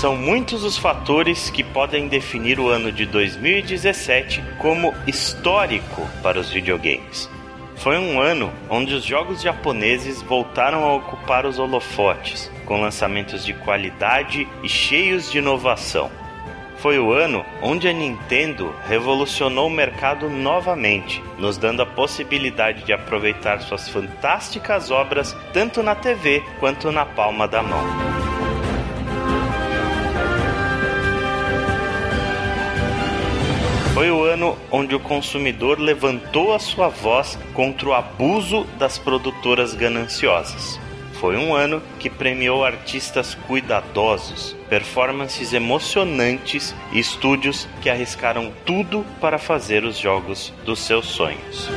São muitos os fatores que podem definir o ano de 2017 como histórico para os videogames. Foi um ano onde os jogos japoneses voltaram a ocupar os holofotes, com lançamentos de qualidade e cheios de inovação. Foi o ano onde a Nintendo revolucionou o mercado novamente, nos dando a possibilidade de aproveitar suas fantásticas obras tanto na TV quanto na palma da mão. Foi o ano onde o consumidor levantou a sua voz contra o abuso das produtoras gananciosas. Foi um ano que premiou artistas cuidadosos, performances emocionantes e estúdios que arriscaram tudo para fazer os jogos dos seus sonhos.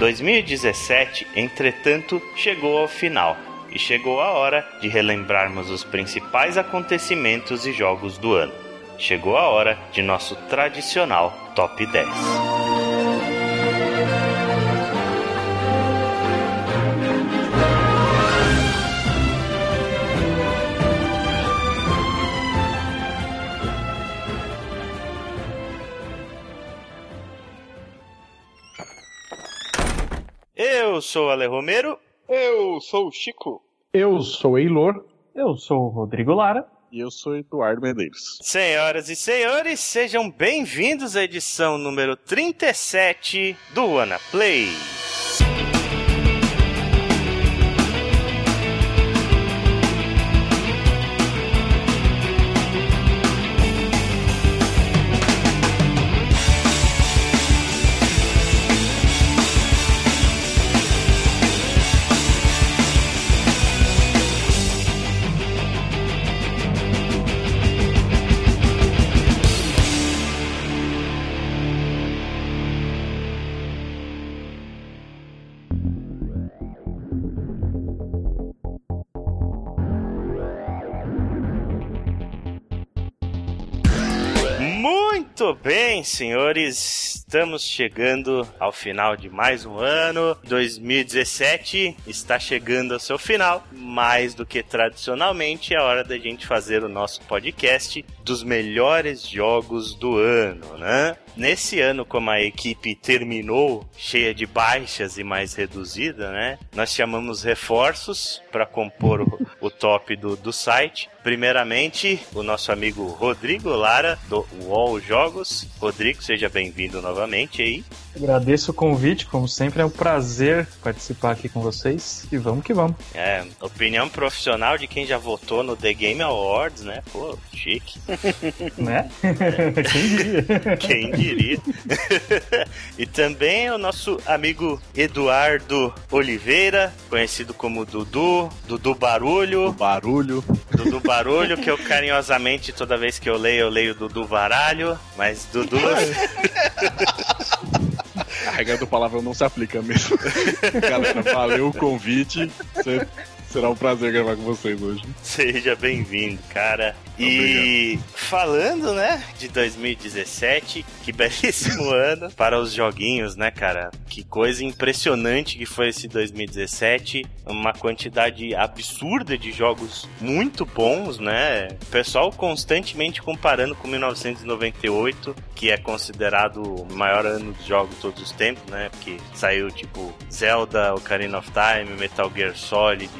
...2017, entretanto, chegou ao final... ...e chegou a hora de relembrarmos os principais acontecimentos e jogos do ano chegou a hora de nosso tradicional Top 10. Eu sou o Ale Romero. Eu sou o Chico. Eu sou o Eilor. Eu sou o Rodrigo Lara. E eu sou Eduardo Medeiros. Senhoras e senhores, sejam bem-vindos à edição número 37 do Wanna Play. Muito bem, senhores, estamos chegando ao final de mais um ano. 2017 está chegando ao seu final. Mais do que tradicionalmente, é hora da gente fazer o nosso podcast dos melhores jogos do ano, né? Nesse ano, como a equipe terminou cheia de baixas e mais reduzida, né? Nós chamamos reforços para compor o, o top do, do site. Primeiramente, o nosso amigo Rodrigo Lara, do UOL Jogos. Rodrigo, seja bem-vindo novamente aí. Agradeço o convite, como sempre é um prazer participar aqui com vocês e vamos que vamos. É, opinião profissional de quem já votou no The Game Awards, né? Pô, chique. Né? quem diria? Quem diria? e também o nosso amigo Eduardo Oliveira, conhecido como Dudu, Dudu Barulho. Barulho. Dudu Barulho, que eu carinhosamente, toda vez que eu leio, eu leio Dudu Varalho, mas Dudu. A regra do palavrão não se aplica mesmo. Galera, valeu o convite. Você Será um prazer gravar com vocês hoje. Seja bem-vindo, cara. E Obrigado. falando, né, de 2017, que belíssimo ano para os joguinhos, né, cara? Que coisa impressionante que foi esse 2017. Uma quantidade absurda de jogos muito bons, né? O pessoal constantemente comparando com 1998, que é considerado o maior ano de jogos de todos os tempos, né? Porque saiu tipo Zelda, Ocarina of Time, Metal Gear Solid,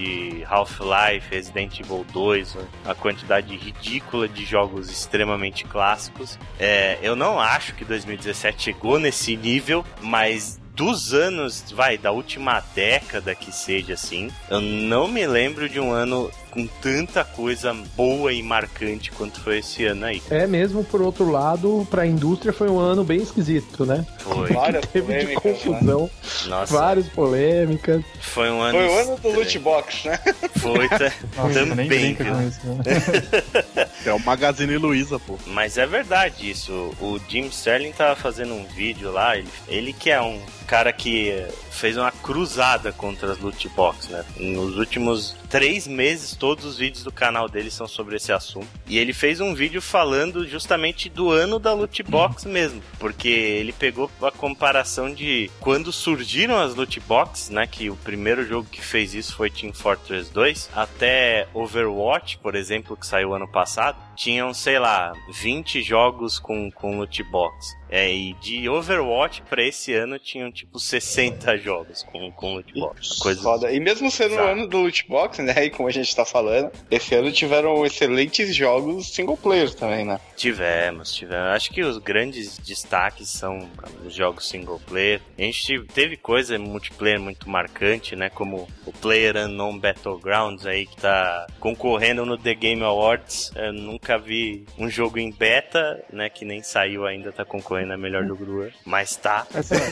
Half-Life, Resident Evil 2, a quantidade ridícula de jogos extremamente clássicos. É, eu não acho que 2017 chegou nesse nível, mas dos anos, vai, da última década que seja assim, eu não me lembro de um ano com tanta coisa boa e marcante quanto foi esse ano aí. É mesmo, por outro lado, pra indústria foi um ano bem esquisito, né? Foi. Várias Teve de polêmicas, confusão, Nossa, várias polêmicas. foi um ano. Foi o ano do loot box, né? Foi ta- Nossa, também, com isso. Né? É o Magazine Luiza, pô. Mas é verdade isso. O Jim Sterling tava fazendo um vídeo lá, ele, ele que é um cara que fez uma cruzada contra as loot box, né? Nos últimos três meses, todos os vídeos do canal dele são sobre esse assunto. E ele fez um vídeo falando justamente do ano da loot box mesmo, porque ele pegou a comparação de quando surgiram as loot box, né? Que o primeiro jogo que fez isso foi Team Fortress 2, até Overwatch, por exemplo, que saiu ano passado, tinham, sei lá, 20 jogos com, com loot box. É, e de Overwatch pra esse ano tinham tipo 60 jogos com, com loot box. Coisa Foda. E mesmo sendo o ano do loot box, né? E como a gente tá falando, esse ano tiveram excelentes jogos single player também, né? Tivemos, tivemos. Acho que os grandes destaques são os jogos single player. A gente teve coisa multiplayer muito marcante, né? Como o Player Unknown Battlegrounds aí que tá concorrendo no The Game Awards. Eu nunca vi um jogo em beta, né? Que nem saiu ainda, tá concorrendo a melhor do ano. Mas tá. Essa-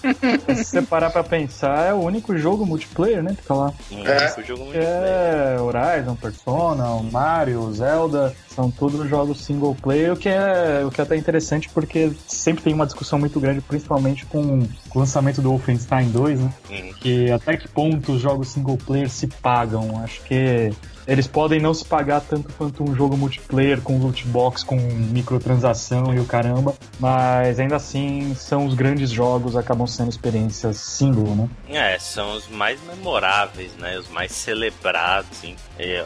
Se você parar pra pensar, é o único jogo multiplayer, né? Que tá lá. Um É. único jogo multiplayer. é Horizon, Persona, o Mario, o Zelda, são todos jogos single player, o que é, o que é até interessante porque sempre tem uma discussão muito grande, principalmente com o lançamento do Wolfenstein 2, né? Hum. Que até que ponto os jogos single player se pagam. Acho que eles podem não se pagar tanto quanto um jogo multiplayer com loot box, com microtransação e o caramba, mas ainda assim são os grandes jogos, acabam sendo experiências single, né? É, são os mais memoráveis, né? Os mais celebrados, sim.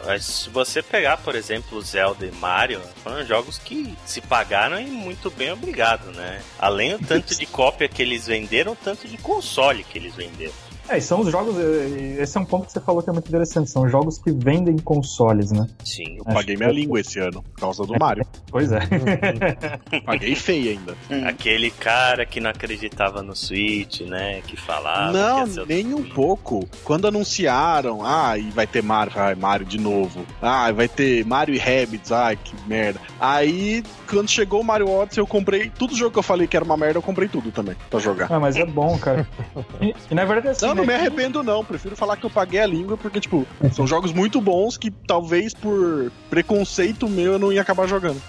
Mas se você pegar, por exemplo, Zelda e Mario, foram jogos que se pagaram e muito bem obrigado, né? Além do tanto de cópia que eles venderam, o tanto de console que eles venderam. É, e são os jogos. eh, Esse é um ponto que você falou que é muito interessante. São jogos que vendem consoles, né? Sim. Eu Acho paguei que minha foi- língua esse ano, por causa do Mario. Pois é. Paguei feio ainda. Aquele cara que não acreditava no Switch, né? Que falava. que não, ia ser o nem um pouco. Quando anunciaram, ah, e vai ter Mario, ai, Mario de novo. Ah, vai ter Mario e Rabbids, ai, que merda. Aí, quando chegou o Mario Odyssey, eu comprei. Todo jogo que eu falei que era uma merda, eu comprei tudo também, pra jogar. ah, mas é bom, cara. E, e na verdade, assim. Não, não né, me arrependo não, prefiro falar que eu paguei a língua, porque, tipo, são jogos muito bons que talvez por preconceito meu eu não ia acabar jogando.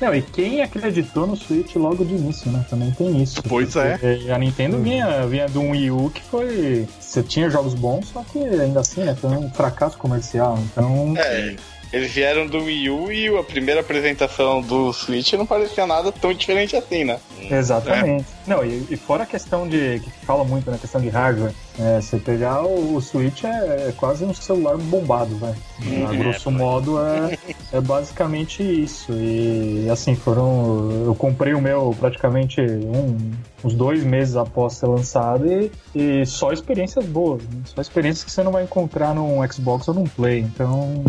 Não, e quem acreditou no Switch logo de início, né? Também tem isso. Pois é. A Nintendo vinha, vinha de um Wii U que foi. Você tinha jogos bons, só que ainda assim, né? Foi um fracasso comercial. Então. É, eles vieram do Wii U e a primeira apresentação do Switch não parecia nada tão diferente assim, né? Exatamente. Não, e, e fora a questão de. que fala muito, né? questão de hardware. É, você pegar o, o Switch é, é quase um celular bombado, velho. A É, grosso pô. modo é, é basicamente isso. E assim, foram. Eu comprei o meu praticamente um, uns dois meses após ser lançado e, e só experiências boas. né? Só experiências que você não vai encontrar num Xbox ou num Play. Então.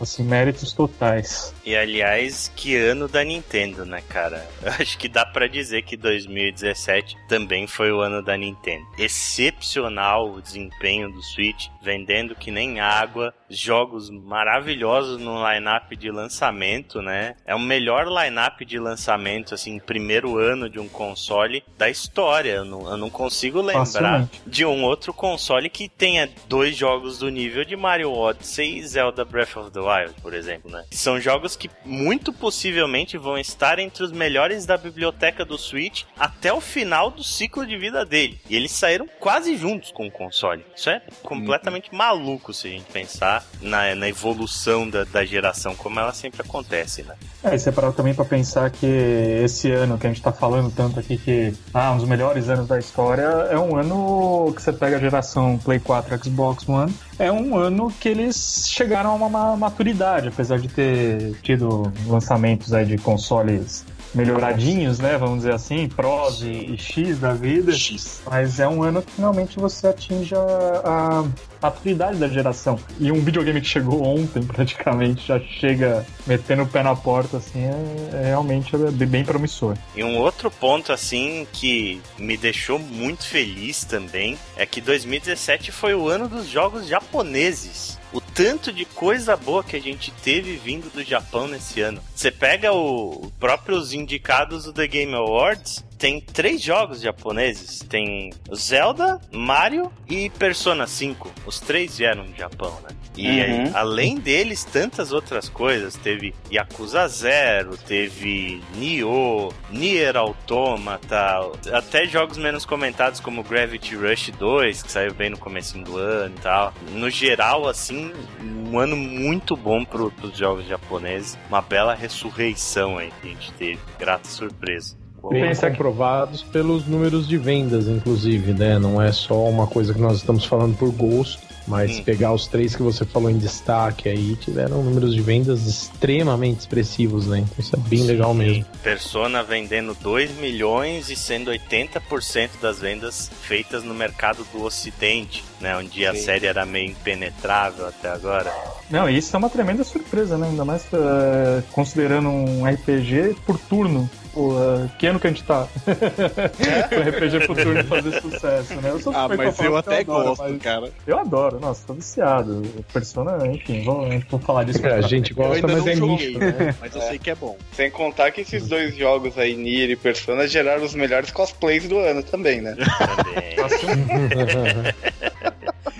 Assim, méritos totais. E aliás, que ano da Nintendo, né, cara? Eu acho que dá pra dizer que 2017 também foi o ano da Nintendo. Excepcional o desempenho do Switch, vendendo que nem água, jogos maravilhosos no line-up de lançamento, né? É o melhor line-up de lançamento, assim, primeiro ano de um console da história. Eu não, eu não consigo lembrar Facilmente. de um outro console que tenha dois jogos do nível de Mario Odyssey e Zelda Breath of the Wild, por exemplo, né? São jogos que muito possivelmente vão estar entre os melhores da biblioteca do Switch até o final do ciclo de vida dele. E eles saíram quase juntos com o console. Isso é completamente maluco se a gente pensar na, na evolução da, da geração, como ela sempre acontece, né? É, e parar também pra pensar que esse ano que a gente tá falando tanto aqui que ah, um dos melhores anos da história é um ano que você pega a geração Play 4 Xbox One. É um ano que eles chegaram a uma ma- maturidade, apesar de ter tido lançamentos aí de consoles melhoradinhos, né? Vamos dizer assim, Pros e, X da vida. X. Mas é um ano que finalmente você atinge a, a maturidade da geração. E um videogame que chegou ontem, praticamente, já chega metendo o pé na porta, assim, é, é realmente é bem promissor. E um outro ponto, assim, que me deixou muito feliz também é que 2017 foi o ano dos jogos japoneses. O tanto de coisa boa que a gente teve vindo do Japão nesse ano. Você pega o próprios indicados do The Game Awards, tem três jogos japoneses. Tem Zelda, Mario e Persona 5. Os três vieram do Japão, né? E Uhum. além deles, tantas outras coisas. Teve Yakuza Zero, teve Nioh, Nier Automata, até jogos menos comentados como Gravity Rush 2, que saiu bem no comecinho do ano e tal. No geral, assim, um ano muito bom pro, pros jogos japoneses. Uma bela ressurreição aí que a gente teve. Grata surpresa. Bem comprovados pelos números de vendas, inclusive, né? Não é só uma coisa que nós estamos falando por gosto, mas Hum. pegar os três que você falou em destaque aí, tiveram números de vendas extremamente expressivos, né? Então isso é bem legal mesmo. Persona vendendo 2 milhões e sendo 80% das vendas feitas no mercado do Ocidente, né? Onde a Sim. série era meio impenetrável até agora. Não, e isso é uma tremenda surpresa, né? Ainda mais eh, considerando um RPG por turno. Pô, eh, que ano que a gente tá? o RPG por turno fazer sucesso, né? Eu sou Ah, mas eu até adoro, gosto, cara. Eu adoro, nossa, tô viciado. Persona, enfim, vamos, a gente vai falar disso. É, a gente Eu gosta, mas é joguei, nicho. né? Mas eu É. sei que é bom. Sem contar que esses dois jogos aí, Nier e Persona, geraram os melhores cosplays do ano também, né? Também.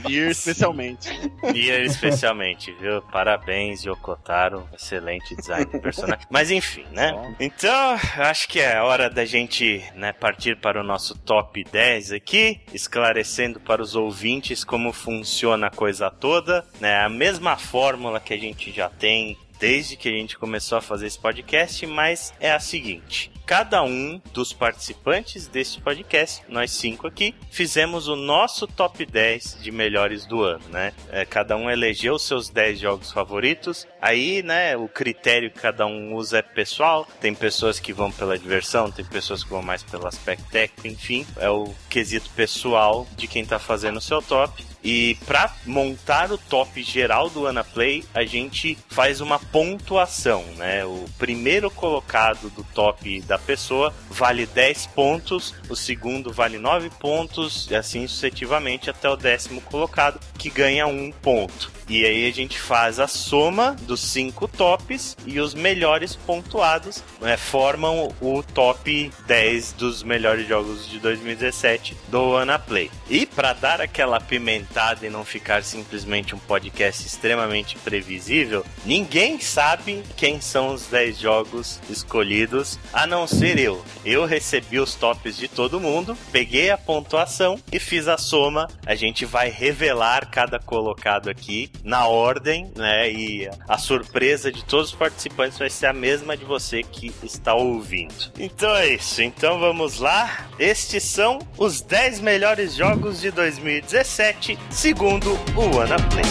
Nier especialmente. Nier especialmente, viu? Parabéns, Yokotaro. Excelente design de personagem. Mas enfim, né? Então, acho que é hora da gente né, partir para o nosso top 10 aqui, esclarecendo para os ouvintes como funciona a coisa toda. Né? A mesma fórmula que a gente já tem desde que a gente começou a fazer esse podcast, mas é a seguinte. Cada um dos participantes deste podcast, nós cinco aqui, fizemos o nosso top 10 de melhores do ano, né? É, cada um elegeu seus 10 jogos favoritos. Aí, né, o critério que cada um usa é pessoal. Tem pessoas que vão pela diversão, tem pessoas que vão mais pelo aspecto técnico, enfim. É o quesito pessoal de quem tá fazendo o seu top. E para montar o top geral do Anaplay, a gente faz uma pontuação, né? O primeiro colocado do top da pessoa vale 10 pontos, o segundo vale 9 pontos, e assim sucessivamente até o décimo colocado, que ganha um ponto. E aí a gente faz a soma dos cinco tops e os melhores pontuados né, formam o top 10 dos melhores jogos de 2017 do Anaplay. E para dar aquela pimentada e não ficar simplesmente um podcast extremamente previsível, ninguém sabe quem são os 10 jogos escolhidos, a não ser eu. Eu recebi os tops de todo mundo, peguei a pontuação e fiz a soma. A gente vai revelar cada colocado aqui na ordem, né? E a surpresa de todos os participantes vai ser a mesma de você que está ouvindo. Então é isso. Então vamos lá. Estes são os 10 melhores jogos de 2017, segundo o Anaplay.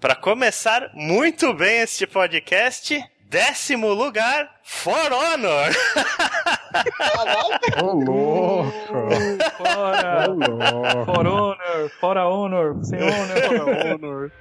Para começar muito bem este podcast, décimo lugar, For Honor. Ô, louco! Fora! Ô, louco! For Honor! Fora Honor! Sem Honor! Honor.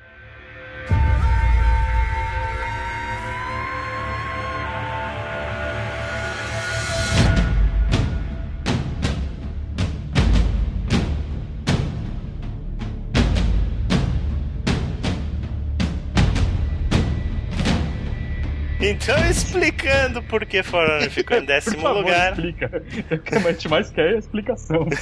Então, explicando por que For Honor ficou em décimo favor, lugar. explica. O que a gente mais quer é a explicação.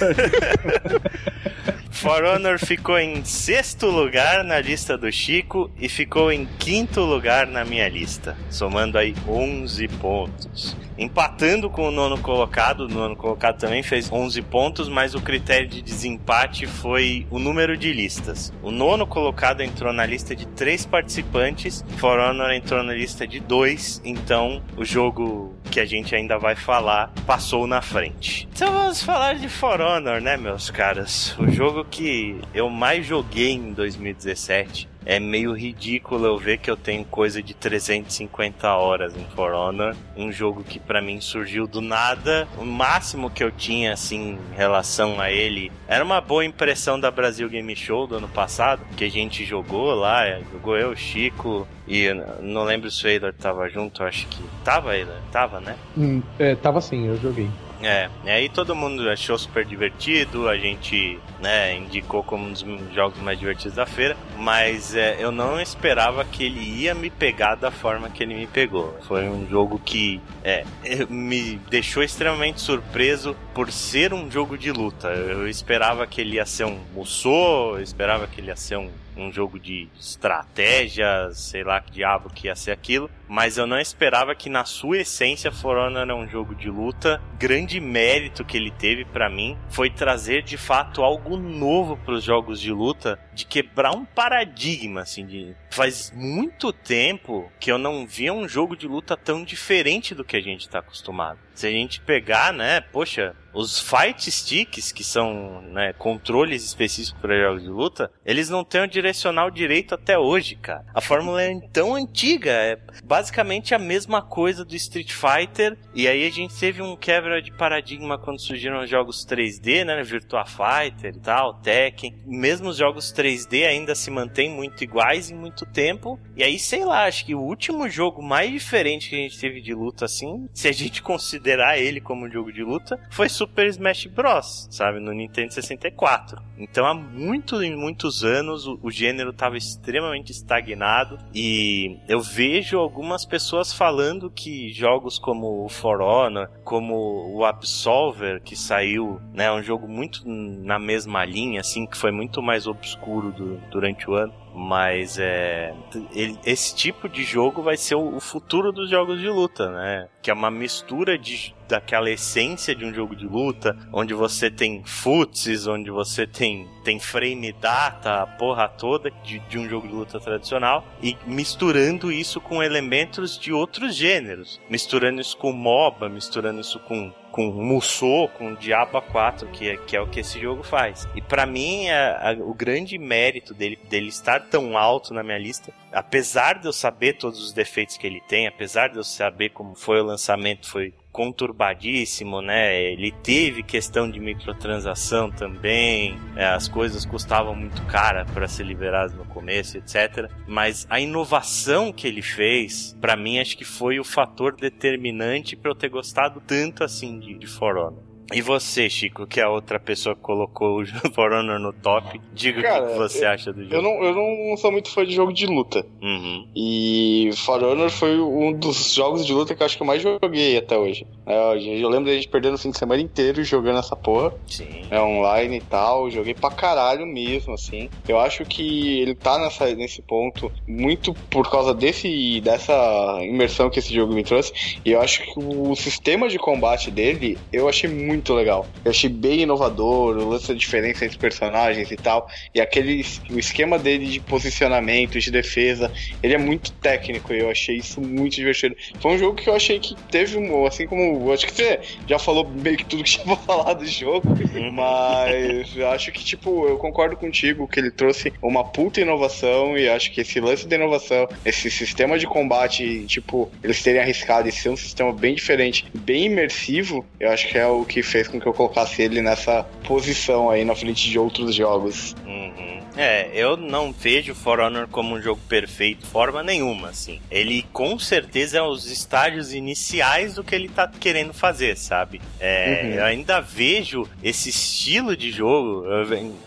For Honor ficou em sexto lugar na lista do Chico e ficou em quinto lugar na minha lista, somando aí 11 pontos. Empatando com o nono colocado, o nono colocado também fez 11 pontos, mas o critério de desempate foi o número de listas. O nono colocado entrou na lista de três participantes, For Honor entrou na lista de dois, então o jogo que a gente ainda vai falar passou na frente. Então vamos falar de For Honor, né, meus caras? O jogo que eu mais joguei em 2017. É meio ridículo eu ver que eu tenho coisa de 350 horas em For Honor. Um jogo que pra mim surgiu do nada. O máximo que eu tinha, assim, em relação a ele, era uma boa impressão da Brasil Game Show do ano passado, que a gente jogou lá. é, Jogou eu, Chico, e não lembro se o Eilor tava junto, acho que. Tava, Eilor? Tava, né? Hum, é, tava assim, eu joguei. É, e aí todo mundo achou super divertido, a gente né, indicou como um dos jogos mais divertidos da feira, mas é, eu não esperava que ele ia me pegar da forma que ele me pegou. Foi um jogo que é, me deixou extremamente surpreso por ser um jogo de luta. Eu esperava que ele ia ser um Musou, eu esperava que ele ia ser um um jogo de estratégia, sei lá que diabo que ia ser aquilo, mas eu não esperava que na sua essência For Honor era um jogo de luta. Grande mérito que ele teve para mim foi trazer de fato algo novo para os jogos de luta, de quebrar um paradigma assim de faz muito tempo que eu não via um jogo de luta tão diferente do que a gente tá acostumado. Se a gente pegar, né, poxa, os fight sticks, que são né, controles específicos para jogos de luta, eles não têm o direcional direito até hoje, cara. A fórmula é tão antiga, é basicamente a mesma coisa do Street Fighter. E aí a gente teve um quebra de paradigma quando surgiram os jogos 3D, né, Virtua Fighter e tal, Tekken. Mesmo os jogos 3D ainda se mantêm muito iguais em muito tempo. E aí, sei lá, acho que o último jogo mais diferente que a gente teve de luta, assim, se a gente considerar ele como um jogo de luta, foi Super Smash Bros, sabe, no Nintendo 64. Então, há muito e muitos anos o, o gênero estava extremamente estagnado e eu vejo algumas pessoas falando que jogos como o For Honor, como o Absolver, que saiu, né, um jogo muito na mesma linha, assim, que foi muito mais obscuro do, durante o ano, mas é ele, esse tipo de jogo vai ser o, o, futuro dos jogos de luta, né? Que é uma mistura de, daquela essência de um jogo de luta, onde você tem futsis, onde você tem, tem frame data, a porra toda de, de um jogo de luta tradicional, e misturando isso com elementos de outros gêneros. Misturando isso com MOBA, misturando isso com com Musou, com Diablo 4, que é, que é o que esse jogo faz. E para mim, a, a, o grande mérito dele, dele estar tão alto na minha lista, apesar de eu saber todos os defeitos que ele tem, apesar de eu saber como foi o lançamento, foi conturbadíssimo, né? Ele teve questão de microtransação também, é, as coisas custavam muito cara para ser liberadas no começo, etc. Mas a inovação que ele fez, para mim, acho que foi o fator determinante para eu ter gostado tanto assim de, de For Honor. E você, Chico, que é a outra pessoa que colocou o For Honor no top, diga Cara, o que você eu, acha do jogo. Eu não, eu não sou muito fã de jogo de luta. Uhum. E For Honor foi um dos jogos de luta que eu acho que eu mais joguei até hoje. É, eu lembro da gente perdendo o fim de semana inteiro jogando essa porra. Sim. É online e tal. Joguei pra caralho mesmo, assim. Eu acho que ele tá nessa, nesse ponto muito por causa desse, dessa imersão que esse jogo me trouxe. E eu acho que o sistema de combate dele, eu achei muito muito legal. Eu achei bem inovador, o lance da diferença entre personagens e tal. E aquele o esquema dele de posicionamento, de defesa, ele é muito técnico e eu achei isso muito divertido. Foi um jogo que eu achei que teve um, assim como, acho que você já falou meio que tudo que tinha pra falar do jogo, uhum. mas eu acho que tipo, eu concordo contigo que ele trouxe uma puta inovação e acho que esse lance da inovação, esse sistema de combate, tipo, eles terem arriscado e ser um sistema bem diferente, bem imersivo, eu acho que é o que fez com que eu colocasse ele nessa posição aí na frente de outros jogos. Uhum. É, eu não vejo For Honor como um jogo perfeito forma nenhuma, assim. Ele com certeza é os estágios iniciais do que ele tá querendo fazer, sabe? É, uhum. Eu ainda vejo esse estilo de jogo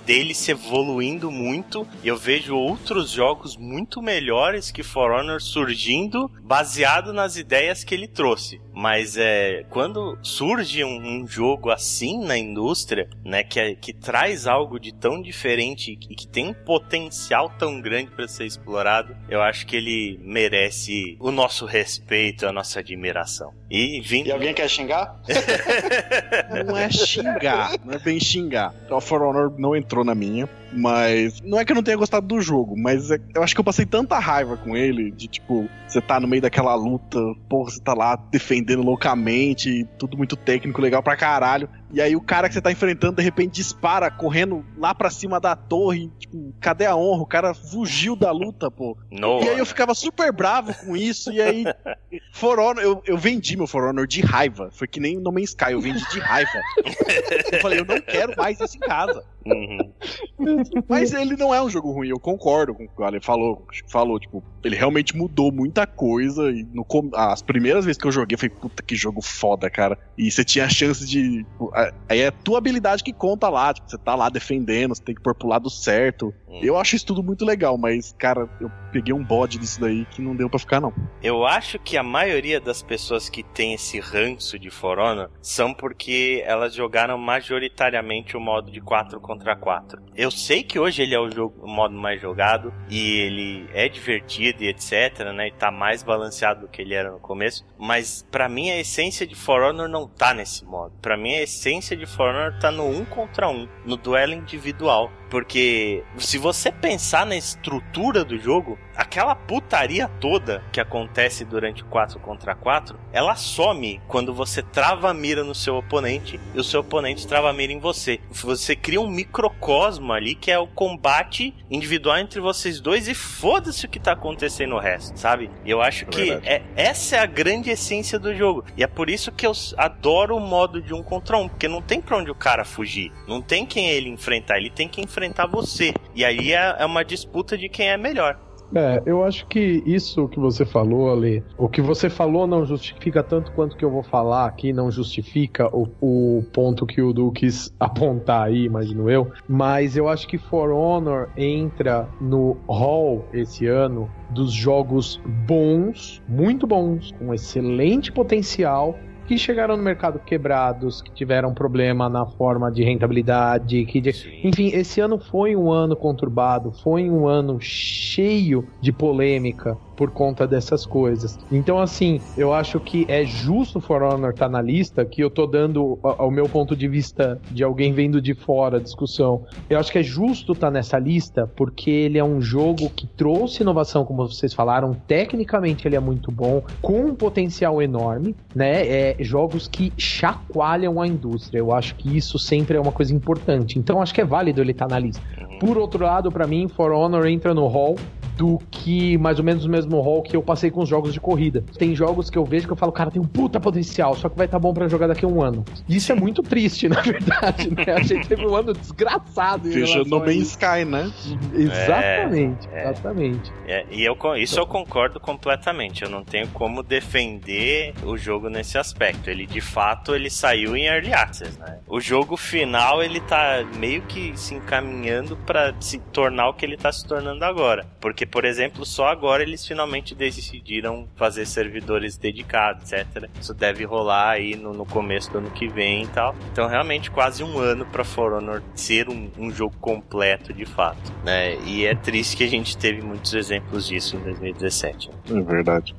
dele se evoluindo muito. E eu vejo outros jogos muito melhores que For Honor surgindo baseado nas ideias que ele trouxe. Mas é quando surge um, um jogo assim na indústria, né, que, é, que traz algo de tão diferente e que tem um potencial tão grande para ser explorado, eu acho que ele merece o nosso respeito, a nossa admiração. E vindo. E alguém quer xingar? não é xingar, não é bem xingar. O For Honor não entrou na minha, mas não é que eu não tenha gostado do jogo, mas é, eu acho que eu passei tanta raiva com ele, de tipo, você tá no meio daquela luta, porra, você tá lá defendendo loucamente, tudo muito técnico, legal pra caralho. E aí o cara que você tá enfrentando de repente dispara correndo lá pra cima da torre. Tipo, cadê a honra? O cara fugiu da luta, pô. No. E aí eu ficava super bravo com isso. E aí, For Honor, eu, eu vendi meu For Honor de raiva. Foi que nem No Man's Sky, eu vendi de raiva. eu falei, eu não quero mais isso em casa. Uhum. Mas ele não é um jogo ruim, eu concordo com o que o Ale falou. falou tipo, ele realmente mudou muita coisa. E no, as primeiras vezes que eu joguei, eu falei, puta que jogo foda, cara. E você tinha a chance de. Tipo, aí é a tua habilidade que conta lá. Tipo, você tá lá defendendo, você tem que pôr pro lado certo. Hum. Eu acho isso tudo muito legal, mas, cara, eu peguei um bode disso daí que não deu para ficar, não. Eu acho que a maioria das pessoas que tem esse ranço de For Honor são porque elas jogaram majoritariamente o modo de 4 contra 4. Eu sei que hoje ele é o, jogo, o modo mais jogado e ele é divertido e etc, né? E tá mais balanceado do que ele era no começo, mas para mim a essência de For Honor não tá nesse modo. Para mim a essência de For Honor tá no 1 contra 1, no duelo individual. Porque se você pensar na estrutura do jogo, aquela putaria toda que acontece durante 4 contra 4, ela some quando você trava a mira no seu oponente e o seu oponente trava a mira em você. Você cria um microcosmo ali que é o combate individual entre vocês dois e foda-se o que tá acontecendo no resto, sabe? E eu acho que é, essa é a grande essência do jogo. E é por isso que eu adoro o modo de um contra um, porque não tem pra onde o cara fugir. Não tem quem ele enfrentar, ele tem que enfrentar você. E aí é, é uma disputa de quem é melhor. É, eu acho que isso que você falou, Ale, o que você falou não justifica tanto quanto que eu vou falar aqui, não justifica o, o ponto que o Du quis apontar aí, imagino eu. Mas eu acho que For Honor entra no hall esse ano dos jogos bons, muito bons, com excelente potencial, que chegaram no mercado quebrados, que tiveram problema na forma de rentabilidade, que de... enfim, esse ano foi um ano conturbado, foi um ano cheio de polêmica, por conta dessas coisas. Então, assim, eu acho que é justo For Honor estar tá na lista, que eu tô dando ao meu ponto de vista de alguém vendo de fora a discussão. Eu acho que é justo estar tá nessa lista, porque ele é um jogo que trouxe inovação, como vocês falaram, tecnicamente ele é muito bom, com um potencial enorme, né? É, jogos que chacoalham a indústria. Eu acho que isso sempre é uma coisa importante. Então, acho que é válido ele estar tá na lista. Uhum. Por outro lado, para mim, For Honor entra no hall do que mais ou menos o mesmo rol que eu passei com os jogos de corrida. Tem jogos que eu vejo que eu falo, cara, tem um puta potencial, só que vai estar tá bom para jogar daqui a um ano. Isso é muito triste, na verdade, né? A gente teve um ano desgraçado. No Man's Sky, né? Exatamente, é, exatamente. É, e eu, isso eu concordo completamente. Eu não tenho como defender o jogo nesse aspecto. Ele, de fato, ele saiu em Early Access, né? O jogo final, ele tá meio que se encaminhando para se tornar o que ele tá se tornando agora. Porque por exemplo, só agora eles finalmente decidiram fazer servidores dedicados, etc. Isso deve rolar aí no, no começo do ano que vem e tal. Então, realmente, quase um ano para For Honor ser um, um, jogo completo de fato, né? E é triste que a gente teve muitos exemplos disso em 2017. É verdade.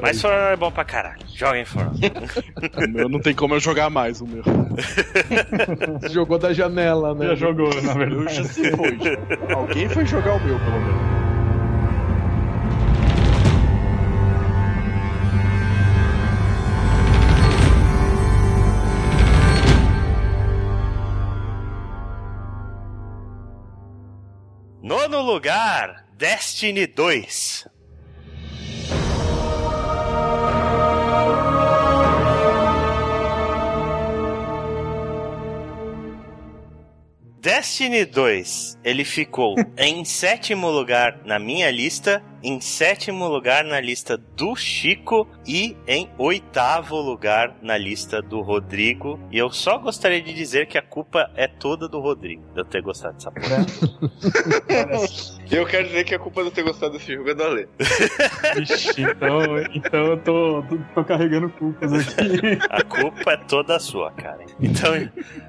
Mas For Honor é bom pra caralho. Joguem For Honor. o meu não tem como eu jogar mais, o meu. Jogou da janela, né? Já jogou, na verdade. Eu já se foi. Alguém foi jogar o meu, pelo menos. Nono lugar, Destiny 2. Destiny 2, ele ficou em sétimo lugar na minha lista em sétimo lugar na lista do Chico e em oitavo lugar na lista do Rodrigo. E eu só gostaria de dizer que a culpa é toda do Rodrigo, de eu ter gostado dessa porra. eu quero dizer que a culpa de eu ter gostado desse jogo é do Ale. Ixi, então, então eu tô, tô, tô, carregando culpas aqui. A culpa é toda sua, cara. Então,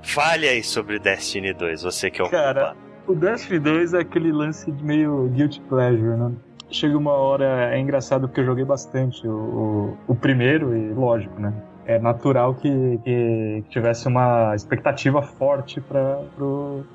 fale aí sobre Destiny 2, você que é o cara, culpado. O Destiny 2 é aquele lance de meio guilty pleasure, né? Chega uma hora, é engraçado porque eu joguei bastante o, o, o primeiro e lógico, né? É natural que, que tivesse uma expectativa forte para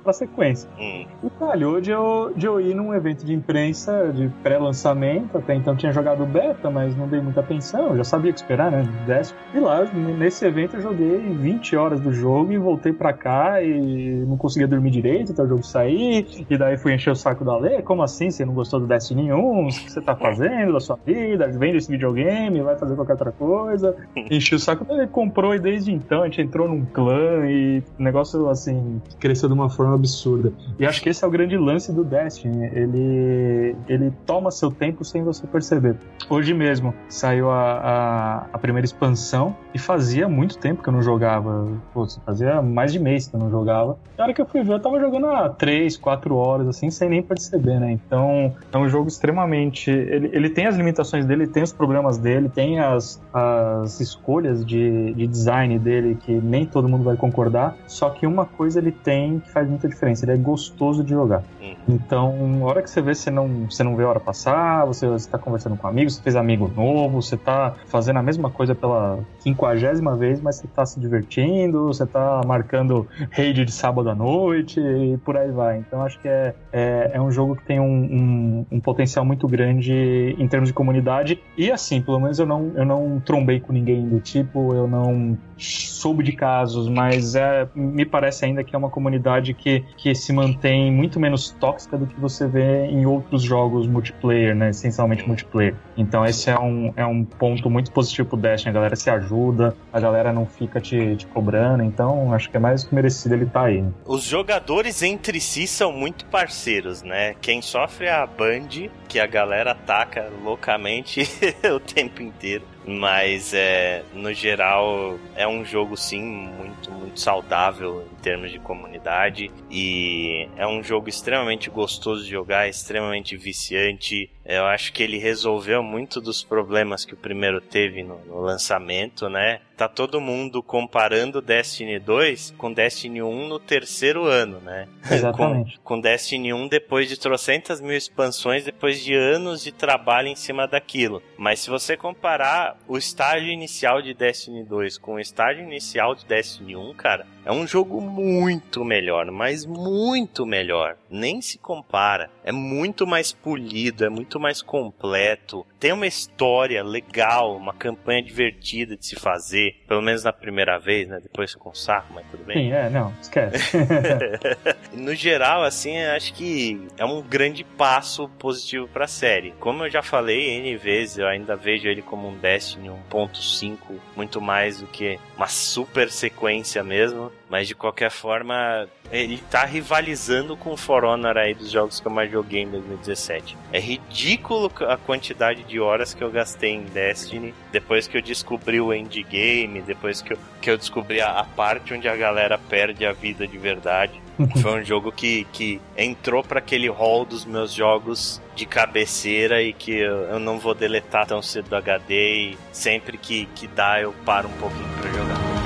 a sequência. Hum. E calhou de eu, de eu ir num evento de imprensa de pré-lançamento, até então tinha jogado beta, mas não dei muita atenção, já sabia o que esperar, né? Décimo. E lá, nesse evento, eu joguei 20 horas do jogo e voltei para cá e não conseguia dormir direito até o jogo sair, e daí fui encher o saco da Lê, como assim, você não gostou do Destiny nenhum? O que você tá fazendo da sua vida? Vende esse videogame, vai fazer qualquer outra coisa. Enchi o saco Ele comprou e desde então a gente entrou num clã e negócio, assim, cresceu de uma forma absurda. E acho que esse é o grande lance do Destiny. Ele, ele toma seu tempo sem você perceber. Hoje mesmo saiu a, a, a primeira expansão e fazia muito tempo que eu não jogava. Pô, fazia mais de mês que eu não jogava. Na hora que eu fui ver, eu tava jogando há 3, 4 horas, assim, sem nem perceber, né? Então, é um jogo extremamente. Ele, ele tem as limitações dele, tem os problemas dele, tem as, as escolhas de, de design dele que nem todo mundo vai concordar. Só que uma coisa ele tem que faz muita diferença: ele é gostoso de jogar. Uhum. Então, a hora que você vê, você não, você não vê a hora passar, você, você tá conversando com amigos, você fez amigo novo, você tá fazendo a mesma coisa pela quinquagésima vez, mas você tá se divertindo, você tá marcando raid de sábado à noite e por aí vai. Então, acho que é, é, é um jogo que tem um, um, um potencial muito grande em termos de comunidade. E assim, pelo menos eu não, eu não trombei com ninguém do tipo, eu não soube de casos, mas é, me parece ainda que é uma comunidade que, que se mantém muito menos tóxica do que você vê em outros jogos multiplayer, né? Essencialmente multiplayer. Então esse é um, é um ponto muito positivo pro Destiny. A galera se ajuda, a galera não fica te, te cobrando, então acho que é mais que merecido ele estar tá aí. Os jogadores entre si são muito parceiros, né? Quem sofre é a Band, que a galera ataca loucamente o tempo inteiro. Mas é, no geral é um jogo sim muito, muito saudável termos de comunidade. E é um jogo extremamente gostoso de jogar, extremamente viciante. Eu acho que ele resolveu muito dos problemas que o primeiro teve no, no lançamento, né? Tá todo mundo comparando Destiny 2 com Destiny 1 no terceiro ano, né? Exatamente. com, com Destiny 1 depois de trocentas mil expansões, depois de anos de trabalho em cima daquilo. Mas se você comparar o estágio inicial de Destiny 2 com o estágio inicial de Destiny 1, cara, é um jogo muito melhor, mas muito melhor. Nem se compara. É muito mais polido, é muito mais completo. Tem uma história legal, uma campanha divertida de se fazer. Pelo menos na primeira vez, né? Depois com saco, mas tudo bem. Sim, é, não, esquece. no geral, assim, acho que é um grande passo positivo pra série. Como eu já falei N vezes, eu ainda vejo ele como um Destiny 1.5, muito mais do que uma super sequência mesmo. Mas de qualquer forma, ele tá rivalizando com o For Honor aí dos jogos que eu mais joguei em 2017. É ridículo a quantidade de horas que eu gastei em Destiny depois que eu descobri o endgame, depois que eu, que eu descobri a, a parte onde a galera perde a vida de verdade. Foi um jogo que, que entrou para aquele hall dos meus jogos de cabeceira e que eu, eu, não vou deletar tão cedo do HD e sempre que, que dá eu paro um pouquinho pra jogar.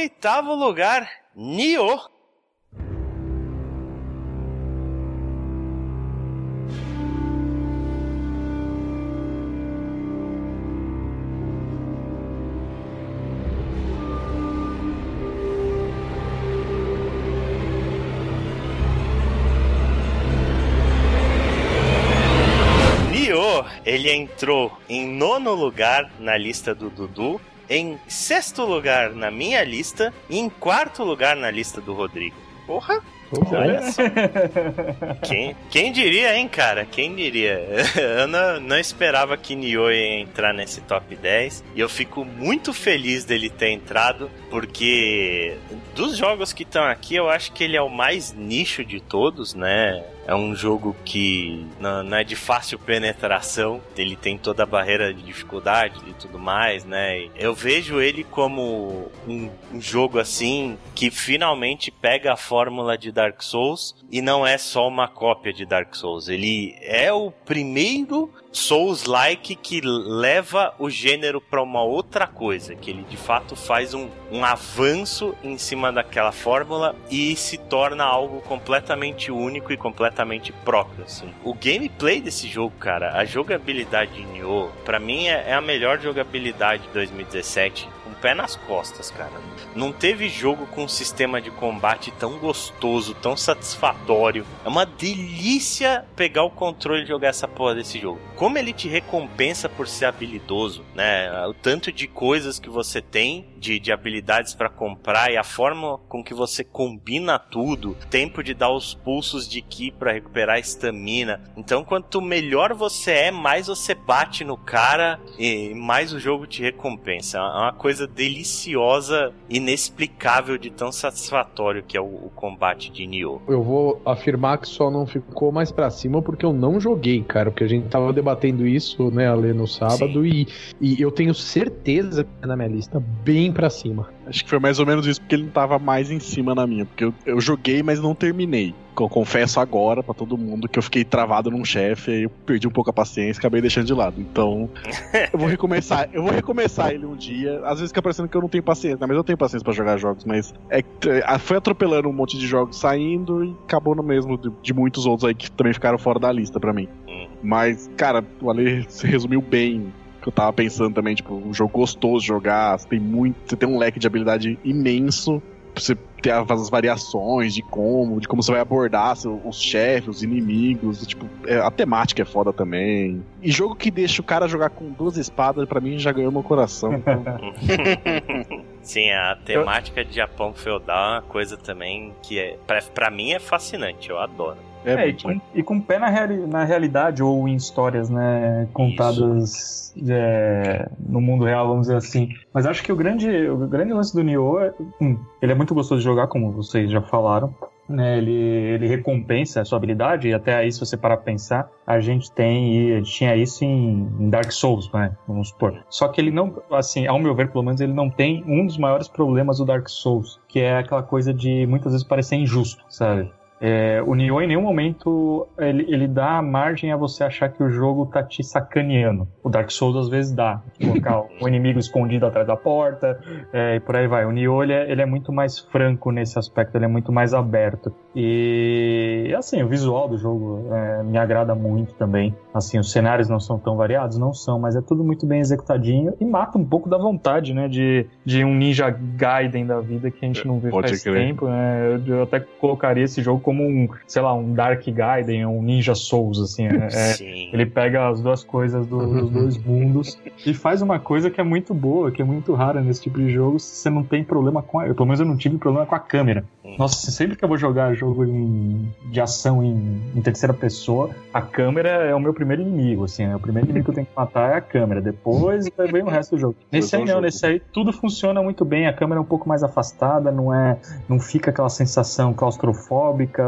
Oitavo lugar. Nioh, ele entrou em nono lugar na lista do Dudu em sexto lugar na minha lista e em quarto lugar na lista do Rodrigo. Porra! Olha só. quem, quem diria, hein, cara? Quem diria? Eu não, não esperava que Nioh ia entrar nesse top 10. E eu fico muito feliz dele ter entrado, porque dos jogos que estão aqui, eu acho que ele é o mais nicho de todos, né? É um jogo que não, não, é de fácil penetração, ele tem toda a barreira de dificuldade e tudo mais, né? Eu vejo ele como um, um jogo assim que finalmente pega a fórmula de Dark Souls e não é só uma cópia de Dark Souls. Ele é o primeiro Souls-like que leva o gênero para uma outra coisa, que ele de fato faz um, um avanço em cima daquela fórmula e se torna algo completamente único e completamente próprio. Assim. O gameplay desse jogo, cara, a jogabilidade de Nioh, para mim é, é, a melhor jogabilidade de 2017 com o pé nas costas, cara. Não teve jogo com um sistema de combate tão gostoso, tão satisfatório. É uma delícia pegar o controle e jogar essa porra desse jogo. Como ele te recompensa por ser habilidoso, né? O tanto de coisas que você tem, de, de habilidades para comprar e a forma com que você combina tudo, tempo de dar os pulsos de ki para recuperar a estamina. Então, quanto melhor você é, mais você bate no cara e mais o jogo te recompensa. É uma coisa deliciosa, inexplicável de tão satisfatório que é o, o combate de Nioh. Eu vou afirmar que só não ficou mais para cima porque eu não joguei, cara, porque a gente tava debatendo isso, né, ali no sábado e, e eu tenho certeza que é na minha lista bem para cima. Acho que foi mais ou menos isso, porque ele não tava mais em cima na minha. Porque eu, eu joguei, mas não terminei. Eu confesso agora para todo mundo que eu fiquei travado num chefe, aí eu perdi um pouco a paciência e acabei deixando de lado. Então, eu vou recomeçar. Eu vou recomeçar ele um dia. Às vezes fica parecendo que eu não tenho paciência, né? mas eu tenho paciência para jogar jogos, mas é, é, foi atropelando um monte de jogos saindo e acabou no mesmo de, de muitos outros aí que também ficaram fora da lista para mim. Hum. Mas, cara, o Ale se resumiu bem que eu tava pensando também, tipo, um jogo gostoso de jogar, você tem muito, você tem um leque de habilidade imenso, você ter as variações de como, de como você vai abordar os chefes, os inimigos, tipo, é, a temática é foda também. E jogo que deixa o cara jogar com duas espadas, para mim já ganhou meu coração. Sim, a temática de Japão feudal é uma coisa também que é, para mim é fascinante, eu adoro. É, é e, com, e, com, pé na, reali na realidade ou em histórias, né, contadas é, no mundo real, vamos dizer assim. Mas acho que o grande, o grande lance do Nioh é, hum, ele é muito gostoso de jogar, como vocês já falaram. Né, ele, ele recompensa a sua habilidade, e até aí, se você parar pra pensar, a gente tem, gente tinha isso em, em, Dark Souls, né, vamos supor. Só que ele não, assim, ao meu ver, pelo menos, ele não tem um dos maiores problemas do Dark Souls, que é aquela coisa de muitas vezes parecer injusto, sabe? É, o Nioh em nenhum momento ele, ele dá margem a você achar que o jogo tá te sacaneando. O Dark Souls às vezes dá. Colocar o inimigo escondido atrás da porta é, e por aí vai. O Nioh ele é, ele é, muito mais franco nesse aspecto, ele é muito mais aberto. E assim, o visual do jogo é, me agrada muito também. Assim, os cenários não são tão variados, não são, mas é tudo muito bem executadinho e mata um pouco da vontade, né, de, de um Ninja Gaiden da vida que a gente não vê Pode faz crer. tempo. Né? Eu até colocaria esse jogo como um, sei lá, um Dark Gaiden, um Ninja Souls, assim. É, é ele pega as duas coisas do, dos dois mundos e faz uma coisa que é muito boa, que é muito rara nesse tipo de jogo, se você não tem problema com a... Pelo menos eu não tive problema com a câmera. Nossa, sempre que eu vou jogar jogo em, de ação em, em, terceira pessoa, a câmera é o meu primeiro inimigo, assim. Né? O primeiro inimigo que eu tenho que matar é a câmera. Depois vem o resto do jogo. Nesse aí não, nesse aí tudo funciona muito bem. A câmera é um pouco mais afastada, não é, não fica aquela sensação claustrofóbica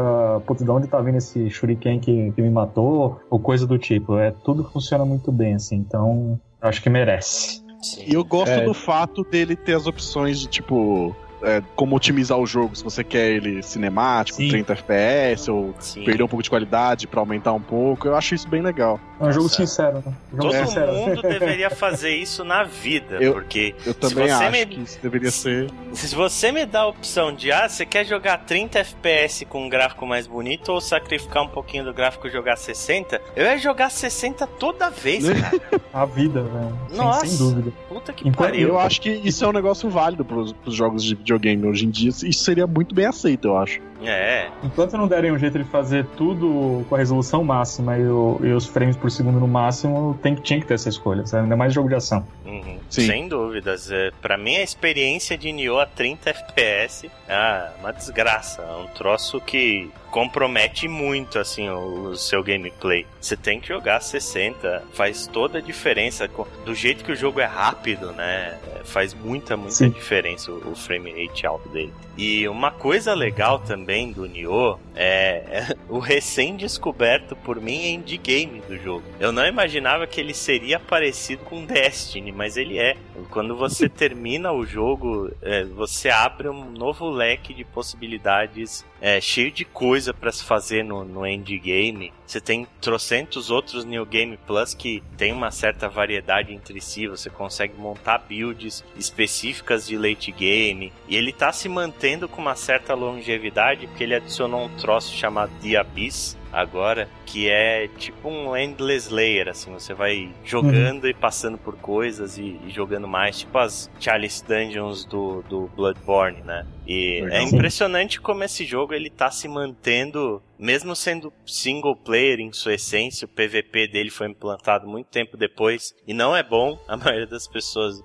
putz, de onde tá vindo esse shuriken que, que me matou, ou coisa do tipo. É, tudo funciona muito bem, assim, então acho que merece. E eu gosto é. do fato dele ter as opções de tipo é, como otimizar o jogo, se você quer ele cinemático, Sim. 30 FPS, ou Sim. perder um pouco de qualidade para aumentar um pouco. Eu acho isso bem legal. É um jogo sincero, né? Um jogo Todo sincero. mundo deveria fazer isso na vida, eu, porque eu também acho me... que isso deveria ser. Se você me dá a opção de ah, você quer jogar 30 FPS com um gráfico mais bonito ou sacrificar um pouquinho do gráfico e jogar 60, eu ia jogar 60 toda vez, cara. a vida, velho. Nossa, sem, dúvida. Puta que então, pariu. Eu acho que isso é um negócio válido pros, pros jogos de videogame hoje em dia. Isso seria muito bem aceito, eu acho. É. Enquanto não derem um jeito de fazer tudo com a resolução máxima e, o, e os frames por segundo no máximo, tem, tinha que ter essa escolha, sabe? ainda mais jogo de ação. Uhum. Sem dúvidas. É, para mim, a experiência de Nioh a 30 FPS é uma desgraça. É um troço que compromete muito assim o, o, seu gameplay. Você tem que jogar 60, faz toda a diferença do jeito que o jogo é rápido, né? Faz muita muita Sim. diferença o, o frame rate alto dele. E uma coisa legal também do Nioh é, é o recém-descoberto por mim endgame do jogo. Eu não imaginava que ele seria parecido com Destiny, mas ele é. Quando você termina o jogo, é, você abre um novo leque de possibilidades é, cheio de coisa para se fazer no, no endgame. Você tem trocentos outros New Game Plus que tem uma certa variedade entre si. Você consegue montar builds específicas de late game. E ele tá se mantendo com uma certa longevidade porque ele adicionou um troço chamado The Abyss agora, que é tipo um Endless Layer, assim, você vai jogando uhum. e passando por coisas e, e, jogando mais, tipo as Chalice Dungeons do, do Bloodborne, né? E Legal. é impressionante como esse jogo ele tá se mantendo mesmo sendo single player em sua essência, o PVP dele foi implantado muito tempo depois e não é bom. A maioria das pessoas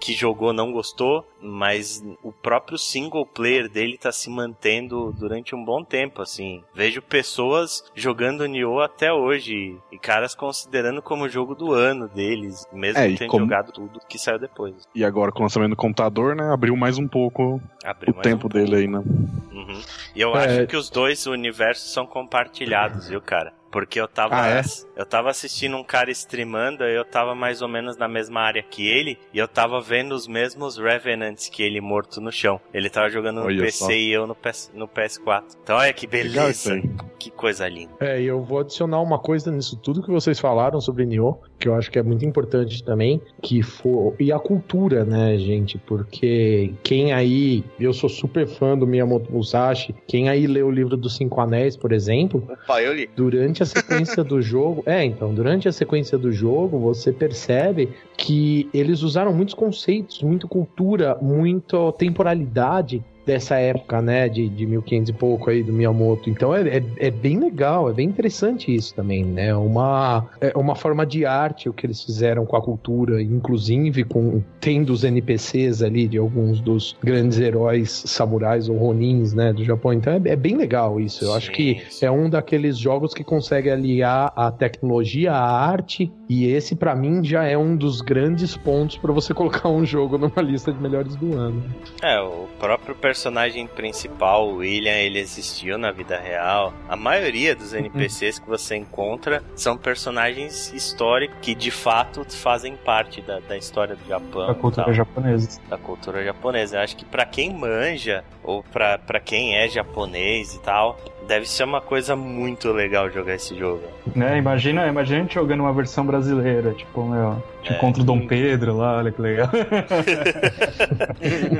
que jogou não gostou, mas o próprio single player dele tá se mantendo durante um bom tempo, assim. Vejo pessoas jogando Nioh até hoje e caras considerando como o jogo do ano deles, mesmo é, tendo como... jogado tudo que saiu depois. E agora com o lançamento do computador, né, abriu mais um pouco abriu tempo um dele aí, né? Uhum. E eu é... acho que os dois universos são compartilhados, viu, cara? Porque eu tava, ah, é? eu tava assistindo um cara streamando, eu tava mais ou menos na mesma área que ele, e eu tava vendo os mesmos Revenants que ele morto no chão. Ele tava jogando no olha PC só. e eu no, PS, no PS4. Então olha que beleza. Que coisa linda. É, e eu vou adicionar uma coisa nisso tudo que vocês falaram sobre Nioh, que eu acho que é muito importante também, que for e a cultura, né, gente? Porque quem aí, eu sou super fã do Miyamoto Musashi, quem aí lê o livro dos Cinco Anéis, por exemplo, Opa, eu li. durante a sequência do jogo, é, então, durante a sequência do jogo, você percebe que eles usaram muitos conceitos, muita cultura, muita temporalidade dessa época, né, de, de 1500 e pouco aí do Miyamoto. Então é, é, é, bem legal, é bem interessante isso também, né? Uma, é uma forma de arte o que eles fizeram com a cultura, inclusive com tendo os NPCs ali de alguns dos grandes heróis samurais ou ronins, né, do Japão. Então é, é bem legal isso. Eu sim, acho que sim. é um daqueles jogos que consegue aliar a tecnologia, a arte, e esse para mim já é um dos grandes pontos para você colocar um jogo numa lista de melhores do ano. É, o próprio personagem personagem principal, o William, ele existiu na vida real. A maioria dos NPCs que você encontra são personagens históricos que de fato fazem parte da, da história do Japão. Da cultura japonesa. Da cultura japonesa. Eu acho que para quem manja, ou para quem é japonês e tal, deve ser uma coisa muito legal jogar esse jogo. Né, imagina, imagina a gente jogando uma versão brasileira, tipo, meu, tipo é. contra o Dom Pedro lá, olha que legal.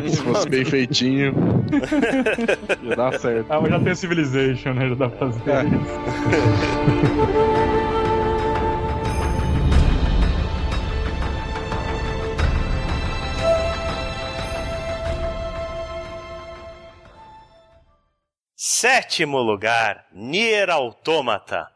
Se fosse bem feitinho, ia dar certo. Ah, mas já tem o Civilization, né? Já dá pra fazer é. isso. Sétimo lugar, Nier Automata.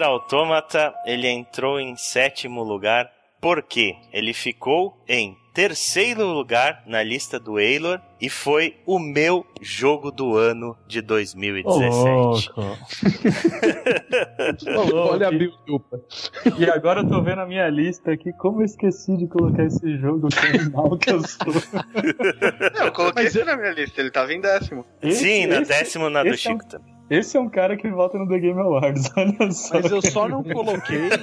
Nier Automata, ele entrou em sétimo lugar porque ele ficou em terceiro lugar na lista do Eilor e foi o meu jogo do ano de 2017. Oh, Olha a desculpa. E agora eu tô vendo a minha lista aqui, como eu esqueci de colocar esse jogo tão mal que eu sou. Não, eu coloquei Mas... na minha lista, ele tava em décimo. Esse, Sim, na esse, décimo na do Chico é um... também. Esse é um cara que vota no The Game Awards, olha só. Mas eu só não coloquei.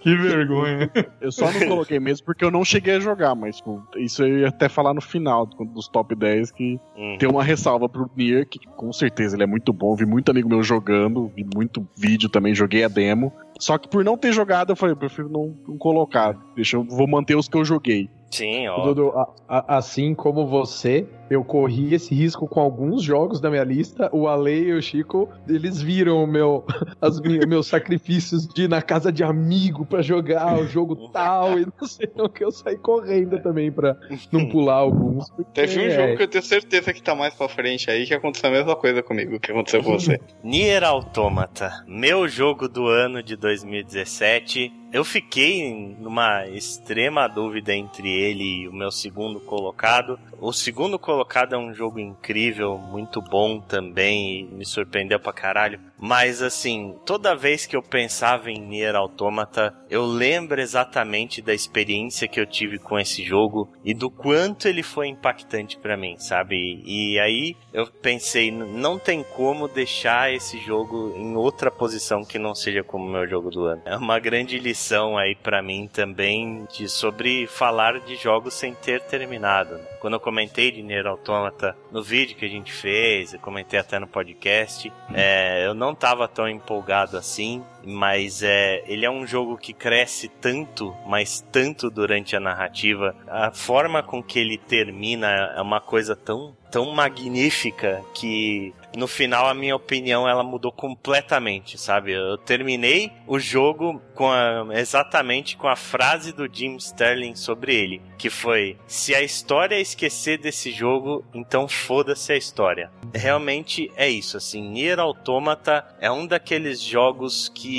que vergonha. Eu só não coloquei mesmo porque eu não cheguei a jogar, mas tipo, isso eu ia até falar no final dos top 10 que hum. tem uma ressalva pro Nier, que com certeza ele é muito bom. Vi muito amigo meu jogando, vi muito vídeo também, joguei a demo. Só que por não ter jogado, eu falei, eu prefiro não, não colocar. Deixa eu vou manter os que eu joguei. Sim, ó. Dudu, assim como você, eu corri esse risco com alguns jogos da minha lista. O Ale e o Chico, eles viram o meu, as, meus sacrifícios de ir na casa de amigo para jogar o jogo tal e não sei o que eu saí correndo também para não pular alguns. Teve um é... jogo que eu tenho certeza que tá mais pra frente aí que aconteceu a mesma coisa comigo que aconteceu com você. Nier Automata, meu jogo do ano de 2017 eu fiquei numa extrema dúvida entre ele e o meu segundo colocado. O segundo colocado é um jogo incrível, muito bom também, me surpreendeu pra caralho. Mas assim, toda vez que eu pensava em Nier Automata, eu lembro exatamente da experiência que eu tive com esse jogo e do quanto ele foi impactante para mim, sabe? E aí eu pensei, não tem como deixar esse jogo em outra posição que não seja como meu jogo do ano. É uma grande lição aí para mim também de sobre falar de jogos sem ter terminado. Né? Quando eu comentei de Nier Automata no vídeo que a gente fez, eu comentei até no podcast, é, eu não tava tão empolgado assim, mas é, ele é um jogo que cresce tanto, mas tanto durante a narrativa. A forma com que ele termina é uma coisa tão tão magnífica que no final a minha opinião ela mudou completamente, sabe? Eu terminei o jogo com a, exatamente com a frase do Jim Sterling sobre ele, que foi: se a história esquecer desse jogo, então foda-se a história. Realmente é isso, assim, Nier Automata é um daqueles jogos que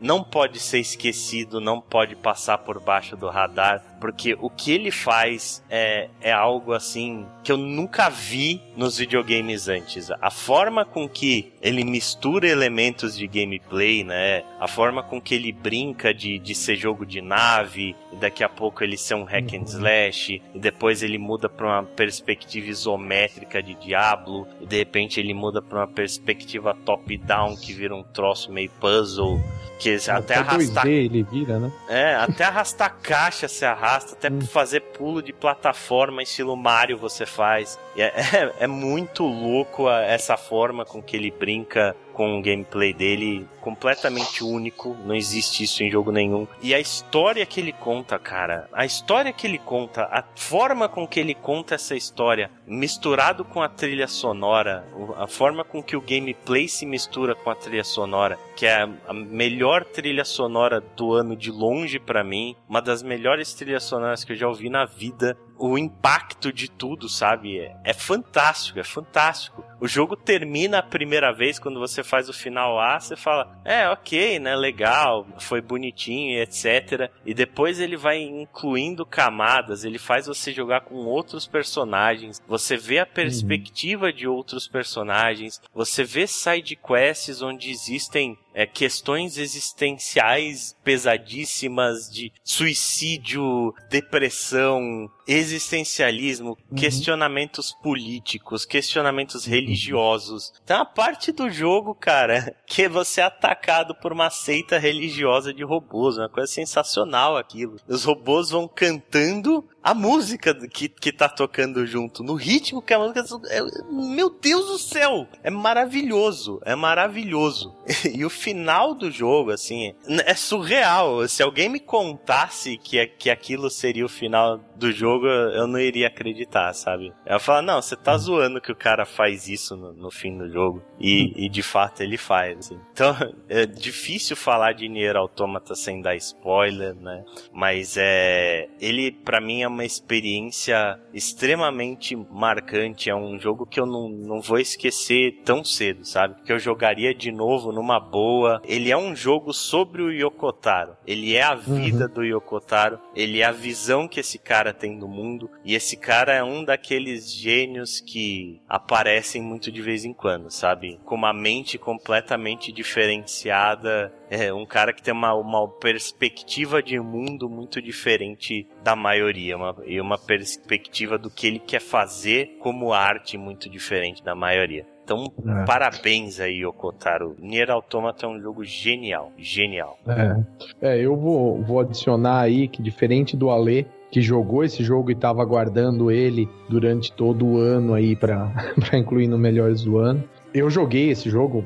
não pode ser esquecido, não pode passar por baixo do radar, porque o que ele faz é, é algo assim que eu nunca vi nos videogames antes. A forma com que ele mistura elementos de gameplay, né? A forma com que ele brinca de, de ser jogo de nave, e daqui a pouco ele ser um hack and uhum. slash, e depois ele muda para uma perspectiva isométrica de Diablo, e de repente ele muda para uma perspectiva top-down que vira um troço meio puzzle. Que até, até arrastar. 2D ele vira, né? É, até arrastar caixa se arrasta, até hum. fazer pulo de plataforma estilo Mario você faz. É, é, é muito louco essa forma com que ele brinca com o gameplay dele completamente único, não existe isso em jogo nenhum. E a história que ele conta, cara, a história que ele conta, a forma com que ele conta essa história, misturado com a trilha sonora, a forma com que o gameplay se mistura com a trilha sonora, que é a melhor trilha sonora do ano de longe para mim, uma das melhores trilhas sonoras que eu já ouvi na vida o impacto de tudo, sabe? É, é, fantástico, é fantástico. O jogo termina a primeira vez quando você faz o final A, você fala, é, ok, né, legal, foi bonitinho, etc. E depois ele vai incluindo camadas, ele faz você jogar com outros personagens, você vê a perspectiva uhum. de outros personagens, você vê side quests onde existem é, questões existenciais pesadíssimas de suicídio, depressão, existencialismo, uhum. questionamentos políticos, questionamentos uhum. religiosos. Tem uma parte do jogo, cara, que você é atacado por uma seita religiosa de robôs, uma coisa sensacional aquilo. Os robôs vão cantando a música que, que tá tocando junto, no ritmo que a música. É, meu Deus do céu! É maravilhoso, é maravilhoso. E o final do jogo, assim, é surreal. Se alguém me contasse que, que aquilo seria o final do jogo, eu não iria acreditar, sabe? Eu falar, não, você tá zoando que o cara faz isso no, no fim do jogo. E, e, de fato ele faz. Assim. Então, é difícil falar de Nier Automata sem dar spoiler, né? Mas é. Ele, para mim, é uma experiência extremamente marcante. É um jogo que eu não, não vou esquecer tão cedo, sabe? Que eu jogaria de novo numa boa. Ele é um jogo sobre o Yokotaro. Ele é a vida uhum. do Yokotaro. Ele é a visão que esse cara tem do mundo. E esse cara é um daqueles gênios que aparecem muito de vez em quando, sabe? Com uma mente completamente diferenciada é um cara que tem uma, uma perspectiva de mundo muito diferente da maioria uma, e uma perspectiva do que ele quer fazer como arte muito diferente da maioria. Então, é. parabéns aí, Okotaro. Nier Automata é um jogo genial, genial. É, é eu vou, vou adicionar aí que diferente do Ale, que jogou esse jogo e estava aguardando ele durante todo o ano aí para incluir no Melhores do Ano. Eu joguei esse jogo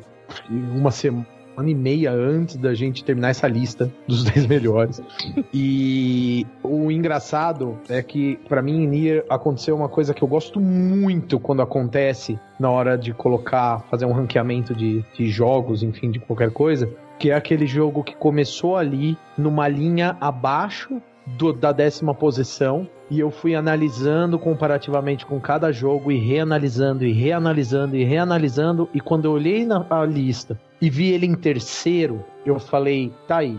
uma semana ano e meia antes da gente terminar essa lista dos 10 melhores. e o engraçado é que, para mim, em Nier aconteceu uma coisa que eu gosto muito quando acontece na hora de colocar, fazer um ranqueamento de, de jogos, enfim, de qualquer coisa, que é aquele jogo que começou ali numa linha abaixo do, da décima posição e eu fui analisando comparativamente com cada jogo e reanalisando e reanalisando e reanalisando e quando eu olhei na lista e vi ele em terceiro, eu falei, tá aí.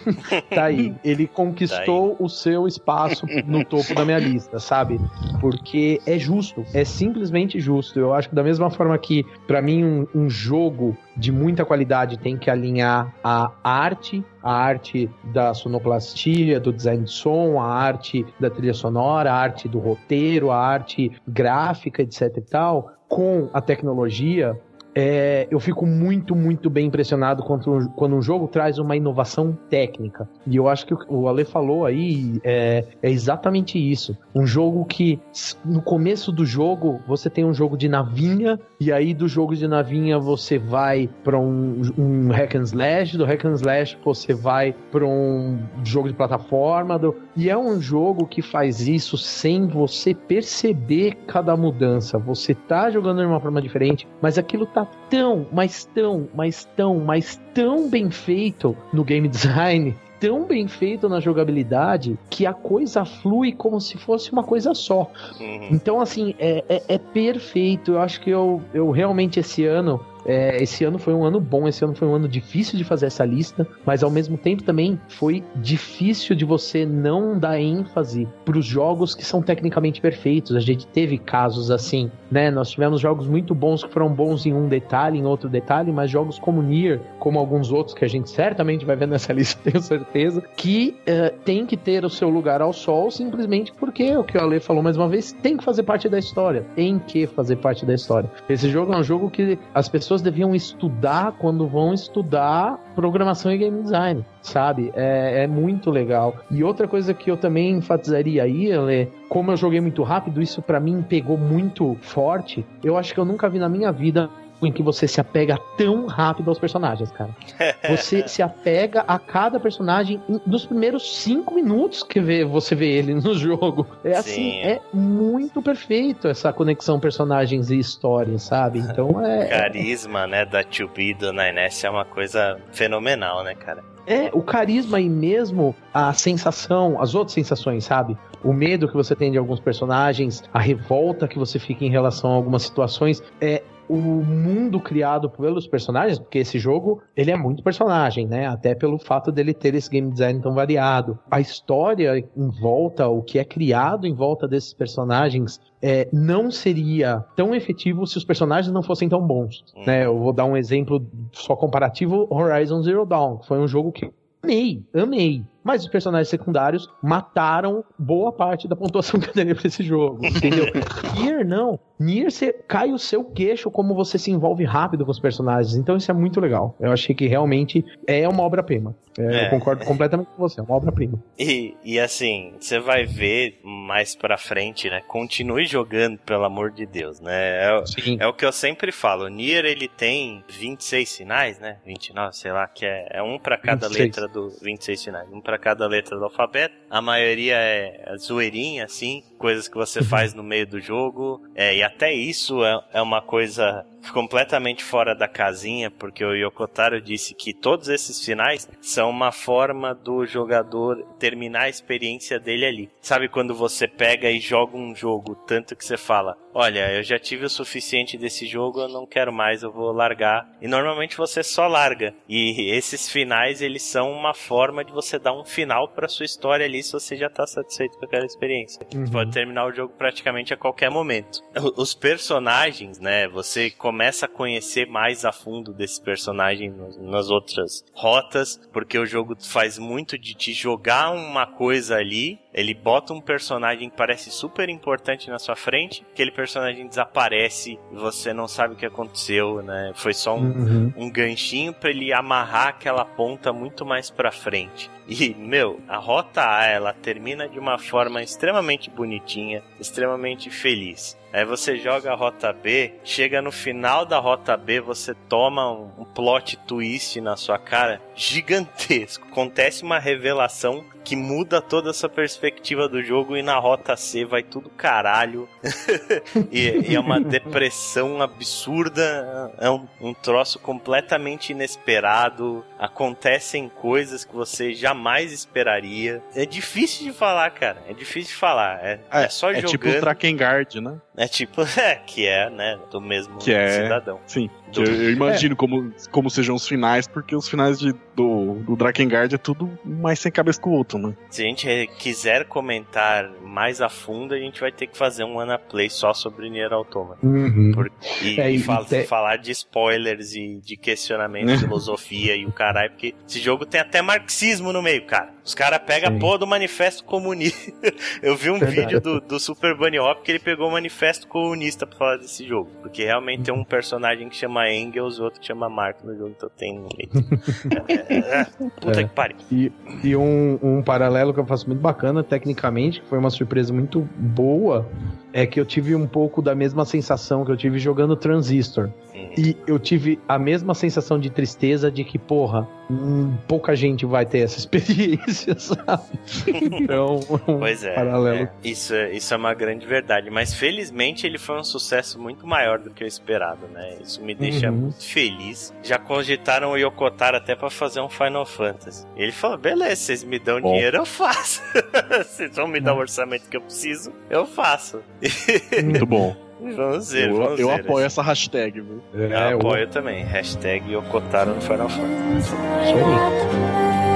tá aí. Ele conquistou tá aí. o seu espaço no topo da minha lista, sabe? Porque é justo, é simplesmente justo. Eu acho que da mesma forma que, para mim, um, um jogo de muita qualidade tem que alinhar a arte, a arte da sonoplastia, do design de som, a arte da trilha sonora, a arte do roteiro, a arte gráfica, etc e tal, com a tecnologia, é, eu fico muito, muito bem impressionado quando, quando um jogo traz uma inovação técnica. E eu acho que o Ale falou aí é, é, exatamente isso. Um jogo que no começo do jogo você tem um jogo de navinha, e aí do jogo de navinha você vai para um, um hack and slash, do hack and slash você vai para um jogo de plataforma. Do, e é um jogo que faz isso sem você perceber cada mudança. Você tá jogando de uma forma diferente, mas aquilo tá tão, mas tão, mas tão, mas tão bem feito no game design tão bem feito na jogabilidade que a coisa flui como se fosse uma coisa só. Uhum. Então, assim, é, é, é, perfeito. Eu acho que eu, eu realmente esse ano é, esse ano foi um ano bom, esse ano foi um ano difícil de fazer essa lista, mas ao mesmo tempo também foi difícil de você não dar ênfase para os jogos que são tecnicamente perfeitos. A gente teve casos assim, né? Nós tivemos jogos muito bons que foram bons em um detalhe, em outro detalhe, mas jogos como Nier, como alguns outros que a gente certamente vai ver nessa lista, tenho certeza, que uh, tem que ter o seu lugar ao sol simplesmente porque o que o Ale falou mais uma vez tem que fazer parte da história, tem que fazer parte da história. Esse jogo é um jogo que as pessoas pessoas deviam estudar quando vão estudar programação e game design, sabe? É, é muito legal. E outra coisa que eu também enfatizaria aí, é como eu joguei muito rápido, isso para mim pegou muito forte. Eu acho que eu nunca vi na minha vida em que você se apega tão rápido aos personagens, cara. Você se apega a cada personagem nos primeiros cinco minutos que vê, você vê ele no jogo. É assim, Sim. é muito perfeito essa conexão personagens e história, sabe? Então é. O carisma, né, da 2B do 9S é uma coisa fenomenal, né, cara? É, o carisma e mesmo a sensação, as outras sensações, sabe? O medo que você tem de alguns personagens, a revolta que você fica em relação a algumas situações, é, o mundo criado pelos personagens, porque esse jogo ele é muito personagem, né? Até pelo fato dele ter esse game design tão variado. A história em volta, o que é criado em volta desses personagens, é, não seria tão efetivo se os personagens não fossem tão bons. Hum. Né? Eu vou dar um exemplo só comparativo: Horizon Zero Dawn. Foi um jogo que amei, amei. Mas os personagens secundários mataram boa parte da pontuação que eu teria pra esse jogo, entendeu? Nier não. Nier cai o seu queixo como você se envolve rápido com os personagens. Então isso é muito legal. Eu achei que realmente é uma obra-prima. É, é. Eu concordo completamente com você, é uma obra-prima. E, e assim, você vai ver mais pra frente, né? Continue jogando, pelo amor de Deus, né? É, é o que eu sempre falo. O Nier, ele tem 26 sinais, né? 29, sei lá, que é, é um para cada 26. letra do 26 sinais. Um para cada letra do alfabeto. A maioria é zoeirinha, assim, coisas que você faz no meio do jogo. É, e até isso é, é uma coisa completamente fora da casinha, porque o Yokotaro disse que todos esses finais são uma forma do jogador terminar a experiência dele ali. Sabe quando você pega e joga um jogo, tanto que você fala, olha, eu já tive o suficiente desse jogo, eu não quero mais, eu vou largar. E normalmente você só larga. E esses finais, eles são uma forma de você dar um final para sua história ali, se você já tá satisfeito com aquela experiência. Uhum. Pode terminar o jogo praticamente a qualquer momento. Os personagens, né, você começa a conhecer mais a fundo desse personagem nas outras rotas, porque o jogo faz muito de te jogar uma coisa ali, ele bota um personagem que parece super importante na sua frente, aquele personagem desaparece e você não sabe o que aconteceu, né? Foi só um, uhum. um ganchinho para ele amarrar aquela ponta muito mais pra frente. E, meu, a rota A, ela termina de uma forma extremamente bonitinha, extremamente feliz. Aí você joga a rota B, chega no final da rota B, você toma um, um plot twist na sua cara gigantesco. Acontece uma revelação que muda toda essa perspectiva do jogo e na rota C vai tudo caralho. e, e, é uma depressão absurda, é um, um troço completamente inesperado. Acontecem coisas que você jamais esperaria. É difícil de falar, cara. É difícil de falar. É, é, é só é jogando. É tipo o Drakengard, né? É tipo, é, que é, né, do mesmo que é, cidadão. Sim. Eu, eu, imagino é. como, como sejam os finais, porque os finais de, do, do Drakengard é tudo mais sem cabeça que o outro, né? Se a gente quiser comentar mais a fundo, a gente vai ter que fazer um Anaplay só sobre Nier Automata. Uhum. Por, e, é, e, te... falar de spoilers e de questionamento de filosofia e o caralho, porque esse jogo tem até marxismo no meio, cara. Os caras pegam a porra do manifesto comunista. eu vi um Verdade. vídeo do, do Super Bunny Hop que ele pegou o manifesto comunista pra falar desse jogo. Porque realmente tem um personagem que chama Engels e outro que chama Marx no jogo, então tem. é, é, puta é. que pariu. E, e um, um paralelo que eu faço muito bacana, tecnicamente, que foi uma surpresa muito boa, é que eu tive um pouco da mesma sensação que eu tive jogando Transistor. E eu tive a mesma sensação de tristeza de que, porra, hum, pouca gente vai ter essa experiência, sabe? Então, um pois é, paralelo. É, isso, é, isso é uma grande verdade. Mas felizmente ele foi um sucesso muito maior do que eu esperado, né? Isso me deixa uhum. muito feliz. Já cogitaram o Yokotaro até para fazer um Final Fantasy. Ele falou: beleza, vocês me dão Bom. dinheiro, eu faço. vocês vão me dar o orçamento que eu preciso, eu faço. Muito bom. Vamos ver, eu, vamos eu ver, apoio essa hashtag, viu? É, eu apoio eu... também. Hashtag Yokotaro no Final Fantasy. Isso aí.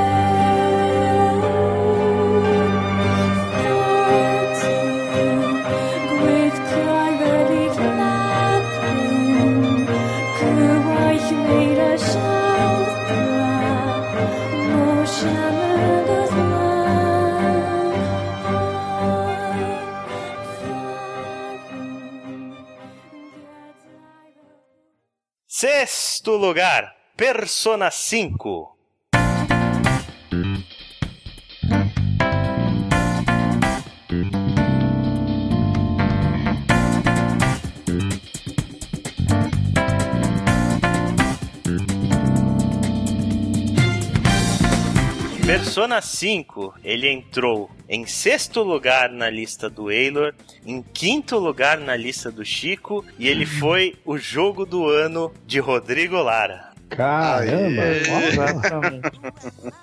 Sexto lugar, Persona 5. Persona 5, ele entrou em sexto lugar na lista do Eilor, em quinto lugar na lista do Chico, e ele foi o jogo do ano de Rodrigo Lara. Caramba!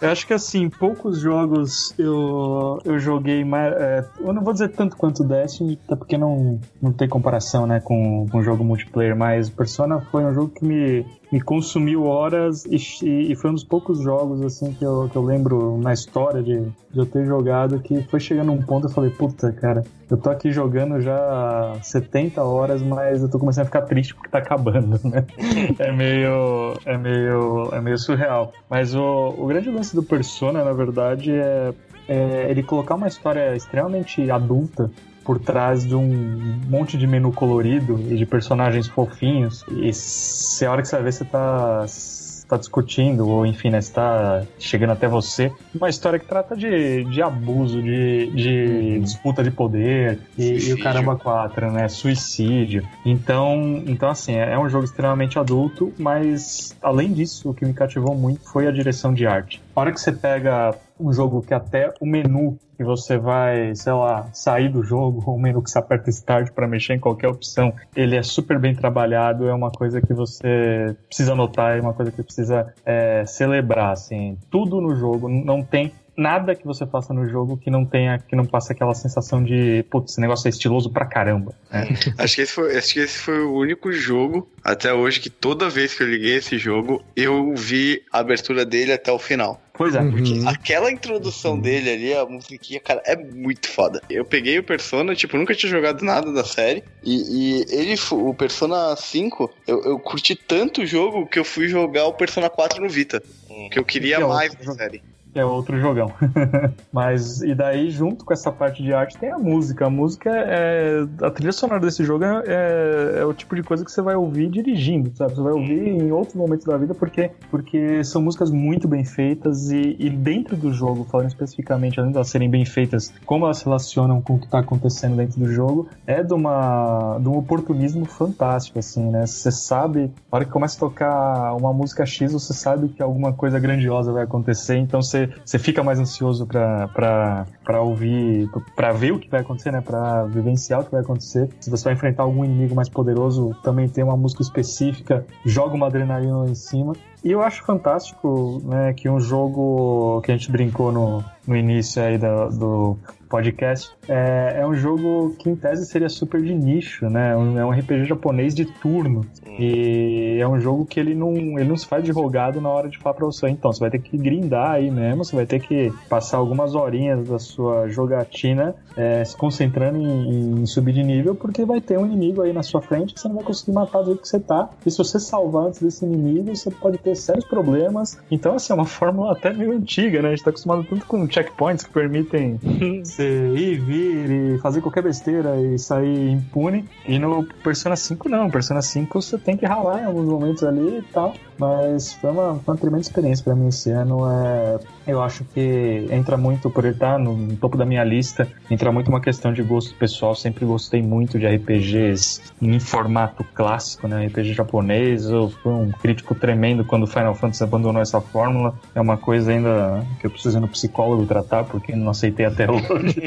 eu acho que assim, poucos jogos eu, eu joguei mais. É, eu não vou dizer tanto quanto Destiny, até porque não, não tem comparação né, com, com jogo multiplayer, mas Persona foi um jogo que me, me consumiu horas e, e, foi um dos poucos jogos assim que eu, que eu lembro na história de, de eu ter jogado que foi chegando um ponto eu falei, puta, cara, eu tô aqui jogando já 70 horas, mas eu tô começando a ficar triste porque tá acabando, né? é meio é meio é meio surreal. Mas o, o grande lance do Persona, na verdade, é, é ele colocar uma história extremamente adulta por trás de um monte de menu colorido e de personagens fofinhos. E se a hora que você vai ver, você tá está discutindo, ou enfim, né, está chegando até você. Uma história que trata de, de abuso, de, de uhum. disputa de poder e, e, o caramba quatro, né? Suicídio. Então, então assim, é um jogo extremamente adulto, mas além disso, o que me cativou muito foi a direção de arte. A hora que você pega um jogo que até o menu que você vai, sei lá, sair do jogo, ou menu que você aperta Start para mexer em qualquer opção, ele é super bem trabalhado, é uma coisa que você precisa notar, é uma coisa que precisa é, celebrar, assim. Tudo no jogo, não tem nada que você faça no jogo que não tenha, que não passe aquela sensação de, putz, esse negócio é estiloso pra caramba. Né? acho, que esse foi, acho que esse foi o único jogo até hoje que toda vez que eu liguei esse jogo, eu vi a abertura dele até o final. Pois é. Porque uhum. aquela introdução dele ali, a musiquinha, cara, é muito foda. Eu peguei o Persona, tipo, nunca tinha jogado nada da série. E, e ele, o Persona 5, eu, eu curti tanto o jogo que eu fui jogar o Persona 4 no Vita. Que eu queria que mais da série. É outro jogão. Mas, e daí, junto com essa parte de arte, tem a música. A música é. A trilha sonora desse jogo é, é, é o tipo de coisa que você vai ouvir dirigindo, sabe? Você vai ouvir em outros momentos da vida porque, porque são músicas muito bem feitas e, e dentro do jogo, falando especificamente, além de elas serem bem feitas, como elas se relacionam com o que está acontecendo dentro do jogo, é de, uma, de um oportunismo fantástico, assim, né? Você sabe, na hora que começa a tocar uma música X, você sabe que alguma coisa grandiosa vai acontecer, então você, você fica mais ansioso para ouvir, para ver o que vai acontecer, né? Para vivenciar o que vai acontecer. Se você vai enfrentar algum inimigo mais poderoso, também tem uma música específica, joga uma adrenalina lá em cima. E eu acho fantástico, né, que um jogo que a gente brincou no, no início aí do, do podcast, é, é, um jogo que em tese seria super de nicho, né? É um RPG japonês de turno. E é um jogo que ele não, ele não se faz de rogado na hora de falar pra você. Então, você vai ter que grindar aí mesmo, você vai ter que passar algumas horinhas da sua jogatina é, se concentrando em, em, subir de nível, porque vai ter um inimigo aí na sua frente que você não vai conseguir matar do jeito que você tá. E se você salvar antes desse inimigo, você pode ter sérios problemas. Então, assim, é uma fórmula até meio antiga, né? A gente tá acostumado tanto com checkpoints que permitem ir, vir e fazer qualquer besteira e sair impune. E no Persona 5 não, Persona 5 você tem que ralar em alguns momentos ali e tal. Mas foi uma, uma tremenda experiência para mim esse ano. É, eu acho que entra muito, por ele estar no, no, topo da minha lista, entra muito uma questão de gosto pessoal. Sempre gostei muito de RPGs em formato clássico, né? RPG japonês. Eu fui um crítico tremendo quando Final Fantasy abandonou essa fórmula. É uma coisa ainda que eu preciso ir no psicólogo tratar, porque não aceitei até hoje.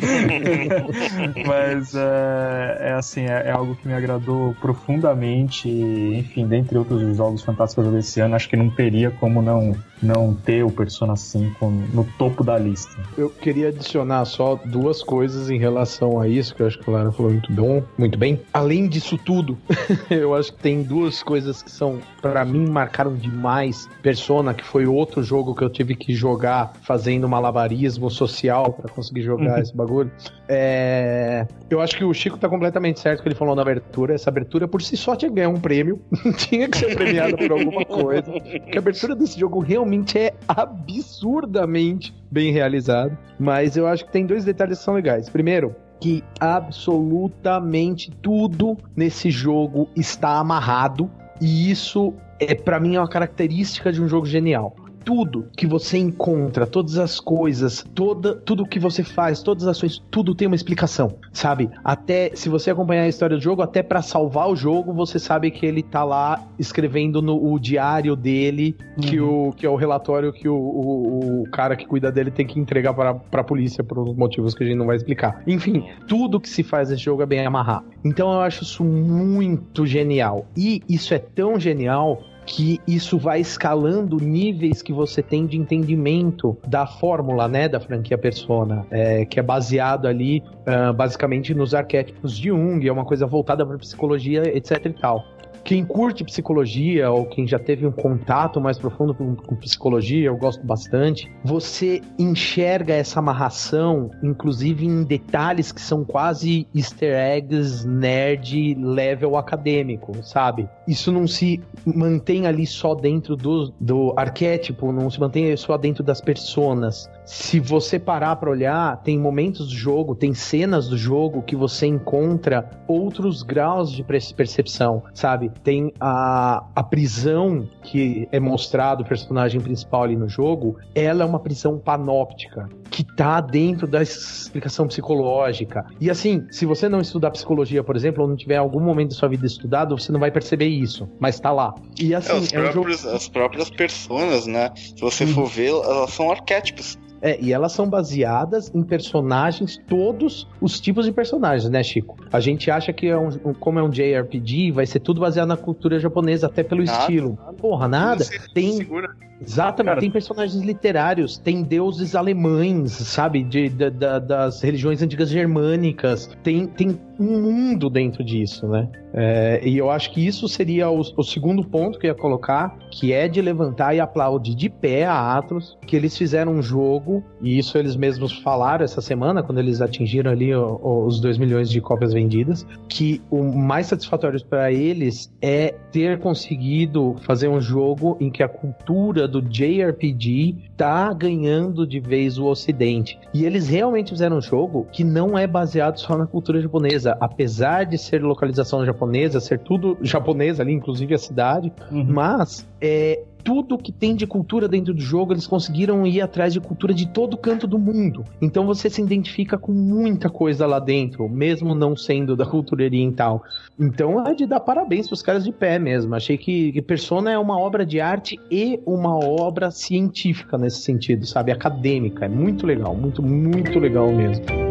Mas é, é assim, é, é, algo que me agradou profundamente. Enfim, dentre outros jogos fantásticos desse ano, acho que não teria como não não ter o Persona 5 no topo da lista. Eu queria adicionar só duas coisas em relação a isso, que eu acho que o Lara falou muito bom, muito bem. Além disso tudo, eu acho que tem duas coisas que são, para mim, marcaram demais Persona, que foi outro jogo que eu tive que jogar fazendo malabarismo social para conseguir jogar uhum. esse bagulho. É... Eu acho que o Chico tá completamente certo que ele falou na abertura. Essa abertura por si só tinha que ganhar um prêmio, tinha que ser premiada por alguma coisa. Porque a abertura desse jogo realmente realmente é absurdamente bem realizado. Mas eu acho que tem dois detalhes que são legais. Primeiro, que absolutamente tudo nesse jogo está amarrado. E isso é para mim é uma característica de um jogo genial tudo que você encontra, todas as coisas, toda, tudo que você faz, todas as ações, tudo tem uma explicação, sabe? Até se você acompanhar a história do jogo, até para salvar o jogo, você sabe que ele tá lá escrevendo no o diário dele, que, uhum. o, que é o relatório que o, o, o, cara que cuida dele tem que entregar para a polícia por motivos que a gente não vai explicar. Enfim, tudo que se faz nesse jogo é bem amarrado. Então eu acho isso muito genial. E isso é tão genial que isso vai escalando níveis que você tem de entendimento da fórmula, né, da franquia Persona, é, que é baseado ali uh, basicamente nos arquétipos de Jung, é uma coisa voltada para psicologia, etc e tal quem curte psicologia ou quem já teve um contato mais profundo com, com, psicologia, eu gosto bastante, você enxerga essa amarração, inclusive em detalhes que são quase easter eggs nerd level acadêmico, sabe? Isso não se mantém ali só dentro do, do arquétipo, não se mantém só dentro das personas se você parar para olhar, tem momentos do jogo, tem cenas do jogo que você encontra outros graus de percepção, sabe? Tem a, a prisão que é mostrado o personagem principal ali no jogo, ela é uma prisão panóptica que tá dentro da explicação psicológica. E assim, se você não estudar psicologia, por exemplo, ou não tiver algum momento da sua vida estudado, você não vai perceber isso, mas tá lá. E assim, é, é próprios, um jogo... as próprias personas, né? Se você hum. for ver, elas são arquétipos. É, e elas são baseadas em personagens, todos os tipos de personagens, né, Chico? A gente acha que é um, como é um JRPG, vai ser tudo baseado na cultura japonesa, até pelo nada, estilo. Porra, nada. Tem. Segura. Exatamente, Cara, tem personagens literários, tem deuses alemães, sabe? De, de, de, das religiões antigas germânicas. Tem, tem um mundo dentro disso, né? É, e eu acho que isso seria o, o, segundo ponto que eu ia colocar, que é de levantar e aplaudir de pé a Atlas, que eles fizeram um jogo, e isso eles mesmos falaram essa semana, quando eles atingiram ali o, os 2 milhões de cópias vendidas, que o mais satisfatório para eles é ter conseguido fazer um jogo em que a cultura cultura do JRPG tá ganhando de vez o ocidente. E eles realmente fizeram um jogo que não é baseado só na cultura japonesa, apesar de ser localização japonesa, ser tudo japonês ali, inclusive a cidade, uhum. mas é, tudo que tem de cultura dentro do jogo, eles conseguiram ir atrás de cultura de todo canto do mundo. Então você se identifica com muita coisa lá dentro, mesmo não sendo da cultura oriental. Então é de dar parabéns pros caras de pé mesmo. Achei que, Persona é uma obra de arte e uma obra científica nesse sentido, sabe? Acadêmica. É muito legal, muito, muito legal mesmo.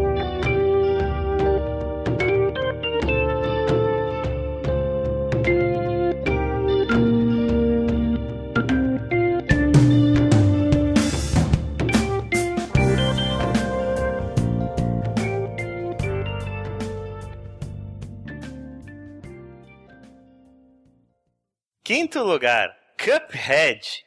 Quinto lugar, Cuphead.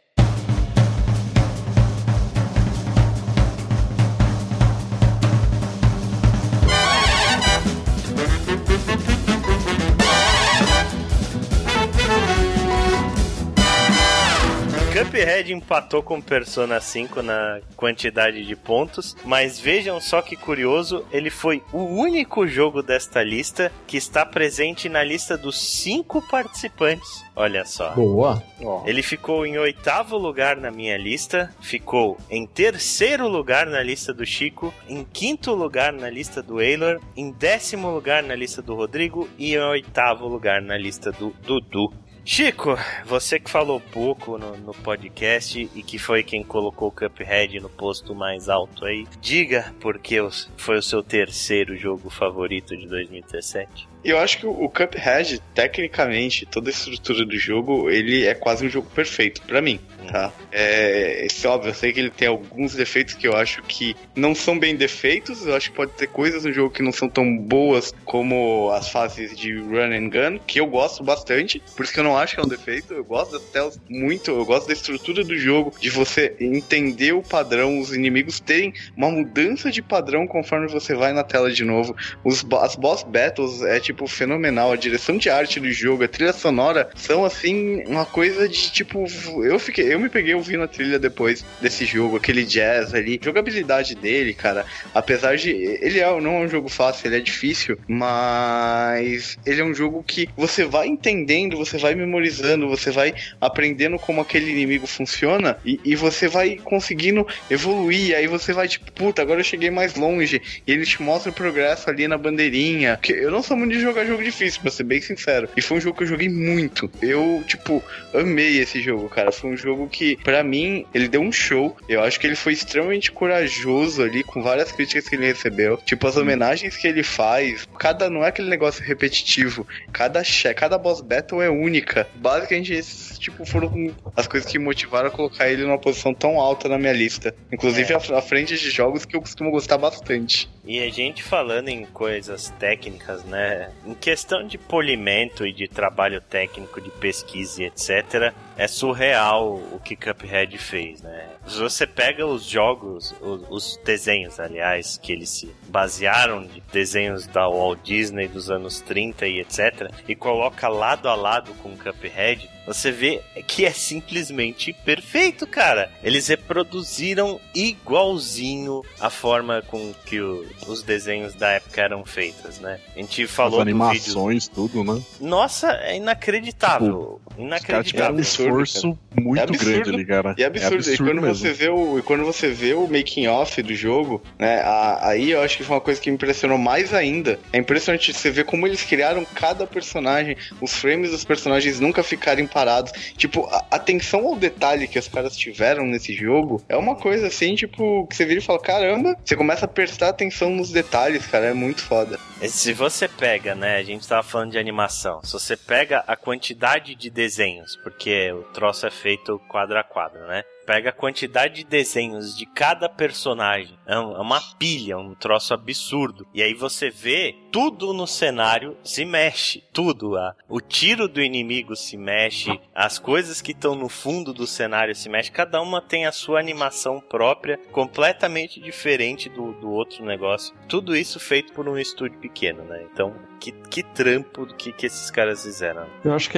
Cuphead empatou com Persona 5 na quantidade de pontos, mas vejam só que curioso, ele foi o único jogo desta lista que está presente na lista dos cinco participantes. Olha só. Boa. Ele ficou em oitavo lugar na minha lista, ficou em terceiro lugar na lista do Chico, em quinto lugar na lista do Eilor, em décimo lugar na lista do Rodrigo e em oitavo lugar na lista do Dudu. Chico, você que falou pouco no, no, podcast e que foi quem colocou o Cuphead no posto mais alto aí, diga por que foi o seu terceiro jogo favorito de 2017. Eu acho que o Cuphead, tecnicamente, toda a estrutura do jogo, ele é quase um jogo perfeito para mim, tá? É, é óbvio, eu sei que ele tem alguns defeitos que eu acho que não são bem defeitos, eu acho que pode ter coisas no jogo que não são tão boas como as fases de run and gun, que eu gosto bastante, por isso que eu não acho que é um defeito, eu gosto das telas muito, eu gosto da estrutura do jogo, de você entender o padrão, os inimigos terem uma mudança de padrão conforme você vai na tela de novo. Os, as boss battles é tipo, fenomenal. A direção de arte do jogo, a trilha sonora são, assim, uma coisa de, tipo, eu fiquei, eu me peguei ouvindo a trilha depois desse jogo, aquele jazz ali. Jogabilidade dele, cara, apesar de, ele é, não é um jogo fácil, ele é difícil, mas ele é um jogo que você vai entendendo, você vai memorizando, você vai aprendendo como aquele inimigo funciona e, e você vai conseguindo evoluir, aí você vai, tipo, puta, agora eu cheguei mais longe, e ele te mostra o progresso ali na bandeirinha. Eu não sou muito de jogar jogo difícil, pra ser bem sincero. E foi um jogo que eu joguei muito. Eu, tipo, amei esse jogo, cara. Foi um jogo que, para mim, ele deu um show. Eu acho que ele foi extremamente corajoso ali, com várias críticas que ele recebeu. Tipo, as homenagens que ele faz. Cada, não é aquele negócio repetitivo. Cada, cada boss battle é única. Basicamente, esses, tipo, foram as coisas que motivaram a colocar ele numa posição tão alta na minha lista. Inclusive, é. à frente de jogos que eu costumo gostar bastante. E a gente falando em coisas técnicas, né? em questão de polimento e de trabalho técnico, de pesquisa e etc., é surreal o que Cuphead fez, né? Se você pega os jogos, os, os, desenhos, aliás, que eles se basearam de desenhos da Walt Disney dos anos 30 e etc., e coloca lado a lado com Cuphead, você vê que é simplesmente perfeito, cara. Eles reproduziram igualzinho a forma com que o, os desenhos da época eram feitos, né? A gente falou As animações, tudo, né? Nossa, é inacreditável. Tipo, inacreditável. um esforço cara. muito é absurdo, grande ali, cara. E é absurdo. É absurdo e quando mesmo. você vê o, quando você vê o making off do jogo, né? A, aí eu acho que foi uma coisa que me impressionou mais ainda. É impressionante você ver como eles criaram cada personagem, os frames dos personagens nunca ficarem parados. Tipo, a atenção ao detalhe que os caras tiveram nesse jogo é uma coisa assim, tipo, que você vira e fala: caramba, você começa a prestar atenção nos detalhes, cara, é muito foda. Se você pega, né, a gente tava falando de animação, se você pega a quantidade de desenhos, porque o troço é feito quadro a quadro, né? Pega a quantidade de desenhos de cada personagem, é, é uma pilha, um troço absurdo. E aí você vê tudo no cenário se mexe, tudo. A, o tiro do inimigo se mexe, as coisas que estão no fundo do cenário se mexem, cada uma tem a sua animação própria, completamente diferente do, do outro negócio. Tudo isso feito por um estúdio pequeno, né? Então, que, que trampo que, que esses caras fizeram. Eu acho que,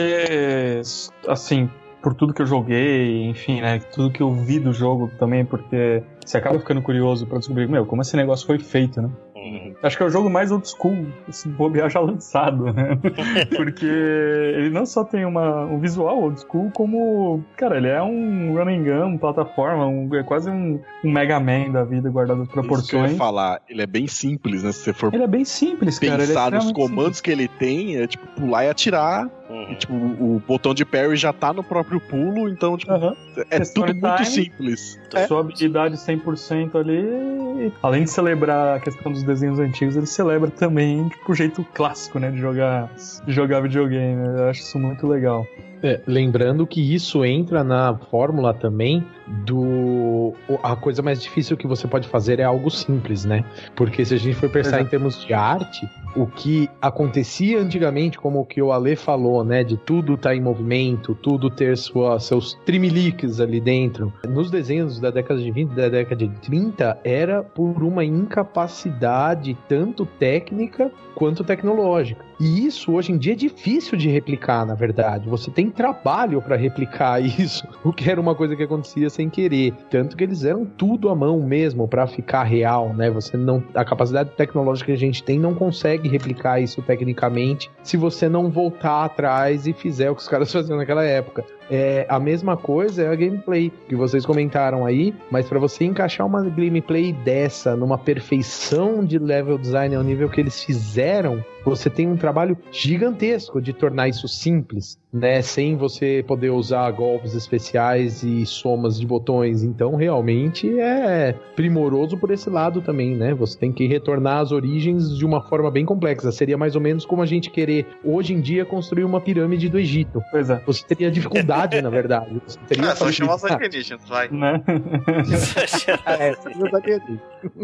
assim, por tudo que eu joguei, enfim, né? Tudo que eu vi do jogo também, porque você acaba ficando curioso para descobrir, meu, como esse negócio foi feito, né? Uhum. Acho que é o jogo mais old school, esse bobear já lançado, né? Porque ele não só tem uma, um visual old school, como, cara, ele é um run and gun, plataforma, um, é quase um, um Mega Man da vida, guardado as Isso que eu proporções. ia falar, ele é bem simples, né? Se você for Ele é bem simples, cara. é pensar nos comandos que ele tem, é tipo pular e atirar. Uhum. E, tipo, o botão de parry já tá no próprio pulo, então, tipo. Aham. é questão tudo muito time. simples. É, Sua habilidade 100% ali, além de celebrar a questão dos desenhos antigos, ele celebra também tipo, o jeito clássico, né, de jogar, de jogar videogame. Eu acho isso muito legal. É, lembrando que isso entra na fórmula também do. A coisa mais difícil que você pode fazer é algo simples, né? Porque se a gente for pensar Exato. em termos de arte, o que acontecia antigamente, como o que o Ale falou, né? De tudo estar em movimento, tudo ter sua, seus trimeliques ali dentro. Nos desenhos da década de 20 da década de 30, era por uma incapacidade tanto técnica quanto tecnológica. E isso hoje em dia é difícil de replicar, na verdade. Você tem trabalho para replicar isso, o que era uma coisa que acontecia sem querer. Tanto que eles eram tudo à mão mesmo para ficar real, né? Você não a capacidade tecnológica que a gente tem não consegue replicar isso tecnicamente se você não voltar atrás e fizer o que os caras faziam naquela época. É, a mesma coisa é a gameplay que vocês comentaram aí, mas para você encaixar uma gameplay dessa numa perfeição de level design ao nível que eles fizeram, você tem um trabalho gigantesco de tornar isso simples, né? Sem você poder usar golpes especiais e somas de botões. Então, realmente é primoroso por esse lado também, né? Você tem que retornar às origens de uma forma bem complexa. Seria mais ou menos como a gente querer, hoje em dia, construir uma pirâmide do Egito. Pois é. Você teria dificuldade, na verdade. Você teria Ah, só chamar os alienígenas, vai. Né? É, os alienígenas.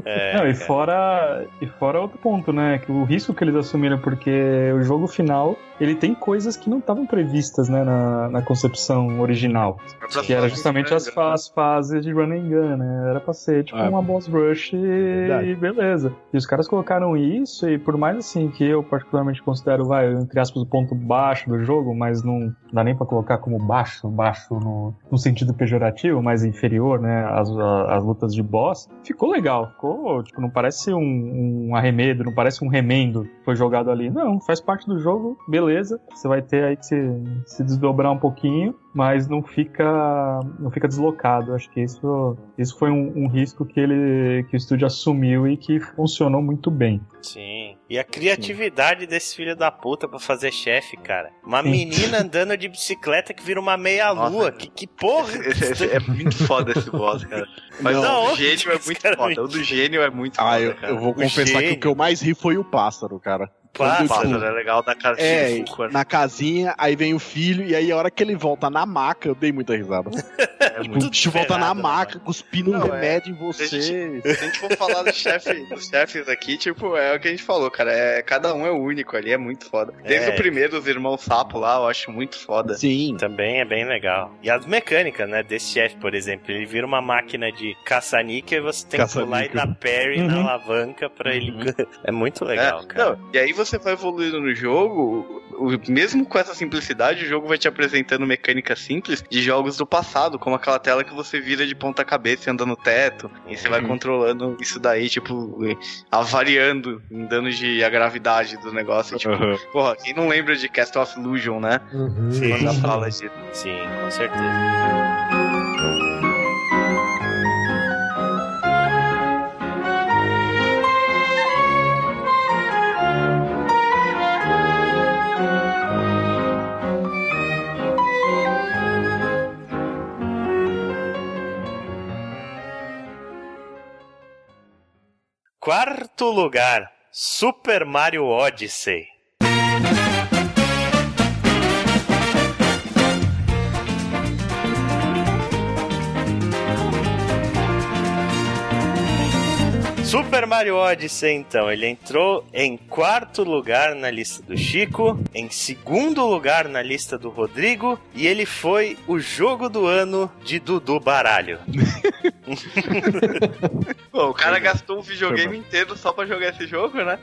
É, Não, e cara. fora, e fora outro ponto, né? Que o risco que eles assumiram, porque o jogo final ele tem coisas que não estavam previstas né, na, na concepção original. Que era justamente as, fa- as fases de run and gun, né? Era pra ser tipo Ah. uma boss rush e, Verdade. e beleza. E os caras colocaram isso, e por mais assim que eu particularmente considero, vai, entre aspas, o ponto baixo do jogo, mas não dá nem pra colocar como baixo, baixo no, no sentido pejorativo, mas inferior, né? As, a- as lutas de boss, ficou legal. Ficou, tipo, não parece um, um arremedo, não parece um remendo foi jogado ali. Não, faz parte do jogo, beleza. Você vai ter aí que se, se desdobrar um pouquinho, mas não fica não fica deslocado. Acho que isso, isso foi um, um risco que ele que o estúdio assumiu e que funcionou muito bem. Sim. E a criatividade desse filho da puta pra fazer chefe, cara. Uma Sim. menina andando de bicicleta que vira uma meia-lua. Que, que porra! Esse- esse- é muito foda esse boss, cara. Mas Não. o do gênio é muito foda. O do gênio é muito foda, Ah, eu, cara. eu vou O confessar que o que eu mais ri foi o pássaro, cara. Pássaro tipo, é legal da cara É, Fulcor. na casinha, aí vem o filho, e aí a hora que ele volta na maca, eu dei muita risada. É Tipo, muito o bicho volta na né, maca, cuspindo um é. remédio em você. Se a gente for falar do chefe, dos chefes aqui, tipo, é o que a gente falou, cara. É, cada um é único ali, é muito foda. Desde É. o primeiro, os irmãos sapo lá, eu acho muito foda. Sim. Também é bem legal. E as mecânicas, né? Desse chefe, por exemplo. Ele vira uma máquina de caça-níquel e você tem que pular e dar parry na Uhum. alavanca pra ele. É muito legal, É, cara. não, e aí você vai evoluindo no jogo, o- mesmo com essa simplicidade, o jogo vai te apresentando mecânicas simples de jogos do passado, como aquela tela que você vira de ponta cabeça e anda no teto, e você vai Uhum. controlando isso daí, tipo, avariando em danos de a gravidade do negócio. Tipo, Aham. porra, quem não lembra de Castle of Illusion, né? Uhum. Sim. Quando fala disso. Sim, com certeza. Quarto lugar, Super Mario Odyssey. Super Mario Odyssey, então, ele entrou em quarto lugar na lista do Chico, em segundo lugar na lista do Rodrigo, e ele foi o jogo do ano de Dudu Baralho. Pô, o cara gastou o videogame inteiro só pra jogar esse jogo, né?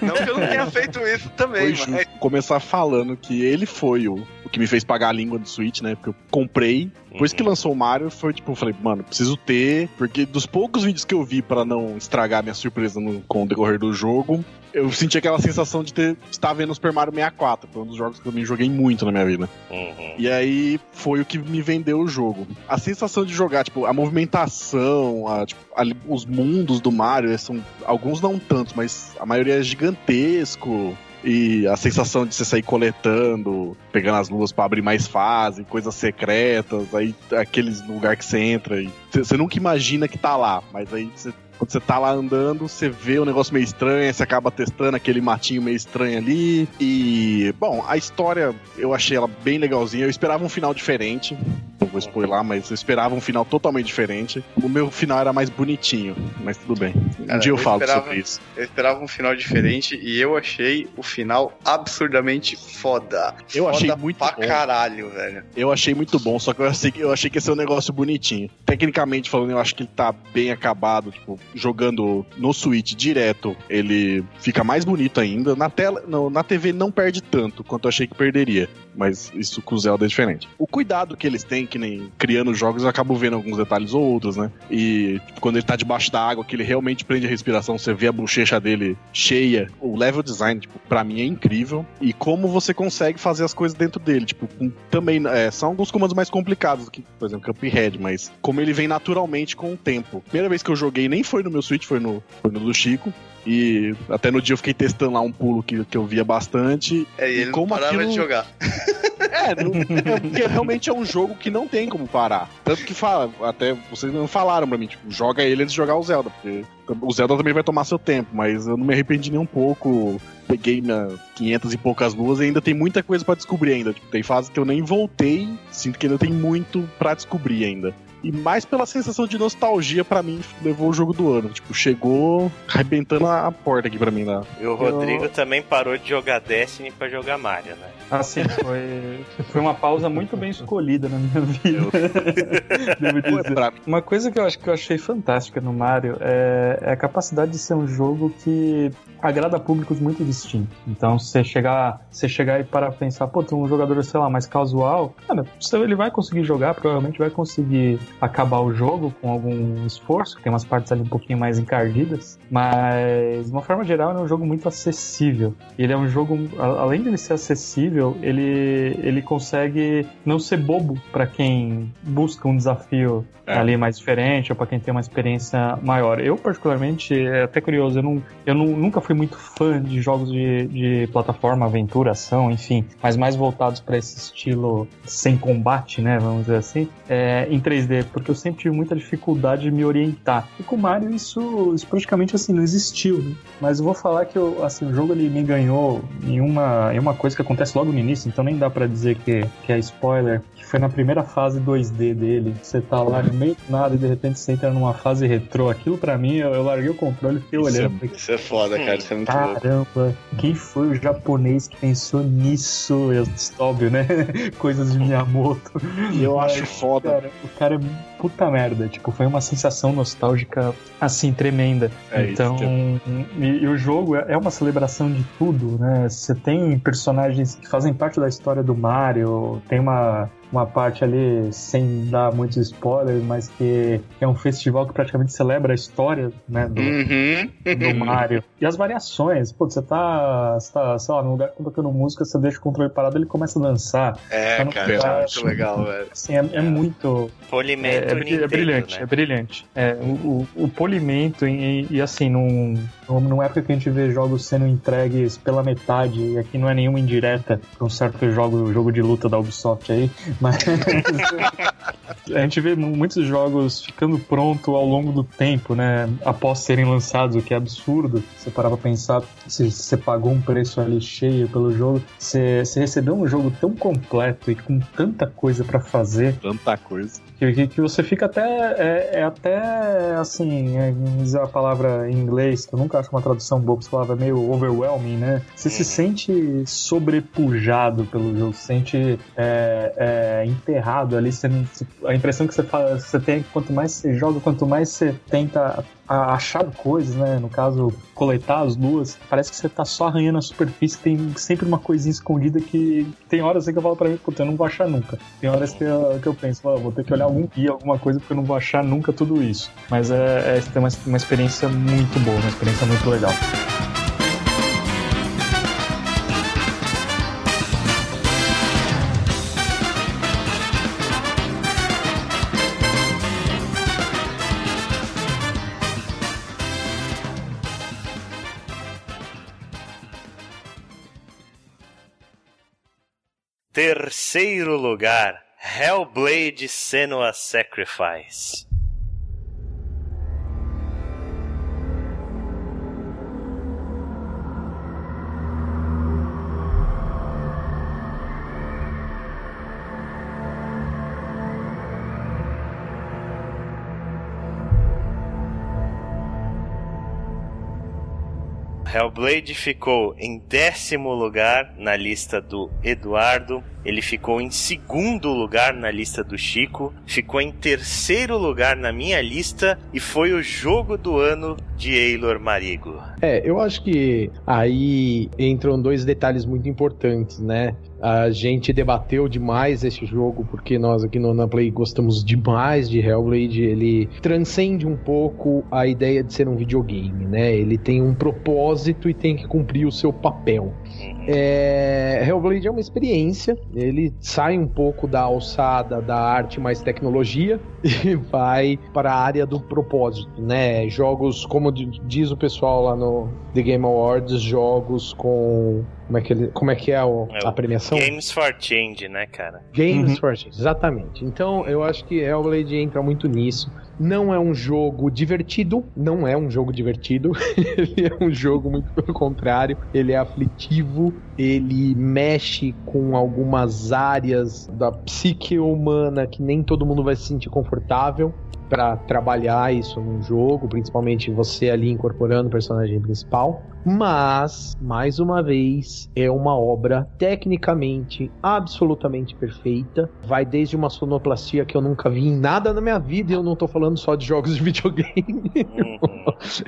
Não que eu não tenha feito isso também, Foi mas. justo começar falando que ele foi o, o que me fez pagar a língua do Switch, né? Porque eu comprei. Depois que lançou o Mario, foi tipo, eu falei, mano, preciso ter. Porque dos poucos vídeos que eu vi pra não estragar minha surpresa no- com o decorrer do jogo, eu senti aquela sensação de ter estar vendo o Super Mario 64. Foi um dos jogos que eu me joguei muito na minha vida. Uhum. E aí foi o que me vendeu o jogo. A sensação de jogar, tipo, a movimentação, a, tipo, ali, os mundos do Mario, são alguns não tantos, mas a maioria é gigantesco. E a sensação de você sair coletando, pegando as luas pra abrir mais fase, coisas secretas, aí aqueles lugar que você entra e você nunca imagina que tá lá, mas aí você quando você tá lá andando, você vê um negócio meio estranho, você acaba testando aquele matinho meio estranho ali. E, bom, a história eu achei ela bem legalzinha. Eu esperava um final diferente. Não vou spoiler, mas eu esperava um final totalmente diferente. O meu final era mais bonitinho, mas tudo bem. Um Cara, dia eu, eu falo esperava- sobre isso. Eu esperava um final diferente e eu achei o final absurdamente foda. Eu achei Foda muito pra bom. caralho, velho. Eu achei muito bom, só que eu achei, que- eu achei que ia ser um negócio bonitinho. Tecnicamente falando, eu acho que ele tá bem acabado, tipo, jogando no Switch direto, ele fica mais bonito ainda. Na tela, na TV não perde tanto quanto eu achei que perderia. Mas isso com o Zelda é diferente. O cuidado que eles têm, que nem criando jogos, eu acabo vendo alguns detalhes ou outros, né? E tipo, quando ele tá debaixo da água, que ele realmente prende a respiração, você vê a bochecha dele cheia. O level design, tipo, pra mim é incrível. E como você consegue fazer as coisas dentro dele, tipo, também é, são alguns comandos mais complicados do que, por exemplo, Cuphead, mas como ele vem naturalmente com o tempo. Primeira vez que eu joguei nem foi no meu Switch, foi no, foi no do Chico. E até no dia eu fiquei testando lá um pulo que, que eu via bastante. É, e ele como não parava aquilo- de jogar. É, não- é porque realmente é um jogo que não tem como parar. Tanto que fala, até vocês não falaram pra mim, tipo, joga ele antes de jogar o Zelda, porque o Zelda também vai tomar seu tempo, mas eu não me arrependi nem um pouco. Peguei minha 500 e poucas luas e ainda tem muita coisa pra descobrir ainda. Tipo, tem fases que eu nem voltei, sinto que ainda tem muito pra descobrir ainda. E mais pela sensação de nostalgia, pra mim, levou o jogo do ano. Tipo, chegou arrebentando a porta aqui pra mim, né? E o Rodrigo também parou de jogar Destiny pra jogar Mario, né? Assim, foi, foi uma pausa muito bem escolhida na minha vida. Devo dizer. Uma coisa que eu acho que eu achei fantástica no Mario é, é a capacidade de ser um jogo que agrada públicos muito distintos. Então, se você chegar, você chegar e parar pra pensar, pô, tem um jogador, sei lá, mais casual, cara, se ele vai conseguir jogar, provavelmente vai conseguir acabar o jogo com algum esforço, tem umas partes ali um pouquinho mais encardidas, mas de uma forma geral ele é um jogo muito acessível. Ele é um jogo, além de ele ser acessível, ele, ele consegue não ser bobo pra quem busca um desafio É. ali mais diferente ou pra quem tem uma experiência maior. Eu, particularmente, é até curioso, eu, não, eu não- nunca fui muito fã de jogos de, de plataforma, aventura, ação, enfim, mas mais voltados pra esse estilo sem combate, né, vamos dizer assim, é, em 3D, porque eu sempre tive muita dificuldade de me orientar. E com o Mario isso, isso praticamente assim não existiu, né? Mas eu vou falar que eu, assim, o jogo ele me ganhou em uma, em uma coisa que acontece logo no início, então nem dá pra dizer que, que é spoiler, foi na primeira fase 2D dele. Você tá lá no meio do nada e de repente você entra numa fase retrô. Aquilo pra mim, eu, eu larguei o controle e fiquei Isso olhando. é falei, Isso é foda, cara. Isso é muito louco. Caramba, quem foi o japonês que pensou nisso? Eu, óbvio, né? Coisas de Miyamoto. E eu Mas, acho foda. Cara, o cara é puta merda. Tipo, foi uma sensação nostálgica, assim, tremenda. É isso então, que e, e o jogo é é uma celebração de tudo, né? Você tem personagens que fazem parte da história do Mario, tem uma, uma parte ali, sem dar muitos spoilers, mas que é um festival que praticamente celebra a história, né? Do, Uhum. do Mario. E as variações, pô, você tá, você tá, sei lá, no lugar que tá tocando música, você deixa o controle parado ele começa a dançar. É, Tá cara, pedaço. muito legal, velho. Assim, é, é muito. É, Polimento é bri- é Nintendo, brilhante, né? é brilhante. É, o, o, o polimento, e, e assim, num, numa época que a gente vê jogos sendo entregues pela metade, e aqui não é nenhuma indireta pra um certo jogo, jogo de luta da Ubisoft aí, mas a gente vê mu- muitos jogos ficando pronto ao longo do tempo, né? Após serem lançados, o que é absurdo. Você parar pra pensar, se você pagou um preço ali cheio pelo jogo, você, você recebeu um jogo tão completo e com tanta coisa pra fazer Tanta coisa. Que, que, você fica até. É, é até assim, é, vamos dizer a palavra em inglês, que eu nunca acho uma tradução boa, essa palavra é meio overwhelming, né? Você se Uhum. sente sobrepujado pelo jogo, se sente é, é, enterrado ali. Você, a impressão que você, fala, você tem é que quanto mais você joga, quanto mais você tenta achar coisas, né? No caso, coletar as luas, parece que você tá só arranhando a superfície, tem sempre uma coisinha escondida que tem horas que eu falo pra mim, puta, eu não vou achar nunca. Tem horas que eu, que eu penso, vou ter que olhar algum guia, alguma coisa, porque eu não vou achar nunca tudo isso. Mas é, é uma, uma experiência muito boa, uma experiência muito legal. Terceiro lugar, Hellblade Senua Sacrifice. Hellblade ficou em décimo lugar na lista do Eduardo. Ele ficou em segundo lugar na lista do Chico. Ficou em terceiro lugar na minha lista. E foi o jogo do ano de Eilor Marigo. É, eu acho que aí entram dois detalhes muito importantes, né? A gente debateu demais esse jogo porque nós aqui no Play gostamos demais de Hellblade. Ele transcende um pouco a ideia de ser um videogame, né? Ele tem um propósito e tem que cumprir o seu papel. Uhum. É, Hellblade é uma experiência, ele sai um pouco da alçada da arte mais tecnologia e vai para a área do propósito, né? Jogos, como diz o pessoal lá no The Game Awards, jogos com como é que, ele, como é, que é, o, é a premiação? Games for Change, né, cara? Games uhum. for Change, exatamente. Então, eu acho que Hellblade entra muito nisso. Não é um jogo divertido, não é um jogo divertido. ele é um jogo muito pelo contrário. Ele é aflitivo, ele mexe com algumas áreas da psique humana que nem todo mundo vai se sentir confortável para trabalhar isso num jogo, principalmente você ali incorporando o personagem principal. Mas, mais uma vez, é uma obra tecnicamente absolutamente perfeita. Vai desde uma sonoplastia que eu nunca vi em nada na minha vida, e eu não tô falando só de jogos de videogame. Uhum.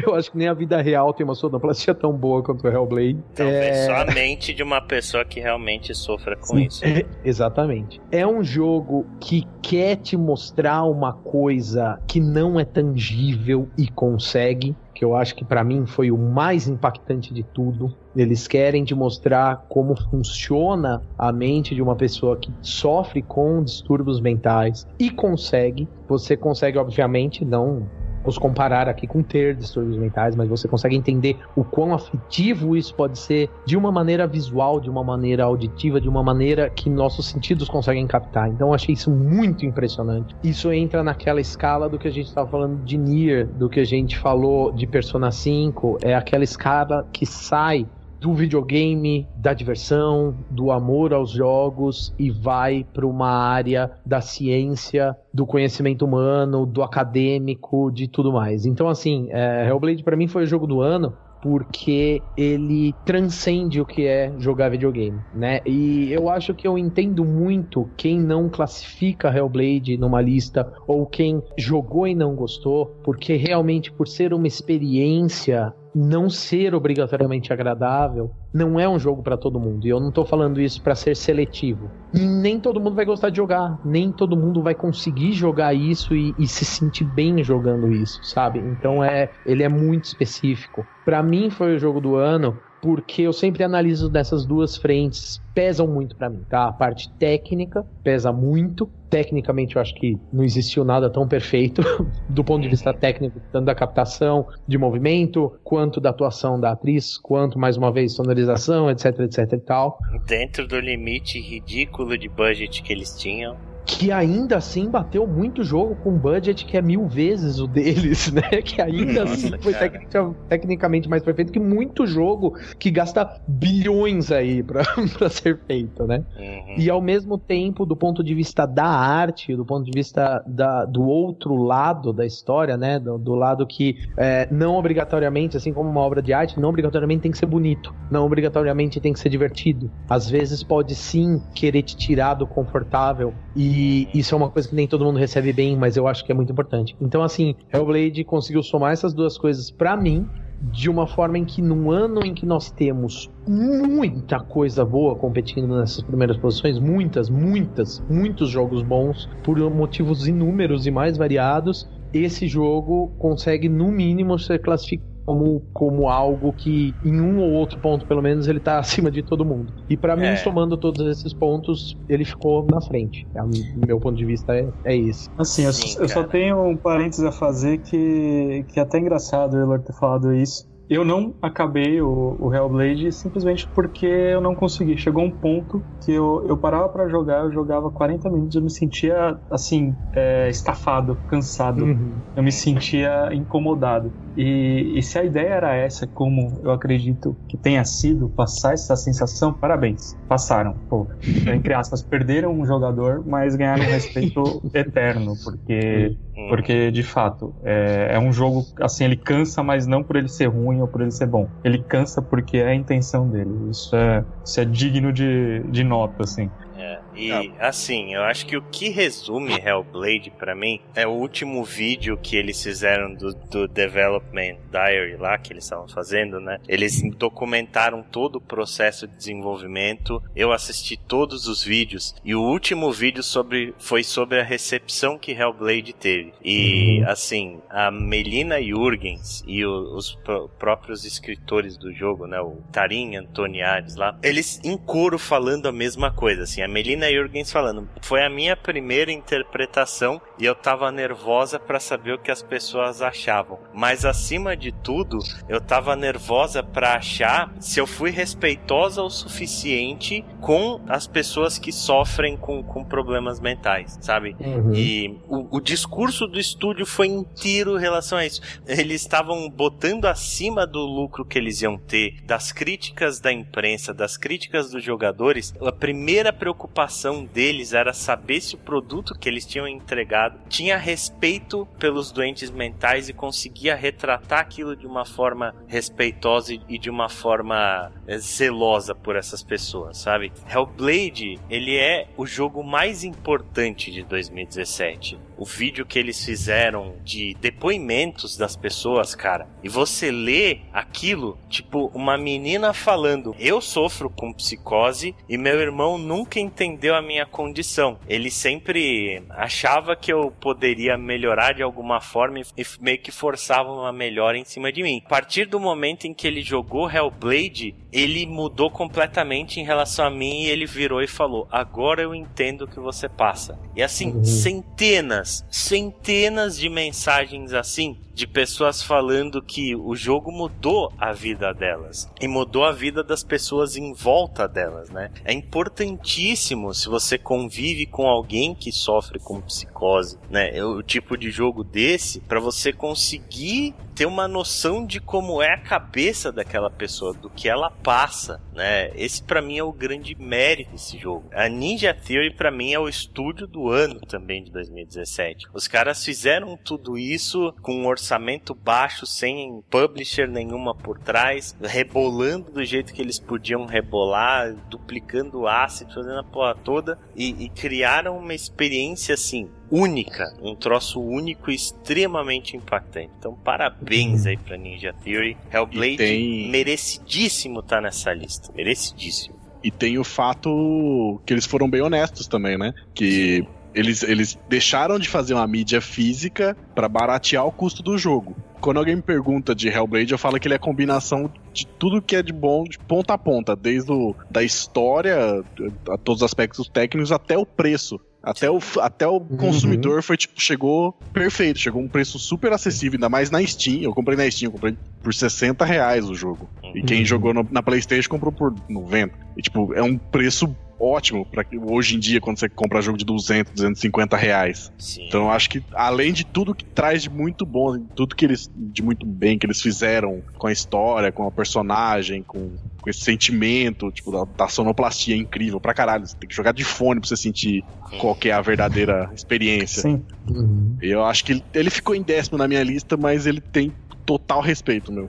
eu acho que nem a vida real tem uma sonoplastia tão boa quanto o Hellblade. Talvez é... só a mente de uma pessoa que realmente sofra com Sim, isso. É, exatamente. É um jogo que quer te mostrar uma coisa que não é tangível e consegue que eu acho que para mim foi o mais impactante de tudo. Eles querem te mostrar como funciona a mente de uma pessoa que sofre com distúrbios mentais e consegue. Você consegue, obviamente, não os comparar aqui com ter distúrbios mentais, mas você consegue entender o quão afetivo isso pode ser de uma maneira visual, de uma maneira auditiva, de uma maneira que nossos sentidos conseguem captar. Então eu achei isso muito impressionante. Isso entra naquela escala do que a gente estava falando de Nier, do que a gente falou de Persona 5, é aquela escala que sai do videogame, da diversão, do amor aos jogos e vai para uma área da ciência, do conhecimento humano, do acadêmico, de tudo mais. Então, assim, é, Hellblade para mim foi o jogo do ano porque ele transcende o que é jogar videogame, né? E eu acho que eu entendo muito quem não classifica Hellblade numa lista ou quem jogou e não gostou, porque realmente por ser uma experiência não ser obrigatoriamente agradável não é um jogo para todo mundo. E eu não tô falando isso para ser seletivo. Nem todo mundo vai gostar de jogar, nem todo mundo vai conseguir jogar isso e, e se sentir bem jogando isso, sabe? Então é, ele é muito específico. Para mim foi o jogo do ano porque eu sempre analiso dessas duas frentes, pesam muito para mim, tá? A parte técnica pesa muito. Tecnicamente eu acho que não existiu nada tão perfeito do ponto de vista técnico, tanto da captação de movimento, quanto da atuação da atriz, quanto mais uma vez sonorização, etc, etc e tal. Dentro do limite ridículo de budget que eles tinham. Que ainda assim bateu muito jogo com budget que é mil vezes o deles, né? Que ainda Nossa, assim foi tecnica- tecnicamente mais perfeito que muito jogo que gasta bilhões aí pra, pra ser feito, né? Uhum. E ao mesmo tempo, do ponto de vista da arte, do ponto de vista da, do outro lado da história, né? Do, do lado que é, não obrigatoriamente, assim como uma obra de arte, não obrigatoriamente tem que ser bonito, não obrigatoriamente tem que ser divertido. Às vezes pode sim querer te tirar do confortável, e isso é uma coisa que nem todo mundo recebe bem, mas eu acho que é muito importante. Então, assim, Hellblade conseguiu somar essas duas coisas pra mim de uma forma em que num ano em que nós temos muita coisa boa competindo nessas primeiras posições, muitas, muitas, muitos jogos bons por motivos inúmeros e mais variados, esse jogo consegue no mínimo ser classificado como, como algo que em um ou outro ponto pelo menos ele tá acima de todo mundo. E pra mim, É. somando todos esses pontos, ele ficou na frente. É, o meu ponto de vista é, é esse. Assim, eu, Sim, eu só cara. tenho um parênteses a fazer que, que é até engraçado o Elor ter falado isso. Eu não acabei o, o Hellblade simplesmente porque eu não consegui. Chegou um ponto que eu, eu parava pra jogar, eu jogava 40 minutos, eu me sentia, assim, é, estafado, cansado. Uhum. Eu me sentia incomodado. E, e se a ideia era essa, como eu acredito que tenha sido, passar essa sensação, parabéns. Passaram. Pô, entre aspas, perderam um jogador, mas ganharam um respeito eterno, porque, Uhum. porque de fato, é, é um jogo, assim, ele cansa, mas não por ele ser ruim ou por ele ser bom. Ele cansa porque é a intenção dele. Isso é, isso é digno de, de nota, assim. É, E assim, eu acho que o que resume Hellblade pra mim é o último vídeo que eles fizeram do, do Development Diary lá, que eles estavam fazendo, né? Eles documentaram todo o processo de desenvolvimento. Eu assisti todos os vídeos e o último vídeo sobre foi sobre a recepção que Hellblade teve. E assim, a Melina Jurgens e o- os pró- próprios escritores do jogo, né, o Tarim Antoniades lá, eles em coro falando a mesma coisa, assim, a Melina Jurgens falando, foi a minha primeira interpretação e eu tava nervosa pra saber o que as pessoas achavam. Mas acima de tudo, eu tava nervosa pra achar se eu fui respeitosa o suficiente com as pessoas que sofrem com, com problemas mentais, sabe? Uhum. E o, o discurso do estúdio foi inteiro em relação a isso. Eles estavam botando acima do lucro que eles iam ter, das críticas da imprensa, das críticas dos jogadores. A primeira preocupação deles era saber se o produto que eles tinham entregado tinha respeito pelos doentes mentais e conseguia retratar aquilo de uma forma respeitosa e- e de uma forma eh, zelosa por essas pessoas, sabe? Hellblade, ele é o jogo mais importante de 2017. O vídeo que eles fizeram de depoimentos das pessoas, cara, e você lê aquilo, tipo, uma menina falando: Eu sofro com psicose e meu irmão nunca entendeu a minha condição. Ele sempre achava que eu poderia melhorar de alguma forma e meio que forçava uma melhora em cima de mim. A partir do momento em que ele jogou Hellblade, ele mudou completamente em relação a mim e ele virou e falou: Agora eu entendo o que você passa. E assim, Uhum. centenas, centenas de mensagens assim de pessoas falando que o jogo mudou a vida delas e mudou a vida das pessoas em volta delas, né? É importantíssimo se você convive com alguém que sofre com psicose, né? É O tipo de jogo desse para você conseguir ter uma noção de como é a cabeça daquela pessoa, do que ela passa, né? Esse pra mim é o grande mérito desse jogo. A Ninja Theory pra mim é o estúdio do ano também de 2017. Os caras fizeram tudo isso com um orçamento baixo, sem publisher nenhuma por trás, rebolando do jeito que eles podiam rebolar, duplicando asset, fazendo a porra toda e, e criaram uma experiência assim única, um troço único e extremamente impactante. Então, parabéns aí pra Ninja Theory. Hellblade tem- merecidíssimo tá nessa lista, merecidíssimo. E tem o fato que eles foram bem honestos também, né? Que eles, eles deixaram de fazer uma mídia física pra baratear o custo do jogo. Quando alguém me pergunta de Hellblade, eu falo que ele é a combinação de tudo que é de bom de ponta a ponta, desde o, da história, a todos os aspectos técnicos, até o preço. Até o, até o consumidor foi tipo, chegou perfeito, chegou um preço super acessível, ainda mais na Steam. Eu comprei na Steam, eu comprei por 60 reais o jogo. E quem Uhum. jogou no- na PlayStation comprou por 90. E tipo, é um preço ótimo para hoje em dia quando você compra jogo de 200, 250 reais. Sim. Então eu acho que além de tudo que traz de muito bom, tudo que eles de muito bem que eles fizeram com a história, com a personagem, com, com esse sentimento, tipo da, da sonoplastia incrível pra caralho. Você tem que jogar de fone pra você sentir qual que é a verdadeira experiência. Sim. Uhum. Eu acho que ele, ele ficou em décimo na minha lista, mas ele tem total respeito, meu.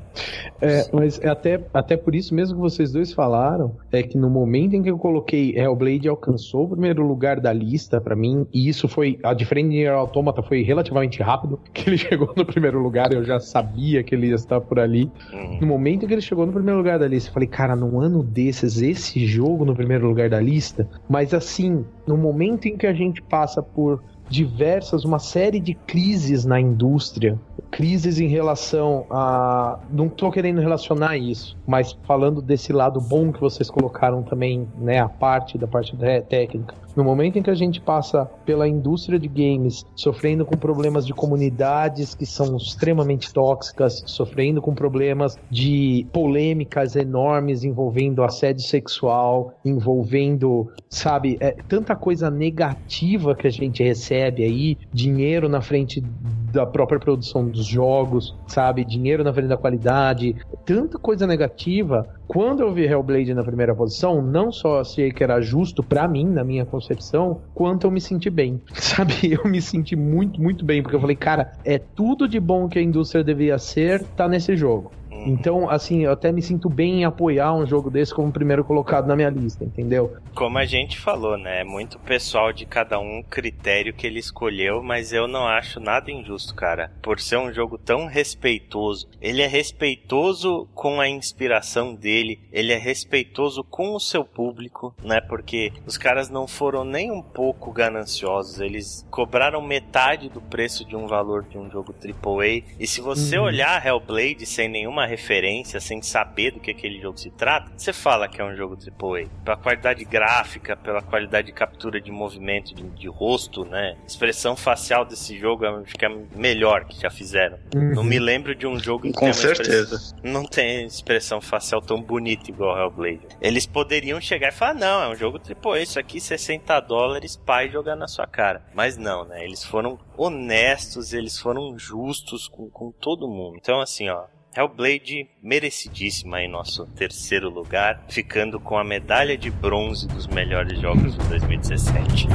É, mas é até, até por isso mesmo que vocês dois falaram, é que no momento em que eu coloquei Hellblade alcançou o primeiro lugar da lista para mim, e isso foi, a diferente de Automata foi relativamente rápido, que ele chegou no primeiro lugar, eu já sabia que ele ia estar por ali. Uhum. No momento em que ele chegou no primeiro lugar da lista, eu falei, cara, num ano desses, esse jogo no primeiro lugar da lista, mas assim, no momento em que a gente passa por diversas, uma série de crises na indústria, crises em relação a. Não estou querendo relacionar isso, mas falando desse lado bom que vocês colocaram também, né, a parte da parte técnica. No momento em que a gente passa pela indústria de games, sofrendo com problemas de comunidades que são extremamente tóxicas, sofrendo com problemas de polêmicas enormes envolvendo assédio sexual, envolvendo, sabe, é, tanta coisa negativa que a gente recebe aí, dinheiro na frente da própria produção dos jogos, sabe, dinheiro na frente da qualidade, tanta coisa negativa. Quando eu vi Hellblade na primeira posição, não só achei que era justo para mim, na minha concepção, quanto eu me senti bem. Sabe, eu me senti muito, muito bem, porque eu falei, cara, é tudo de bom que a indústria devia ser, tá nesse jogo. Então, assim, eu até me sinto bem em apoiar um jogo desse como primeiro colocado na minha lista, entendeu? Como a gente falou, né? É muito pessoal de cada um critério que ele escolheu, mas eu não acho nada injusto, cara. Por ser um jogo tão respeitoso. Ele é respeitoso com a inspiração dele, ele é respeitoso com o seu público, né? Porque os caras não foram nem um pouco gananciosos, eles cobraram metade do preço de um valor de um jogo AAA. E se você uhum. olhar Hellblade sem nenhuma referência, sem saber do que aquele jogo se trata, você fala que é um jogo AAA. Pela qualidade gráfica, pela qualidade de captura de movimento, de, de rosto, né? expressão facial desse jogo acho que é melhor que já fizeram. Uhum. Não me lembro de um jogo que Com certeza. Não tem expressão facial tão bonita igual Hellblade. Eles poderiam chegar e falar, não, é um jogo AAA, isso aqui 60 dólares, pai jogar na sua cara. Mas não, né? Eles foram honestos, eles foram justos com, com todo mundo. Então, assim, ó, Hellblade merecidíssima em nosso terceiro lugar, ficando com a medalha de bronze dos melhores jogos de 2017.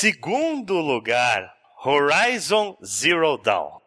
Segundo lugar, Horizon Zero Dawn.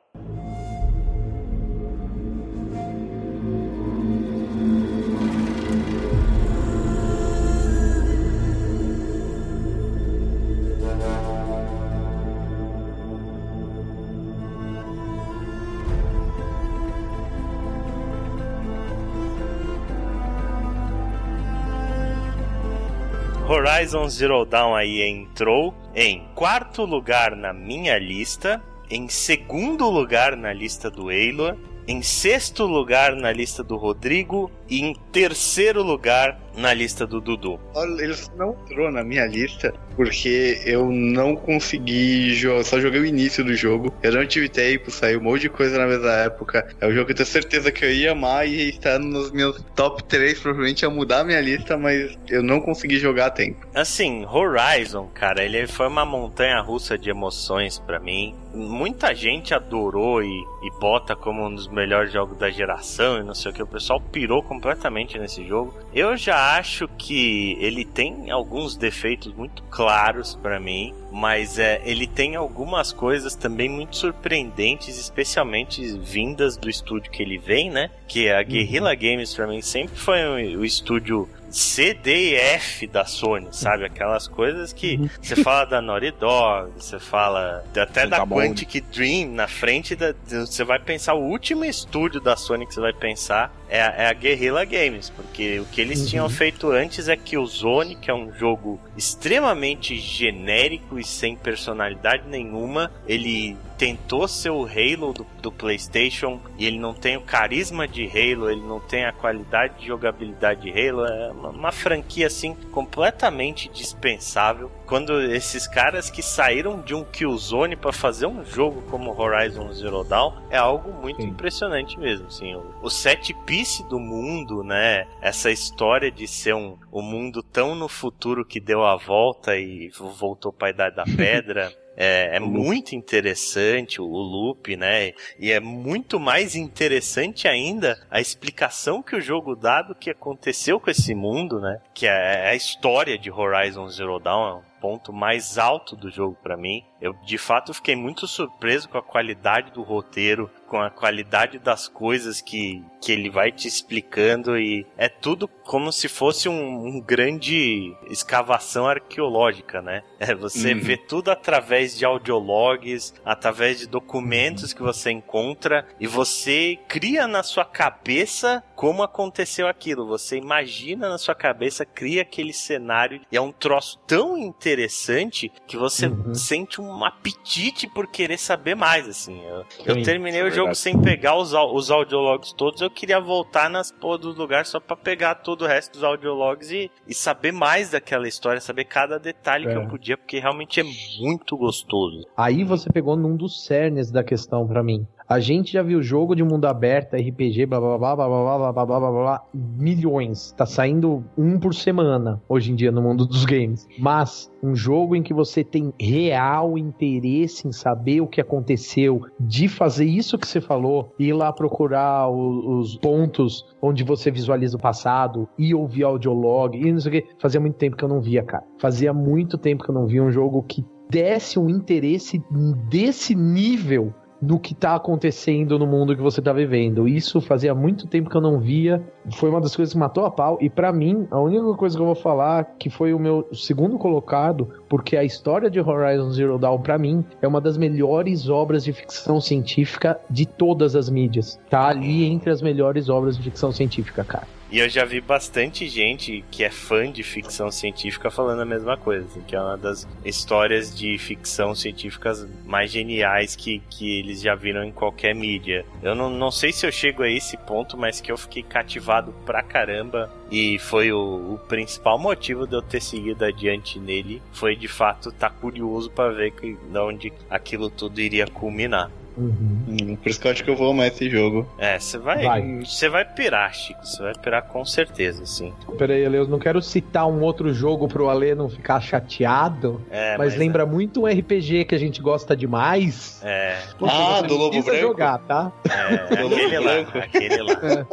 Horizon Zero Dawn aí entrou em quarto lugar na minha lista, em segundo lugar na lista do Eilor, em sexto lugar na lista do Rodrigo e em terceiro lugar na lista do Dudu. Olha, ele não entrou na minha lista porque eu não consegui jogar, só joguei o início do jogo. Eu não tive tempo, saiu um monte de coisa na mesma época. É um jogo que eu tenho certeza que eu ia amar e está nos meus top 3, provavelmente ia mudar a minha lista, mas eu não consegui jogar a tempo. Assim, Horizon, cara, ele foi uma montanha russa de emoções para mim. Muita gente adorou e, e bota como um dos melhores jogos da geração e não sei o que. O pessoal pirou completamente nesse jogo. Eu já acho que ele tem alguns defeitos muito claros para mim, mas é, ele tem algumas coisas também muito surpreendentes, especialmente vindas do estúdio que ele vem, né? Que é a Guerrilla uhum. Games para mim sempre foi o, o estúdio C, D e F da Sony, sabe? Aquelas coisas que uhum. você fala da Naughty Dog, você fala até da Quantic Dream na frente da. Você vai pensar o último estúdio da Sony que você vai pensar é, a- é a Guerrilla Games, porque o que eles Uhum. tinham feito antes é que o Zone, que é um jogo extremamente genérico e sem personalidade nenhuma, ele tentou ser o Halo do, do PlayStation e ele não tem o carisma de Halo, ele não tem a qualidade de jogabilidade de Halo, é uma, uma franquia assim completamente dispensável. Quando esses caras que saíram de um Killzone para fazer um jogo como Horizon Zero Dawn é algo muito Sim. impressionante mesmo, assim, o, o set piece do mundo, né? Essa história de ser um, um mundo tão no futuro que deu a volta e voltou para a idade da pedra. É, é muito interessante o, loop, né? E é muito mais interessante ainda a explicação que o jogo dá do que aconteceu com esse mundo, né? Que é a história de Horizon Zero Dawn, é ponto mais alto do jogo pra mim. Eu de fato fiquei muito surpreso com a qualidade do roteiro, com a qualidade das coisas que, que ele vai te explicando e é tudo como se fosse um, um grande escavação arqueológica, né? É, você Uhum. vê tudo através de audiologs, através de documentos que você encontra e você cria na sua cabeça como aconteceu aquilo. Você imagina na sua cabeça, cria aquele cenário e é um troço tão interessante que você Uhum. sente um apetite por querer saber mais, assim. Eu, eu terminei o é jogo sem pegar os, os audiologs todos, eu queria voltar nas porra dos lugares só pra pegar todo o resto dos audiologs e, e saber mais daquela história, saber cada detalhe que É. eu podia, porque realmente é muito gostoso. Aí você pegou num dos cernes da questão pra mim. A gente já viu jogo de mundo aberto, RPG, blá blá blá blá blá blá blá blá blá blá milhões. Tá saindo um por semana hoje em dia no mundo dos games. Mas um jogo em que você tem real interesse em saber o que aconteceu, de fazer isso que você falou, ir lá procurar o- os pontos onde você visualiza o passado e ouvir audiolog e não sei o que, fazia muito tempo que eu não via, cara. Fazia muito tempo que eu não via um jogo que desse um interesse desse nível no que tá acontecendo no mundo que você tá vivendo. Isso fazia muito tempo que eu não via. Foi uma das coisas que matou a pau. E pra mim, a única coisa que eu vou falar que foi o meu segundo colocado, porque a história de Horizon Zero Dawn pra mim é uma das melhores obras de ficção científica de todas as mídias. Tá ali entre as melhores obras de ficção científica, cara. E eu já vi bastante gente que é fã de ficção científica falando a mesma coisa, assim, que é uma das histórias de ficção científicas mais geniais que, que eles já viram em qualquer mídia. Eu não, não sei se eu chego a esse ponto, mas que eu fiquei cativado pra caramba e foi o, o principal motivo de eu ter seguido adiante nele, foi de fato estar curioso pra ver que, de onde aquilo tudo iria culminar. Uhum. Hum, por isso que eu acho que eu vou amar esse jogo. É, você vai, Vai. você vai pirar, Chico, você vai pirar com certeza, sim. Peraí, Ale, eu não quero citar um outro jogo pro Ale não ficar chateado. É, mas, lembra muito um RPG que a gente gosta demais. É, Poxa, Ah, você do Lobo Branco? jogar, tá? é, é Do Lobo aquele lá, Branco. aquele lá.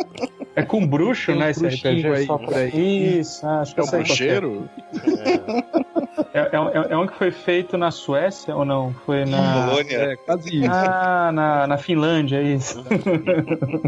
É com bruxo, um né? Esse RPG aí, só por pra... aí. Isso, ah, acho que É o é. bruxeiro? É, é, é, é um que foi feito na Suécia ou não? Foi na. Colônia. É, quase isso. Ah, na, na Finlândia, é isso.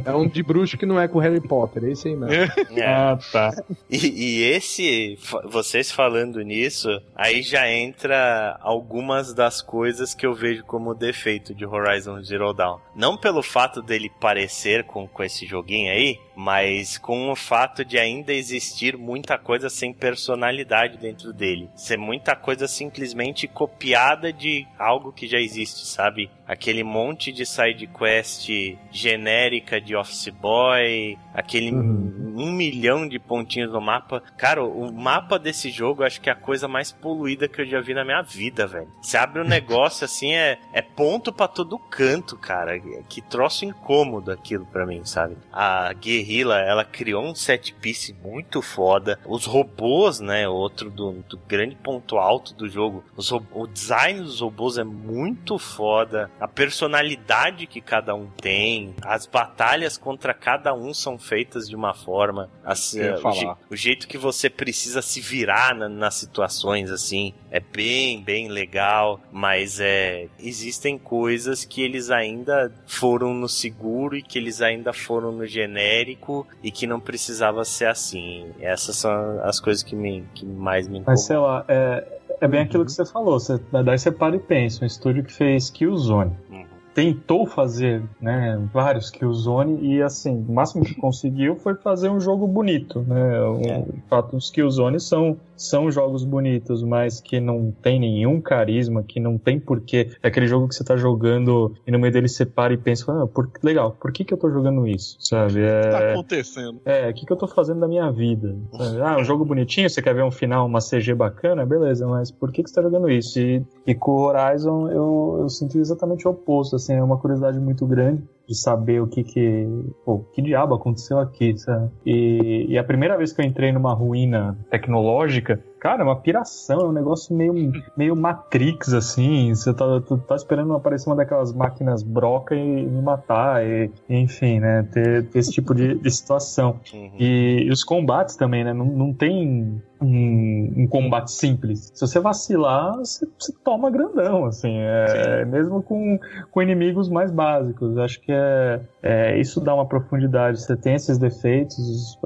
É um de bruxo que não é com Harry Potter, esse aí mesmo. É. Ah, tá. E, e esse, vocês falando nisso, aí já entra algumas das coisas que eu vejo como defeito de Horizon Zero Dawn. Não pelo fato dele parecer com, com esse joguinho aí, mas com o fato de ainda existir muita coisa sem personalidade dentro dele. Ser muita coisa simplesmente copiada de algo que já existe, sabe? Aquele monte de side quest genérica de Office Boy, aquele Uhum. um milhão de pontinhos no mapa. Cara, o mapa desse jogo acho que é a coisa mais poluída que eu já vi na minha vida, velho. Você abre um negócio assim, é, é ponto pra todo canto, cara. Que troço incômodo aquilo pra mim, sabe? A Guerrilla, ela criou um set piece muito foda. Os robôs, né? Outro do, do grande ponto alto do jogo. Os o design dos robôs é muito foda. A personalidade que cada um tem. As batalhas contra cada um são feitas de uma forma. Assim, o, je- o jeito que você precisa se virar na- nas situações, assim, é bem, bem legal. Mas é. Existem coisas que eles ainda foram no seguro e que eles ainda foram no genérico e que não precisava ser assim. Essas são as coisas que, me, que mais me incomodam. Mas sei lá, é, é bem aquilo que você falou. Você, daí você para e pensa. Um estúdio que fez Killzone. Uhum. tentou fazer, né, vários Killzone e assim, o máximo que conseguiu foi fazer um jogo bonito, né? O É. fato os Killzone são são jogos bonitos, mas que não tem nenhum carisma, que não tem porquê. É aquele jogo que você tá jogando e no meio dele você para e pensa, ah, por, legal, por que que eu tô jogando isso, sabe? O que tá É, acontecendo? é, o que, que eu tô fazendo da minha vida? sabe? Ah, um jogo bonitinho, você quer ver um final, uma CG bacana, beleza, mas por que, que você tá jogando isso? E, e com o Horizon eu, eu senti exatamente o oposto, assim, é uma curiosidade muito grande de saber o que que, pô, que diabo aconteceu aqui, sabe? E, e a primeira vez que eu entrei numa ruína tecnológica, cara, é uma piração, é um negócio meio, meio Matrix, assim, você tá, tá esperando aparecer uma daquelas máquinas broca e me matar, e, enfim, né, ter, ter esse tipo de, de situação. Uhum. E, e os combates também, né? Não, não tem um, um combate simples. Se você vacilar, você, você toma grandão, assim. É, mesmo com, com inimigos mais básicos. Acho que é, é, isso dá uma profundidade. Você tem esses defeitos,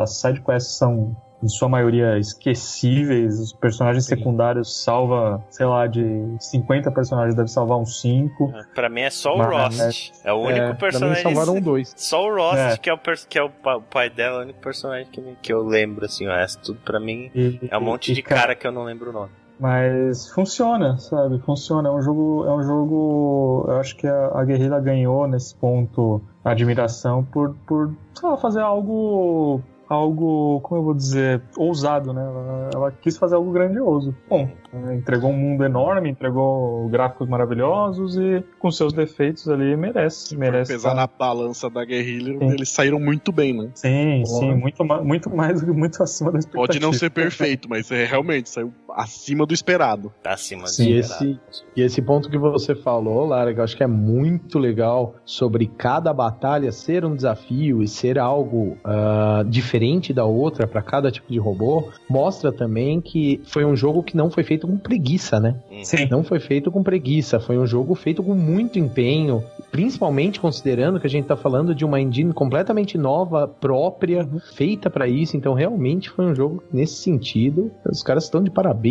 as sidequests são em sua maioria esquecíveis, os personagens secundários salva, sei lá, de 50 personagens deve salvar uns 5. Pra mim é só o Mas, Rost. É o único é, Pra mim personagem. salvaram dois. Só o Rost, É. que, é o, que é o, pa- o pai dela, é o único personagem que, que eu lembro, assim, o resto tudo pra mim E- é um monte e, de cara que eu não lembro o nome. Mas funciona, sabe? Funciona. É um jogo. É um jogo. Eu acho que a, a Guerrilla ganhou nesse ponto a admiração por, por sei lá, fazer algo. Algo, como eu vou dizer, ousado, né? Ela, ela quis fazer algo grandioso. Bom, é, entregou um mundo enorme, entregou gráficos maravilhosos e com seus defeitos ali merece. merece pesar tá- na balança da guerrilha, Sim. eles saíram muito bem, né? Sim, Porra. sim, muito, ma- muito mais, muito acima da expectativa. Pode não ser perfeito, mas é realmente saiu acima do esperado. Tá acima do Sim, E esperado. esse, e esse ponto que você falou, Lara, que eu acho que é muito legal sobre cada batalha ser um desafio e ser algo ah, diferente da outra para cada tipo de robô, mostra também que foi um jogo que não foi feito com preguiça, né? Uhum. Sim. Não foi feito com preguiça, foi um jogo feito com muito empenho, principalmente considerando que a gente tá falando de uma engine completamente nova, própria, feita para isso, então realmente foi um jogo nesse sentido, os caras estão de parabéns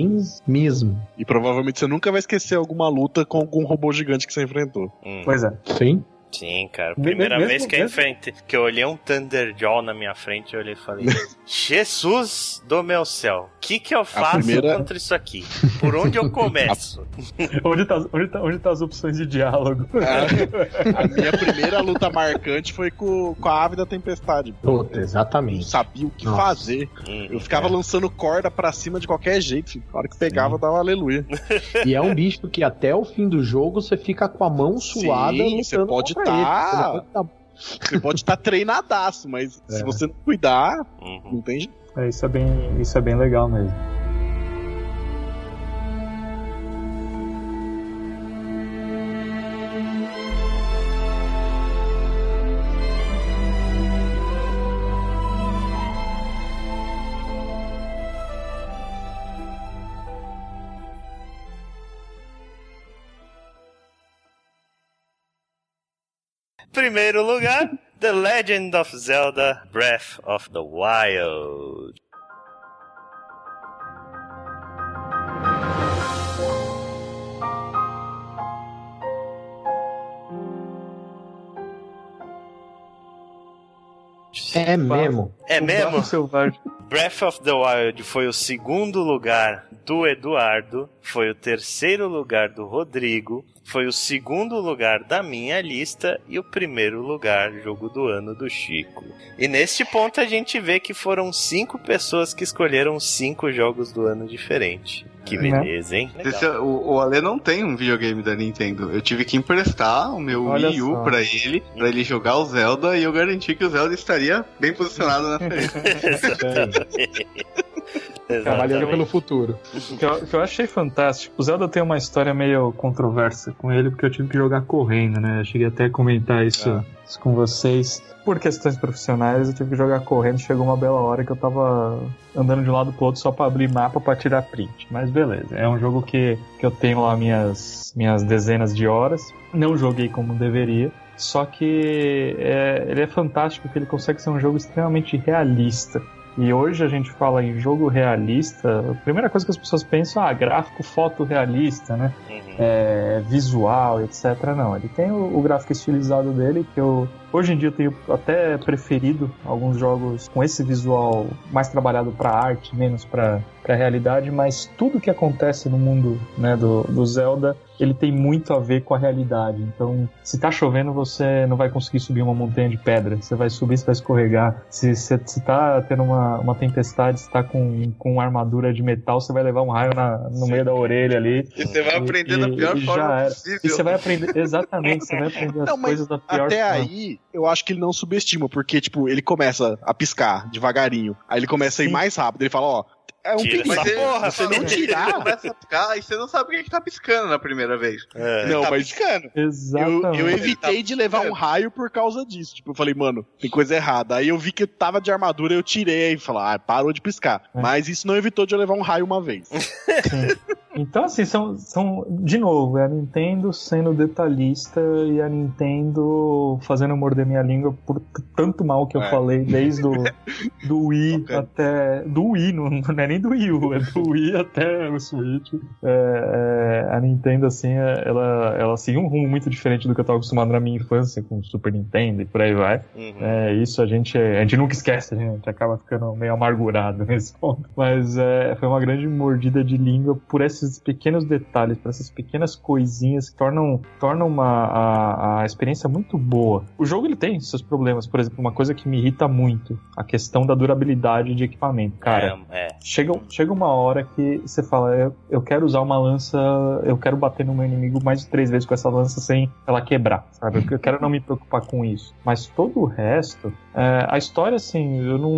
mesmo. E provavelmente você nunca vai esquecer alguma luta com algum robô gigante que você enfrentou. Hum. Pois é. Sim. Sim, cara. Me- Primeira mesmo- vez que eu mesmo- enfrentei, que eu olhei um Thunderjaw na minha frente, eu olhei e falei: Jesus do meu céu, o que que eu faço primeira- contra isso aqui? Por onde eu começo? Onde tá, onde, tá, onde tá as opções de diálogo? A minha primeira luta marcante foi com, com a ave da tempestade. Puta, Eu exatamente. não sabia o que Nossa. fazer. Hum, Eu ficava lançando corda pra cima de qualquer jeito. Na hora que pegava, dava aleluia. E é um bicho que até o fim do jogo você fica com a mão suada Sim, lutando você pode tá- ele. Você pode tá- Você pode estar treinadaço, mas se É. você não cuidar, Uhum. não tem jeito. É, isso é bem, isso é bem legal mesmo. Primeiro lugar, The Legend of Zelda Breath of the Wild. É mesmo. É mesmo? Breath of the Wild foi o segundo lugar do Eduardo, foi o terceiro lugar do Rodrigo, foi o segundo lugar da minha lista e o primeiro lugar jogo do ano do Chico. E neste ponto a gente vê que foram cinco pessoas que escolheram cinco jogos do ano diferente. Que Né? beleza, hein? Esse é- o, o Ale não tem um videogame da Nintendo. Eu tive que emprestar o meu Olha Wii U só. pra ele, pra ele jogar o Zelda, e eu garanti que o Zelda estaria bem posicionado na frente. Trabalhando pelo futuro. O que, eu, o que eu achei fantástico. O Zelda tem uma história meio controversa com ele, porque eu tive que jogar correndo, né? Eu cheguei até a comentar isso, Ah. isso com vocês. Por questões profissionais, eu tive que jogar correndo. Chegou uma bela hora que eu tava andando de um lado pro outro só pra abrir mapa pra tirar print. Mas beleza, é um jogo que, que eu tenho lá minhas, minhas dezenas de horas. Não joguei como deveria. Só que é, ele é fantástico porque ele consegue ser um jogo extremamente realista. E hoje a gente fala em jogo realista, a primeira coisa que as pessoas pensam, ah, gráfico fotorrealista, né? Uhum. É, visual, etc. Não, ele tem o, o gráfico estilizado dele, que eu hoje em dia eu tenho até preferido alguns jogos com esse visual mais trabalhado para arte, menos para para realidade, mas tudo que acontece no mundo né, do, do Zelda ele tem muito a ver com a realidade. Então, se tá chovendo, você não vai conseguir subir uma montanha de pedra. Você vai subir, você vai escorregar. Se você se tá tendo uma, uma tempestade, se tá com, com armadura de metal, você vai levar um raio na, no meio da orelha ali. E você vai aprender da pior e forma possível. E você vai aprender, exatamente, você vai aprender as Não, mas coisas da pior Até forma. aí, eu acho que ele não subestima, porque, tipo, ele começa a piscar devagarinho. Aí ele começa a ir Sim. mais rápido. Ele fala, ó, é um Tira ele- porra, você não Ele tirar. começa a ficar e você não sabe o que tá piscando na primeira vez. É. Não, tá mas piscando. eu, Exatamente. eu Ele evitei tá de levar um piscando. raio por causa disso. Tipo, eu falei, mano, tem coisa errada. Aí eu vi que tava de armadura, eu tirei e falei, ah, parou de piscar. É. Mas isso não evitou de eu levar um raio uma vez. Então, assim, são, são. De novo, é a Nintendo sendo detalhista e a Nintendo fazendo morder minha língua por tanto mal que eu É. falei, desde o do Wii Bacana. até. Do Wii, não, não é nem do Wii U, é do Wii até o Switch. É, é, a Nintendo, assim, é- ela, ela seguiu um rumo muito diferente do que eu tava acostumado na minha infância com o Super Nintendo e por aí vai. Uhum. É, isso a gente, a gente nunca esquece, a gente acaba ficando meio amargurado nesse ponto. Mas é, foi uma grande mordida de língua por esses pequenos detalhes, por essas pequenas coisinhas que tornam, tornam uma, a, a experiência muito boa. O jogo ele tem seus problemas, por exemplo, uma coisa que me irrita muito, a questão da durabilidade de equipamento. Cara, É, é. Chega, chega uma hora que você fala, eu, eu quero usar uma lança, eu quero bater no meu inimigo mais de três vezes com essa lança sem ela quebrar, sabe? Eu quero não me preocupar com isso. Mas todo o resto, é, a história, assim, eu não,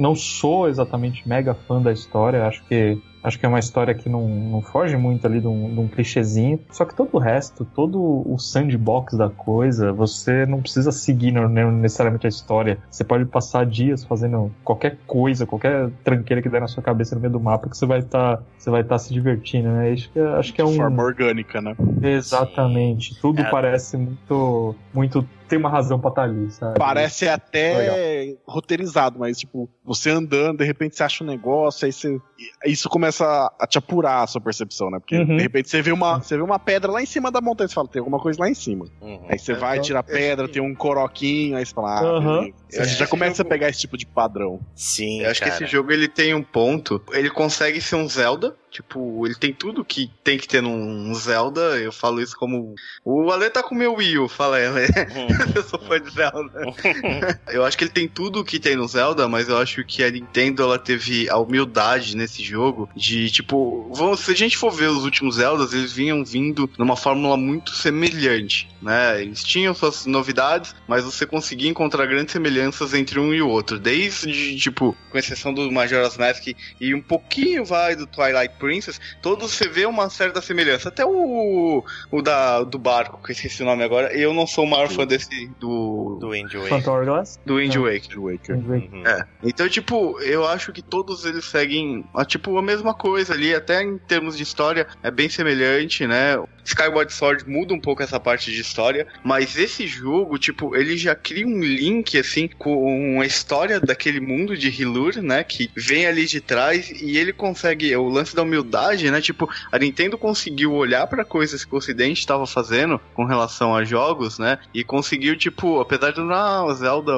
não sou exatamente mega fã da história, acho que Acho que é uma história que não, não foge muito ali de um, de um clichêzinho. Só que todo o resto, todo o sandbox da coisa, você não precisa seguir necessariamente a história. Você pode passar dias fazendo qualquer coisa, qualquer tranqueira que der na sua cabeça no meio do mapa que você vai estar você vai estar se divertindo, né? Acho que, é- acho que é De um forma orgânica, né? exatamente. Tudo É. parece muito muito tem uma razão pra estar ali, sabe? Parece até roteirizado, mas tipo, você andando, de repente você acha um negócio, aí você. Isso começa a te apurar a sua percepção, né? Porque Uhum. de repente você vê uma, você vê uma pedra lá em cima da montanha, você fala, tem alguma coisa lá em cima. Uhum. Aí você vai, Então, tira a pedra, tem um coroquinho, aí você fala, ah, Você já começa a jogo- pegar esse tipo de padrão. Sim, Eu acho cara. que esse jogo ele tem um ponto. Ele consegue ser um Zelda. Tipo, ele tem tudo que tem que ter num Zelda. Eu falo isso como. O Ale tá com o meu Wii U, fala ele. Uhum. eu sou fã de Zelda. eu acho que ele tem tudo que tem no Zelda, mas eu acho que a Nintendo ela teve a humildade nesse jogo de, tipo, vamos, se a gente for ver os últimos Zeldas, eles vinham vindo numa fórmula muito semelhante, né? Eles tinham suas novidades, mas você conseguia encontrar grandes semelhanças entre um e o outro. Desde, tipo, com exceção do Majora's Mask e um pouquinho vai do Twilight Princess, todos você vê uma certa semelhança. Até o, o da, do barco, que eu esqueci o nome agora, eu não sou o maior fã desse do, Do Wind Waker. Do Wind Waker. Wind Waker. Uhum. É. Então, tipo, eu acho que todos eles seguem a, tipo, a mesma coisa ali, até em termos de história é bem semelhante, né? Skyward Sword muda um pouco essa parte de história, mas esse jogo, tipo, ele já cria um link, assim, com a história daquele mundo de Hilur, né? Que vem ali de trás e ele consegue, o lance da humildade, né? Tipo, a Nintendo conseguiu olhar pra coisas que o Ocidente estava fazendo com relação a jogos, né? E conseguiu, tipo, apesar de não, o Zelda,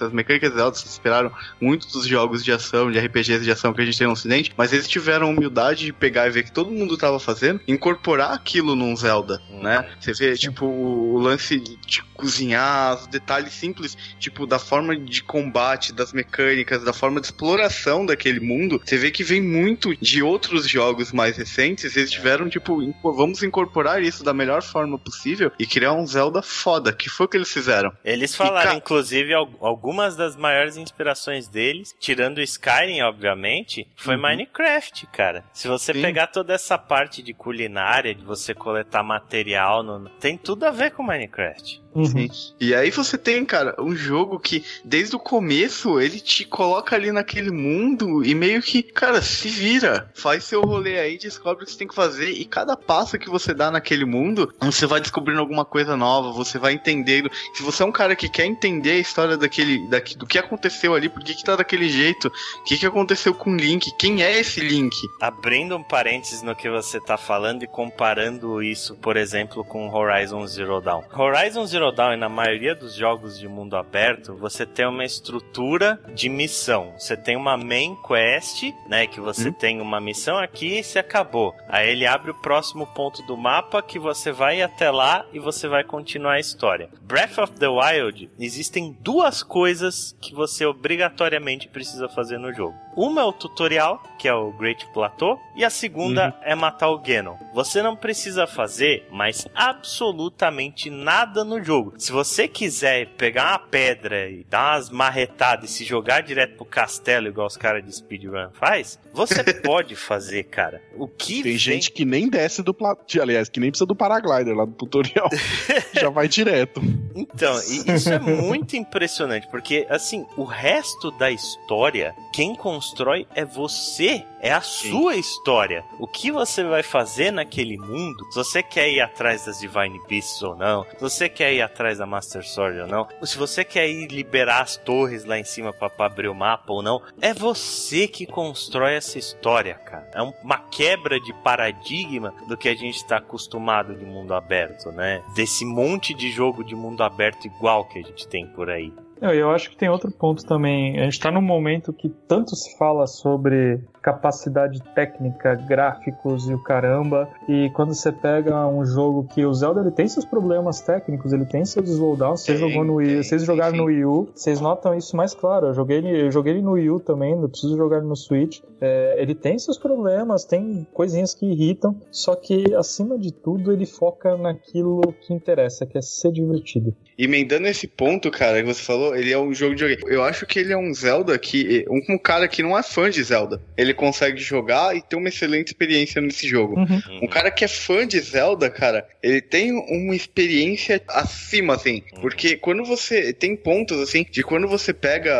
as mecânicas Zelda se inspiraram muito dos jogos de ação, de RPGs de ação que a gente tem no Ocidente, mas eles tiveram humildade de pegar e ver que todo mundo tava fazendo, incorporar aquilo num Zelda, né? Você vê, tipo, o lance de cozinhar, os detalhes simples, tipo, da forma de combate, das mecânicas, da forma de exploração daquele mundo, você vê que vem muito de outros jogos mais recentes, eles tiveram, tipo, vamos incorporar isso da melhor forma possível e criar um Zelda foda, que foi o que eles fizeram. Eles falaram, inclusive, al- algumas das maiores inspirações deles, tirando o Skyrim, obviamente, foi Uhum. Minecraft, cara. Se você Sim. pegar toda essa parte de culinária, de você coletar material, no- tem tudo a ver com Minecraft. Uhum. E aí você tem, cara, um jogo que desde o começo ele te coloca ali naquele mundo e meio que, cara, se vira, faz seu rolê aí, descobre o que você tem que fazer e cada passo que você dá naquele mundo, você vai descobrindo alguma coisa nova, você vai entendendo. Se você é um cara que quer entender a história daquele, daqui, do que aconteceu ali, por que que tá daquele jeito, o que que aconteceu com o Link, quem é esse Link? Abrindo um parênteses no que você tá falando e comparando isso, por exemplo, com Horizon Zero Dawn. Horizon Zero Dawn, e na maioria dos jogos de mundo aberto, você tem uma estrutura de missão. Você tem uma main quest, né? Que você tem uma missão aqui e se acabou. Aí ele abre o próximo ponto do mapa que você vai até lá e você vai continuar a história. Breath of the Wild, existem duas coisas que você obrigatoriamente precisa fazer no jogo. Uma é o tutorial, que é o Great Plateau, e a segunda é matar o Ganon. Você não precisa fazer mais absolutamente nada no jogo. Se você quiser pegar uma pedra e dar umas marretadas e se jogar direto pro castelo, igual os caras de speedrun faz, você pode fazer, cara. O que Tem vem- gente que nem desce do pla... aliás, que nem precisa do paraglider lá do tutorial. Já vai direto. Então, e isso é muito impressionante, porque assim, o resto da história, quem constrói é você, é a sua história. O que você vai fazer naquele mundo, se você quer ir atrás das Divine Beasts ou não, se você quer ir atrás da Master Sword ou não, ou se você quer ir liberar as torres lá em cima pra, pra abrir o mapa ou não, é você que constrói essa história, cara. É um- uma quebra de paradigma do que a gente tá acostumado de mundo aberto, né? Desse monte de jogo de mundo aberto igual que a gente tem por aí. Eu, eu acho que tem outro ponto também. A gente tá num momento que tanto se fala sobre capacidade técnica, gráficos e o caramba. E quando você pega um jogo que o Zelda ele tem seus problemas técnicos, ele tem seus slowdowns. Você jogou no Wii, vocês jogaram no Wii U, vocês notam isso mais claro. Eu joguei ele, eu joguei ele no Wii U também, não preciso jogar no Switch. É, ele tem seus problemas, tem coisinhas que irritam, só que acima de tudo ele foca naquilo que interessa, que é ser divertido. Emendando esse ponto, cara, que você falou, ele é um jogo de joguei. Eu acho que ele é um Zelda que. Um cara que não é fã de Zelda. Ele consegue jogar e ter uma excelente experiência nesse jogo. Uhum. Um cara que é fã de Zelda, cara, ele tem uma experiência acima, assim. Porque quando você. Tem pontos, assim, de quando você pega.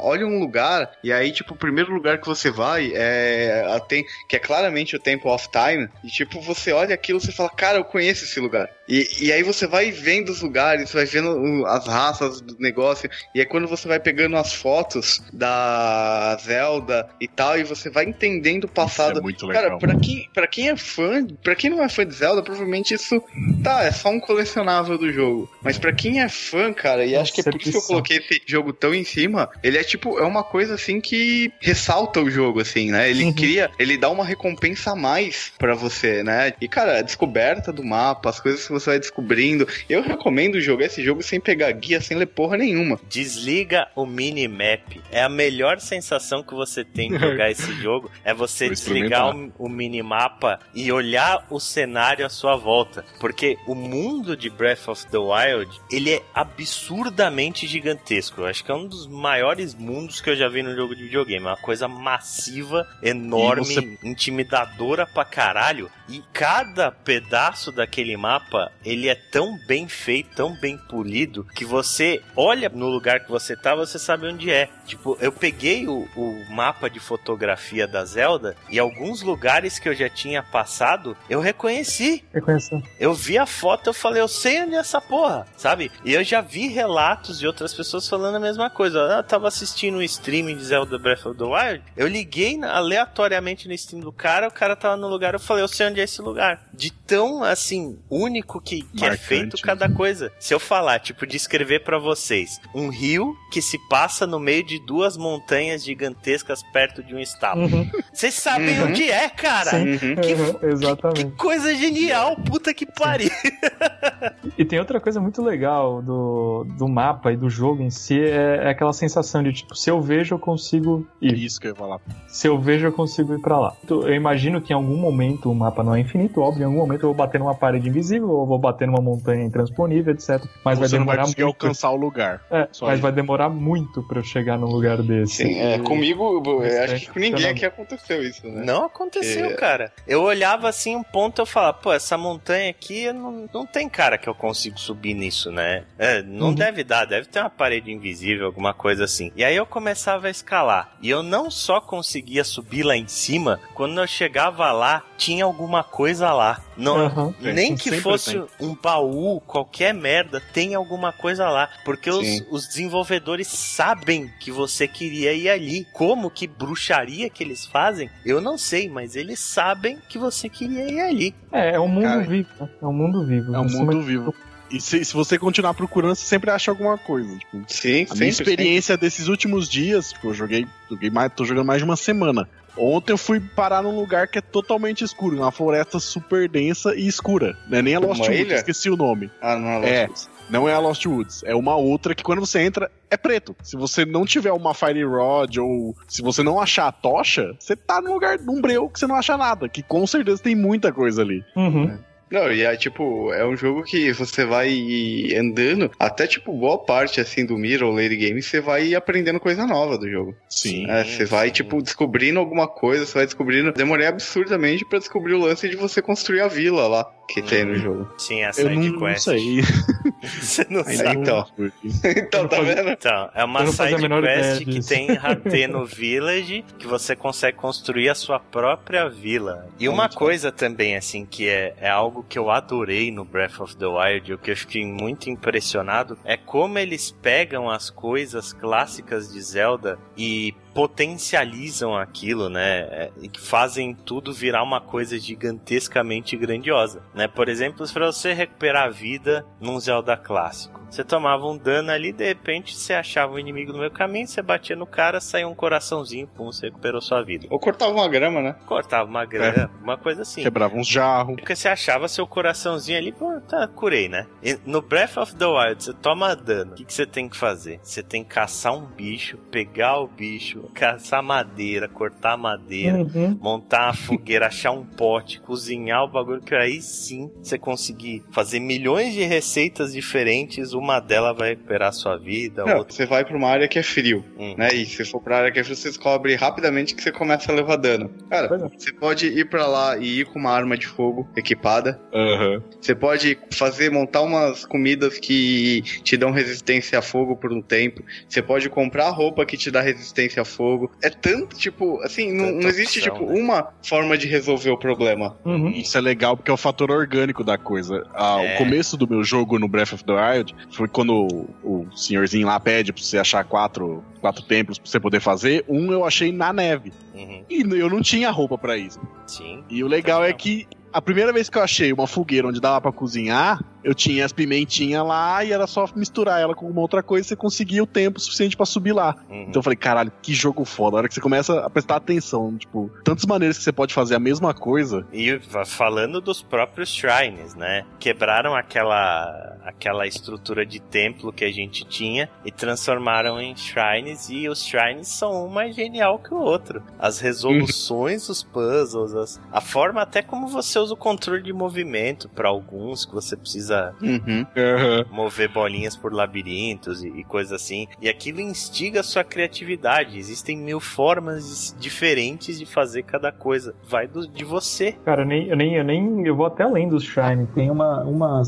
olha um lugar, e aí, tipo, o primeiro lugar que você vai é. a tem, que é claramente o Temple of Time. E, tipo, você olha aquilo e você fala, cara, eu conheço esse lugar. E, e aí você vai vendo os lugares, vai vendo as raças do negócio. E aí quando você vai pegando as fotos da Zelda e tal, e você vai entendendo o passado. Isso é muito legal. Cara, pra quem, pra quem é fã, pra quem não é fã de Zelda, provavelmente isso tá, é só um colecionável do jogo. Mas pra quem é fã, cara, e acho que é por isso que eu coloquei esse jogo tão em cima, ele é tipo, é uma coisa assim que ressalta o jogo, assim, né? Ele Uhum. cria, ele dá uma recompensa a mais pra você, né? E, cara, a descoberta do mapa, as coisas que você vai descobrindo. Eu recomendo jogar esse jogo sem pegar guia, sem ler porra nenhuma. Desliga o minimap. É a melhor sensação que você tem de jogar esse jogo. É você desligar o, o minimapa e olhar o cenário à sua volta. Porque o mundo de Breath of the Wild, ele é absurdamente gigantesco. Eu acho que é um dos maiores mundos que eu já vi no jogo de videogame. É uma coisa massiva, enorme, você- intimidadora pra caralho. E cada pedaço daquele mapa, ele é tão bem feito, tão bem polido, que você olha no lugar que você tá, você sabe onde é. Tipo, eu peguei o, o mapa de fotografia da Zelda e alguns lugares que eu já tinha passado, eu reconheci. Reconhecendo. Eu vi a foto, eu falei, eu sei onde é essa porra, sabe? E eu já vi relatos de outras pessoas falando a mesma coisa. Eu tava assistindo um streaming de Zelda Breath of the Wild, eu liguei aleatoriamente no stream do cara, o cara tava no lugar, eu falei, eu sei onde é esse lugar. De tão, assim, único que, que é feito né? cada coisa. Se eu falar, tipo, descrever pra vocês, um rio que se passa no meio de duas montanhas gigantescas perto de um estábulo. Uhum. Vocês sabem Uhum. onde é, cara? Sim. Que Uhum, Que exatamente. coisa genial, puta que pariu. E tem outra coisa muito legal do, do mapa e do jogo em si, é, é aquela sensação de tipo, se eu vejo, eu consigo ir. Isso que eu ia falar. Se eu vejo, eu consigo ir pra lá. Então, Eu imagino que em algum momento o mapa não é infinito, óbvio, em algum momento eu vou bater numa parede invisível, ou vou, bater numa montanha intransponível, etc. Mas vai Você não vai demorar conseguir muito. alcançar o lugar. É, Só mas isso. vai demorar muito pra eu chegar num lugar desse. Sim, é, E- comigo, eu acho é que com ninguém aqui aconteceu isso, né? Não aconteceu, É. cara. Eu olhava assim um ponto eu falava, pô, essa montanha aqui não, não tem cara que eu consigo subir nisso, né? É, não Uhum. deve dar, deve ter uma parede invisível, alguma coisa assim. E aí eu começava a escalar. E eu não só conseguia subir lá em cima, quando eu chegava lá, tinha alguma coisa lá. Não, Aham. nem que fosse tem. um baú, qualquer merda, tem alguma coisa lá. Porque os, os desenvolvedores sabem que você queria ir ali. Como que bruxaria que eles fazem, eu não sei, mas eles sabem que você queria ir ali. É, é um mundo Cara, vivo. né? É um mundo vivo. É um mundo vivo. E se, se você continuar procurando, você sempre acha alguma coisa. Tipo, Sim, a minha sempre, experiência desses últimos dias, tipo, eu joguei, joguei mais, tô jogando mais de uma semana. Ontem eu fui parar num lugar que é totalmente escuro, uma floresta super densa e escura. Não é nem a Lost Woods, ilha? esqueci o nome. Ah, não É. é. Não é a Lost Woods, é uma outra que quando você entra é preto. Se você não tiver uma Fire Rod ou se você não achar a tocha, você tá num lugar, num breu que você não acha nada, que com certeza tem muita coisa ali. Uhum. Não, e é tipo, é um jogo que você vai andando, até tipo, boa parte assim do Mirror Lady Game, você vai aprendendo coisa nova do jogo. Sim. É, você vai, sim. tipo, descobrindo alguma coisa, você vai descobrindo. Demorei absurdamente pra descobrir o lance de você construir a vila lá que tem no jogo. Sim, a Eu não, side não quest. sei. Você não Ainda sabe. então. então, tá vendo? Então, é uma side quest que tem Hatê no Village, que você consegue construir a sua própria vila. E uma coisa também, assim, que é, é algo que eu adorei no Breath of the Wild, o que eu fiquei muito impressionado, é como eles pegam as coisas clássicas de Zelda e potencializam aquilo, né? É, E que fazem tudo virar uma coisa gigantescamente grandiosa, né? Por exemplo, para você recuperar a vida num Zelda clássico. Você tomava um dano ali, de repente você achava um inimigo no do caminho, você batia no cara, saía um coraçãozinho, pum, você recuperou sua vida. Ou cortava uma grama, né? Cortava uma grana, uma coisa assim. Quebrava uns jarros. Porque você achava seu coraçãozinho ali, pô, tá, curei, né? E no Breath of the Wild, você toma dano. O que, que você tem que fazer? Você tem que caçar um bicho, pegar o bicho, caçar madeira, cortar madeira, Uhum. montar uma fogueira, achar um pote, cozinhar o bagulho, que aí sim você conseguir fazer milhões de receitas diferentes, uma delas vai recuperar a sua vida, Não, outra. você vai pra uma área que é frio, Hum. né? E se for pra área que é frio, você descobre rapidamente que você começa a levar dano. Cara, é. você pode ir pra lá e ir com uma arma de fogo equipada. Aham. Você pode fazer, montar umas comidas que te dão resistência a fogo por um tempo. Você pode comprar roupa que te dá resistência a fogo. É tanto, tipo, assim, não, não existe, opção, tipo, né? uma forma de resolver o problema. Uhum. Isso é legal porque é o fator orgânico da coisa. Ah, É. O começo do meu jogo no Breath of the Wild foi quando o, o senhorzinho lá pede pra você achar quatro, quatro templos pra você poder fazer. Um eu achei na neve. Uhum, E eu não tinha roupa pra isso. sim. E o legal é que a primeira vez que eu achei uma fogueira onde dava pra cozinhar, eu tinha as pimentinhas lá e era só misturar ela com uma outra coisa e você conseguia o tempo suficiente pra subir lá. Uhum. Então eu falei, caralho, que jogo foda. A hora que você começa a prestar atenção, tipo, tantas maneiras que você pode fazer a mesma coisa. E falando dos próprios shrines, né? Quebraram aquela aquela estrutura de templo que a gente tinha e transformaram em shrines e os shrines são um mais genial que o outro. As resoluções, os puzzles, as- a forma até como você usa o controle de movimento para alguns que você precisa Uhum. mover bolinhas por labirintos e, e coisas assim. E aquilo instiga a sua criatividade. Existem mil formas diferentes de fazer cada coisa. Vai do, de você. Cara, eu nem, eu nem, eu nem. Eu vou até além dos Shrine. Tem uma, uma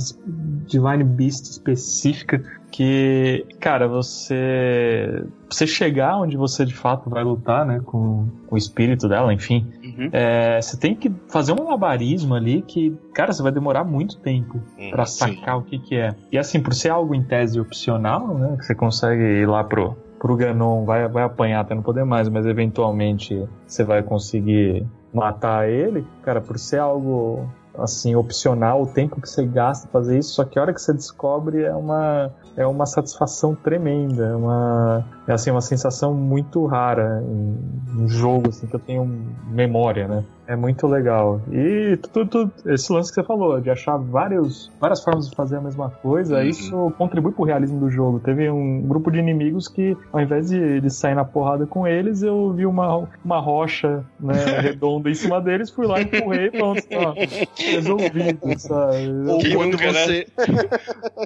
Divine Beast específica que, cara, você. Você chegar onde você de fato vai lutar, né? Com, com o espírito dela, enfim. Uhum. é, você tem que fazer um malabarismo ali que, cara, você vai demorar muito tempo Hum, pra sim. sacar o que que é. E assim, por ser algo em tese opcional, né? Que você consegue ir lá pro, pro Ganon, vai, vai apanhar até não poder mais, mas eventualmente você vai conseguir matar ele. Cara, por ser algo assim opcional, o tempo que você gasta fazer isso, só que a hora que você descobre é uma é uma satisfação tremenda, é uma é assim uma sensação muito rara em um jogo assim que eu tenho memória, né? É muito legal. E tudo, tudo, esse lance que você falou, de achar vários, várias formas de fazer a mesma coisa, uhum. isso contribui pro realismo do jogo. Teve um grupo de inimigos que, ao invés de, de sair na porrada com eles, eu vi uma, uma rocha né, redonda em cima deles, fui lá, empurrei e pronto, ó, resolvido, sabe? Ou quando nunca, né? você. Né?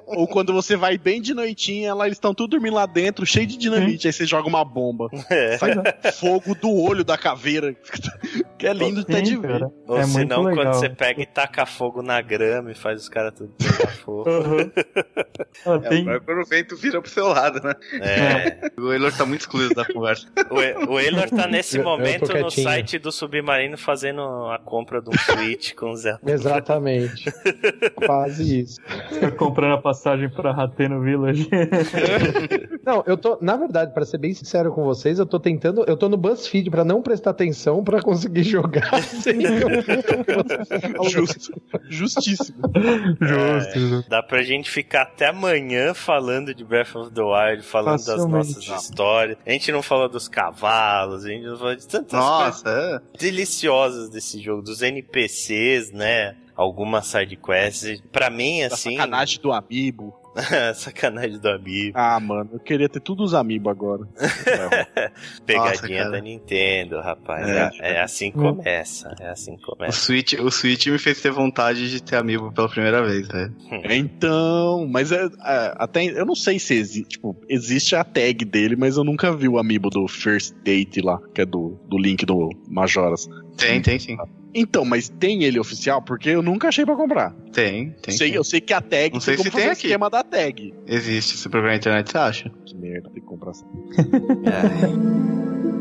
Ou quando você vai bem de noitinha, lá eles estão tudo dormindo lá dentro, cheio de dinamite, aí você joga uma bomba. É. Sai fogo do olho da caveira. que é lindo até de ver. Ou é senão, quando você pega e taca fogo na grama e faz os caras tudo pegar fogo. Uhum. ah, tem... É, quando o vento vira pro seu lado, né? É. O Eilor tá muito excluído da conversa. O, o Eilor tá nesse momento no site do Submarino fazendo a compra de um Switch com Zelda. Exatamente. Quase isso. Tá comprando a passagem pra Hateno Village. não, eu tô, na verdade, para ser bem sincero com vocês, eu tô tentando, eu tô no BuzzFeed para não prestar atenção para conseguir jogar Justo. Justíssimo. Justo. É, dá pra gente ficar até amanhã falando de Breath of the Wild, falando Facilmente. das nossas histórias. A gente não falou dos cavalos, a gente não falou de tantas Nossa, coisas é. deliciosas desse jogo, dos NPCs, né? algumas sidequests. Pra mim, assim. A sacanagem do amiibo. Sacanagem do amiibo. Ah, mano, eu queria ter todos os amiibo agora. Pegadinha Nossa, da Nintendo, rapaz. É, é, é assim que começa. É assim que começa. O Switch, o Switch me fez ter vontade de ter amiibo pela primeira vez, né? Então, mas é, é, até eu não sei se existe, tipo, existe a tag dele, mas eu nunca vi o amiibo do First Date lá, que é do, do Link do Majoras. Tem, tem sim. Então, mas tem ele oficial? Porque eu nunca achei pra comprar. Tem, tem. Sei, Eu sei que a tag. Não sei se tem aqui. esquema da tag. Existe. Se procurar na internet, você acha? Que merda, tem que comprar assim. é.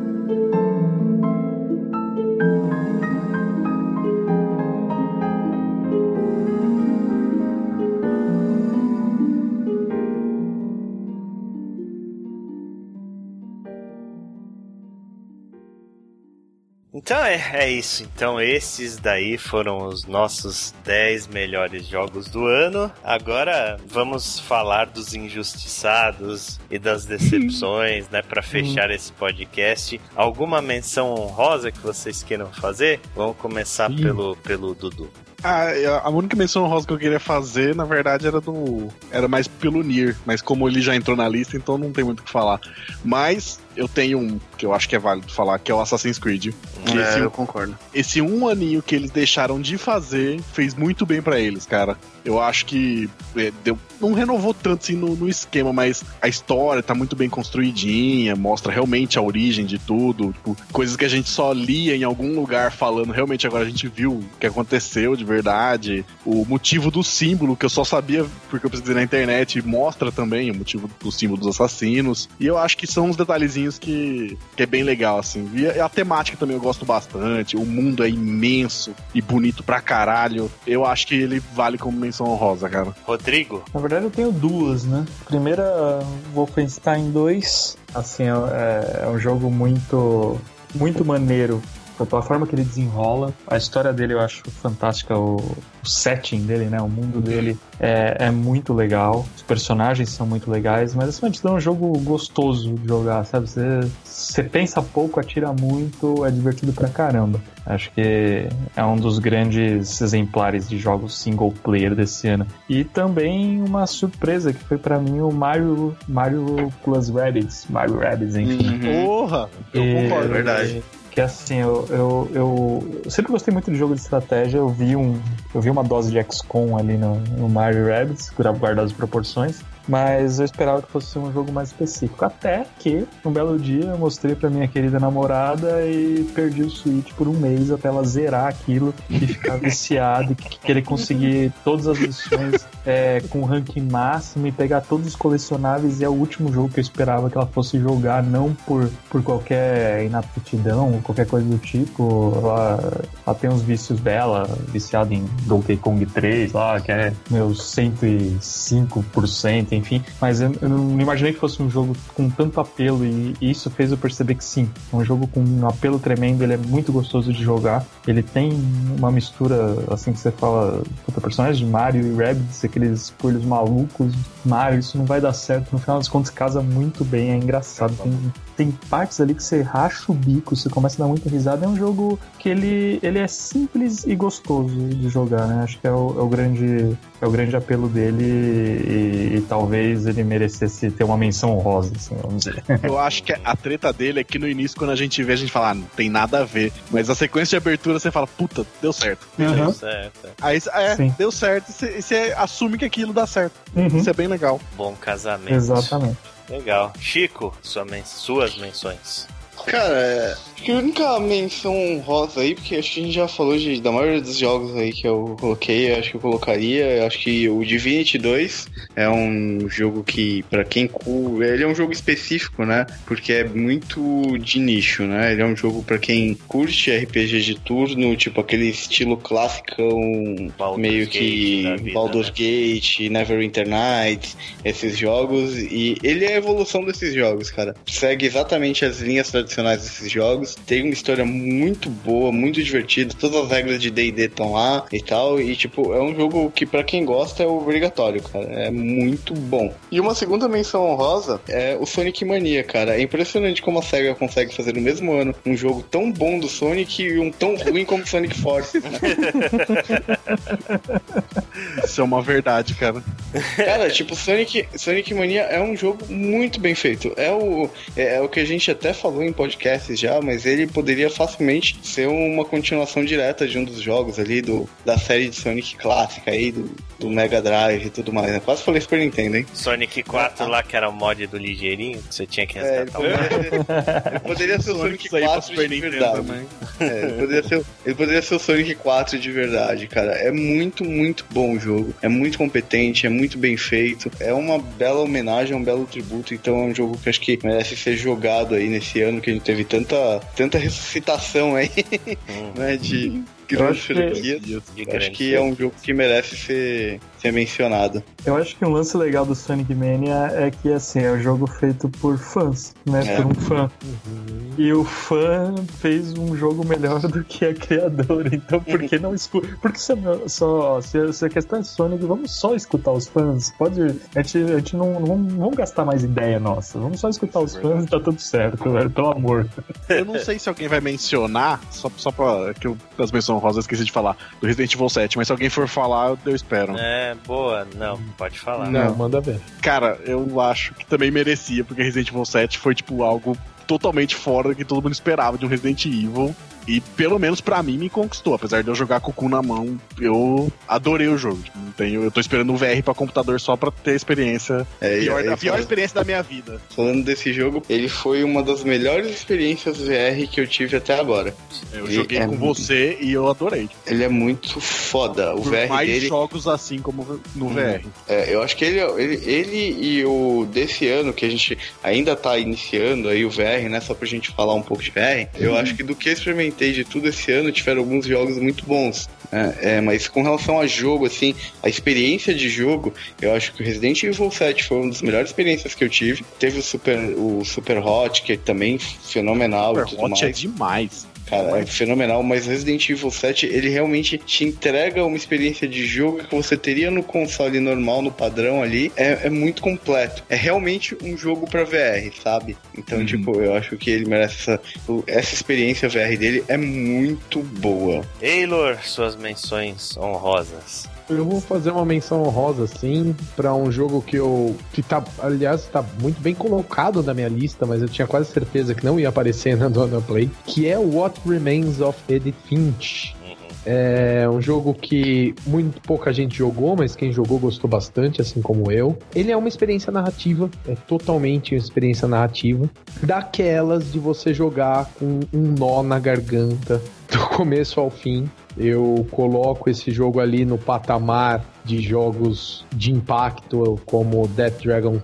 Então é, é isso. Então esses daí foram os nossos 10 melhores jogos do ano. Agora vamos falar dos injustiçados e das decepções, né, para fechar esse podcast. Alguma menção honrosa que vocês queiram fazer? Vamos começar pelo pelo Dudu. Ah, a única menção rosa que eu queria fazer, na verdade, era do. Era mais pelo Nier, mas como ele já entrou na lista, então não tem muito o que falar. Mas eu tenho um que eu acho que é válido falar, que é o Assassin's Creed. Que é, esse, eu concordo. Esse um aninho que eles deixaram de fazer fez muito bem para eles, cara. Eu acho que é, deu, não renovou tanto assim no, no, esquema, mas a história tá muito bem construidinha, mostra realmente a origem de tudo, tipo, coisas que a gente só lia em algum lugar falando, realmente agora a gente viu o que aconteceu de verdade, o motivo do símbolo, que eu só sabia porque eu precisei na internet, mostra também o motivo do símbolo dos assassinos, e eu acho que são uns detalhezinhos que, que é bem legal, assim. E a, a temática também eu gosto bastante, o mundo é imenso e bonito pra caralho, eu acho que ele vale como menção honrosa, cara. Rodrigo? Na verdade, eu tenho duas, né? Primeira, Wolfenstein 2. Assim, é, é um jogo muito, muito maneiro pela forma que ele desenrola. A história dele eu acho fantástica, o, o setting dele, né? O mundo dele é, é, muito legal. Os personagens são muito legais, mas acima de tudo é um jogo gostoso de jogar, sabe? Você, você pensa pouco, atira muito, é divertido pra caramba. Acho que é um dos grandes exemplares de jogos single player desse ano. E também uma surpresa que foi para mim o Mario, Mario Plus Rabbids, Mario Rabbids, enfim. Uhum. Porra! Eu concordo, é verdade que assim, eu, eu, eu, sempre gostei muito de jogo de estratégia, eu vi, um, eu vi uma dose de XCOM ali no, no Mario Rabbids, guardar as proporções, mas eu esperava que fosse um jogo mais específico. Até que, um belo dia, eu mostrei pra minha querida namorada e perdi o Switch por um mês até ela zerar aquilo e ficar viciado e querer conseguir todas as missões é, com ranking máximo e pegar todos os colecionáveis. E é o último jogo que eu esperava que ela fosse jogar, não por, por qualquer inaptidão ou qualquer coisa do tipo. Ela, ela tem os vícios dela, viciada em Donkey Kong 3 lá, que é meus 105% enfim. Mas eu, eu, não imaginei que fosse um jogo com tanto apelo e, e, isso fez eu perceber que sim, é um jogo com um apelo tremendo, ele é muito gostoso de jogar. Ele tem uma mistura, assim que você fala, puta, personagens de Mario e Rabbids, aqueles coelhos malucos. Mario, isso não vai dar certo. No final das contas, casa muito bem, é engraçado. Tem, tem partes ali que você racha o bico, você começa a dar muita risada. É um jogo que ele, ele é simples e gostoso de jogar, né? Acho que é o, é o grande, é o grande apelo dele e, e, talvez ele merecesse ter uma menção honrosa, assim, vamos dizer. Eu acho que a treta dele é que no início, quando a gente vê, a gente fala, ah, não tem nada a ver. Mas a sequência de abertura você fala, puta, deu certo. Uhum. Deu certo. Aí é, Sim. deu certo e você assume que aquilo dá certo. Uhum. Isso é bem legal. Bom casamento. Exatamente. Legal. Chico, sua men suas menções. Cara, é, Acho que a única menção rosa aí, porque acho que a gente já falou de, da maioria dos jogos aí que eu coloquei, acho que eu colocaria. Acho que o Divinity 2 é um jogo que, para quem curte, ele é um jogo específico, né? Porque é muito de nicho, né? Ele é um jogo para quem curte RPG de turno, tipo aquele estilo clássico, meio que vida, Baldur's né? Gate, Neverwinter Nights, esses jogos. E ele é a evolução desses jogos, cara. Segue exatamente as linhas tradicionais desses jogos tem uma história muito boa, muito divertida. Todas as regras de D&D estão lá e tal. E, tipo, é um jogo que para quem gosta é obrigatório, cara. É muito bom. E uma segunda menção honrosa é o Sonic Mania, cara. É impressionante como a SEGA consegue fazer no mesmo ano um jogo tão bom do Sonic e um tão ruim como Sonic Force. Né? Isso é uma verdade, cara. Cara, tipo, Sonic, Sonic Mania é um jogo muito bem feito. É o, é, é o que a gente até falou em podcasts já, mas ele poderia facilmente ser uma continuação direta de um dos jogos ali do, da série de Sonic clássica aí, do, do Mega Drive e tudo mais. Né? Quase falei Super Nintendo, hein? Sonic 4 lá, que era o mod do ligeirinho, que você tinha que resgatar é, ele, poderia, ele poderia ser o Sonic, Sonic 4 de verdade. É, ele, poderia ser, ele poderia ser o Sonic 4 de verdade, cara. É muito, muito bom o jogo. É muito competente, é muito bem feito. É uma bela homenagem, um belo tributo. Então é um jogo que acho que merece ser jogado aí nesse ano que a gente teve tanta tanta ressuscitação aí, hum. né? De grandes franquias. Acho que é um jogo que merece ser, ser mencionado. Eu acho que um lance legal do Sonic Mania é que assim, é um jogo feito por fãs, né? É. Por um fã. Uhum. E o fã fez um jogo melhor do que a criadora. Então por que não escuta? Porque se, só, se, se a questão é Sonic, vamos só escutar os fãs. Pode. A gente, a gente não, não vamos gastar mais ideia nossa. Vamos só escutar os fãs e tá tudo certo, velho. Pelo amor. Eu não sei se alguém vai mencionar, só, só pra que eu, as menções rosas esqueci de falar, do Resident Evil 7, mas se alguém for falar, eu espero. É, boa. Não, pode falar. Não, não, manda ver. Cara, eu acho que também merecia, porque Resident Evil 7 foi, tipo, algo totalmente fora do que todo mundo esperava de um Resident Evil. E pelo menos para mim me conquistou. Apesar de eu jogar com o cu na mão, eu adorei o jogo. Tipo, não tenho, eu tô esperando o VR para computador só pra ter a experiência. É, pior, a pior experiência da minha vida. Falando desse jogo, ele foi uma das melhores experiências VR que eu tive até agora. Eu ele joguei é com muito... você e eu adorei. Ele é muito foda. O Por VR mais dele... jogos assim como no hum. VR. É, eu acho que ele, ele, ele e o desse ano, que a gente ainda tá iniciando aí o VR, né? Só pra gente falar um pouco de VR, eu acho que do que experimentar comentei de tudo esse ano, tiveram alguns jogos muito bons. Né? É, mas com relação a jogo, assim, a experiência de jogo, eu acho que o Resident Evil 7 foi uma das melhores experiências que eu tive. Teve o Super, o Super Hot, que é também fenomenal Super e tudo Hot mais. é demais. Cara, é fenomenal, mas Resident Evil 7, ele realmente te entrega uma experiência de jogo que você teria no console normal, no padrão ali. É, é muito completo. É realmente um jogo para VR, sabe? Então, uhum. tipo, eu acho que ele merece essa, essa experiência VR dele é muito boa. Taylor, suas menções honrosas. Eu vou fazer uma menção honrosa, assim, para um jogo que eu. que tá, aliás, tá muito bem colocado na minha lista, mas eu tinha quase certeza que não ia aparecer na Dona Play, que é What Remains of Edith Finch. É um jogo que muito pouca gente jogou, mas quem jogou gostou bastante, assim como eu. Ele é uma experiência narrativa, é totalmente uma experiência narrativa, daquelas de você jogar com um nó na garganta do começo ao fim. Eu coloco esse jogo ali no patamar de jogos de impacto como Death Dragon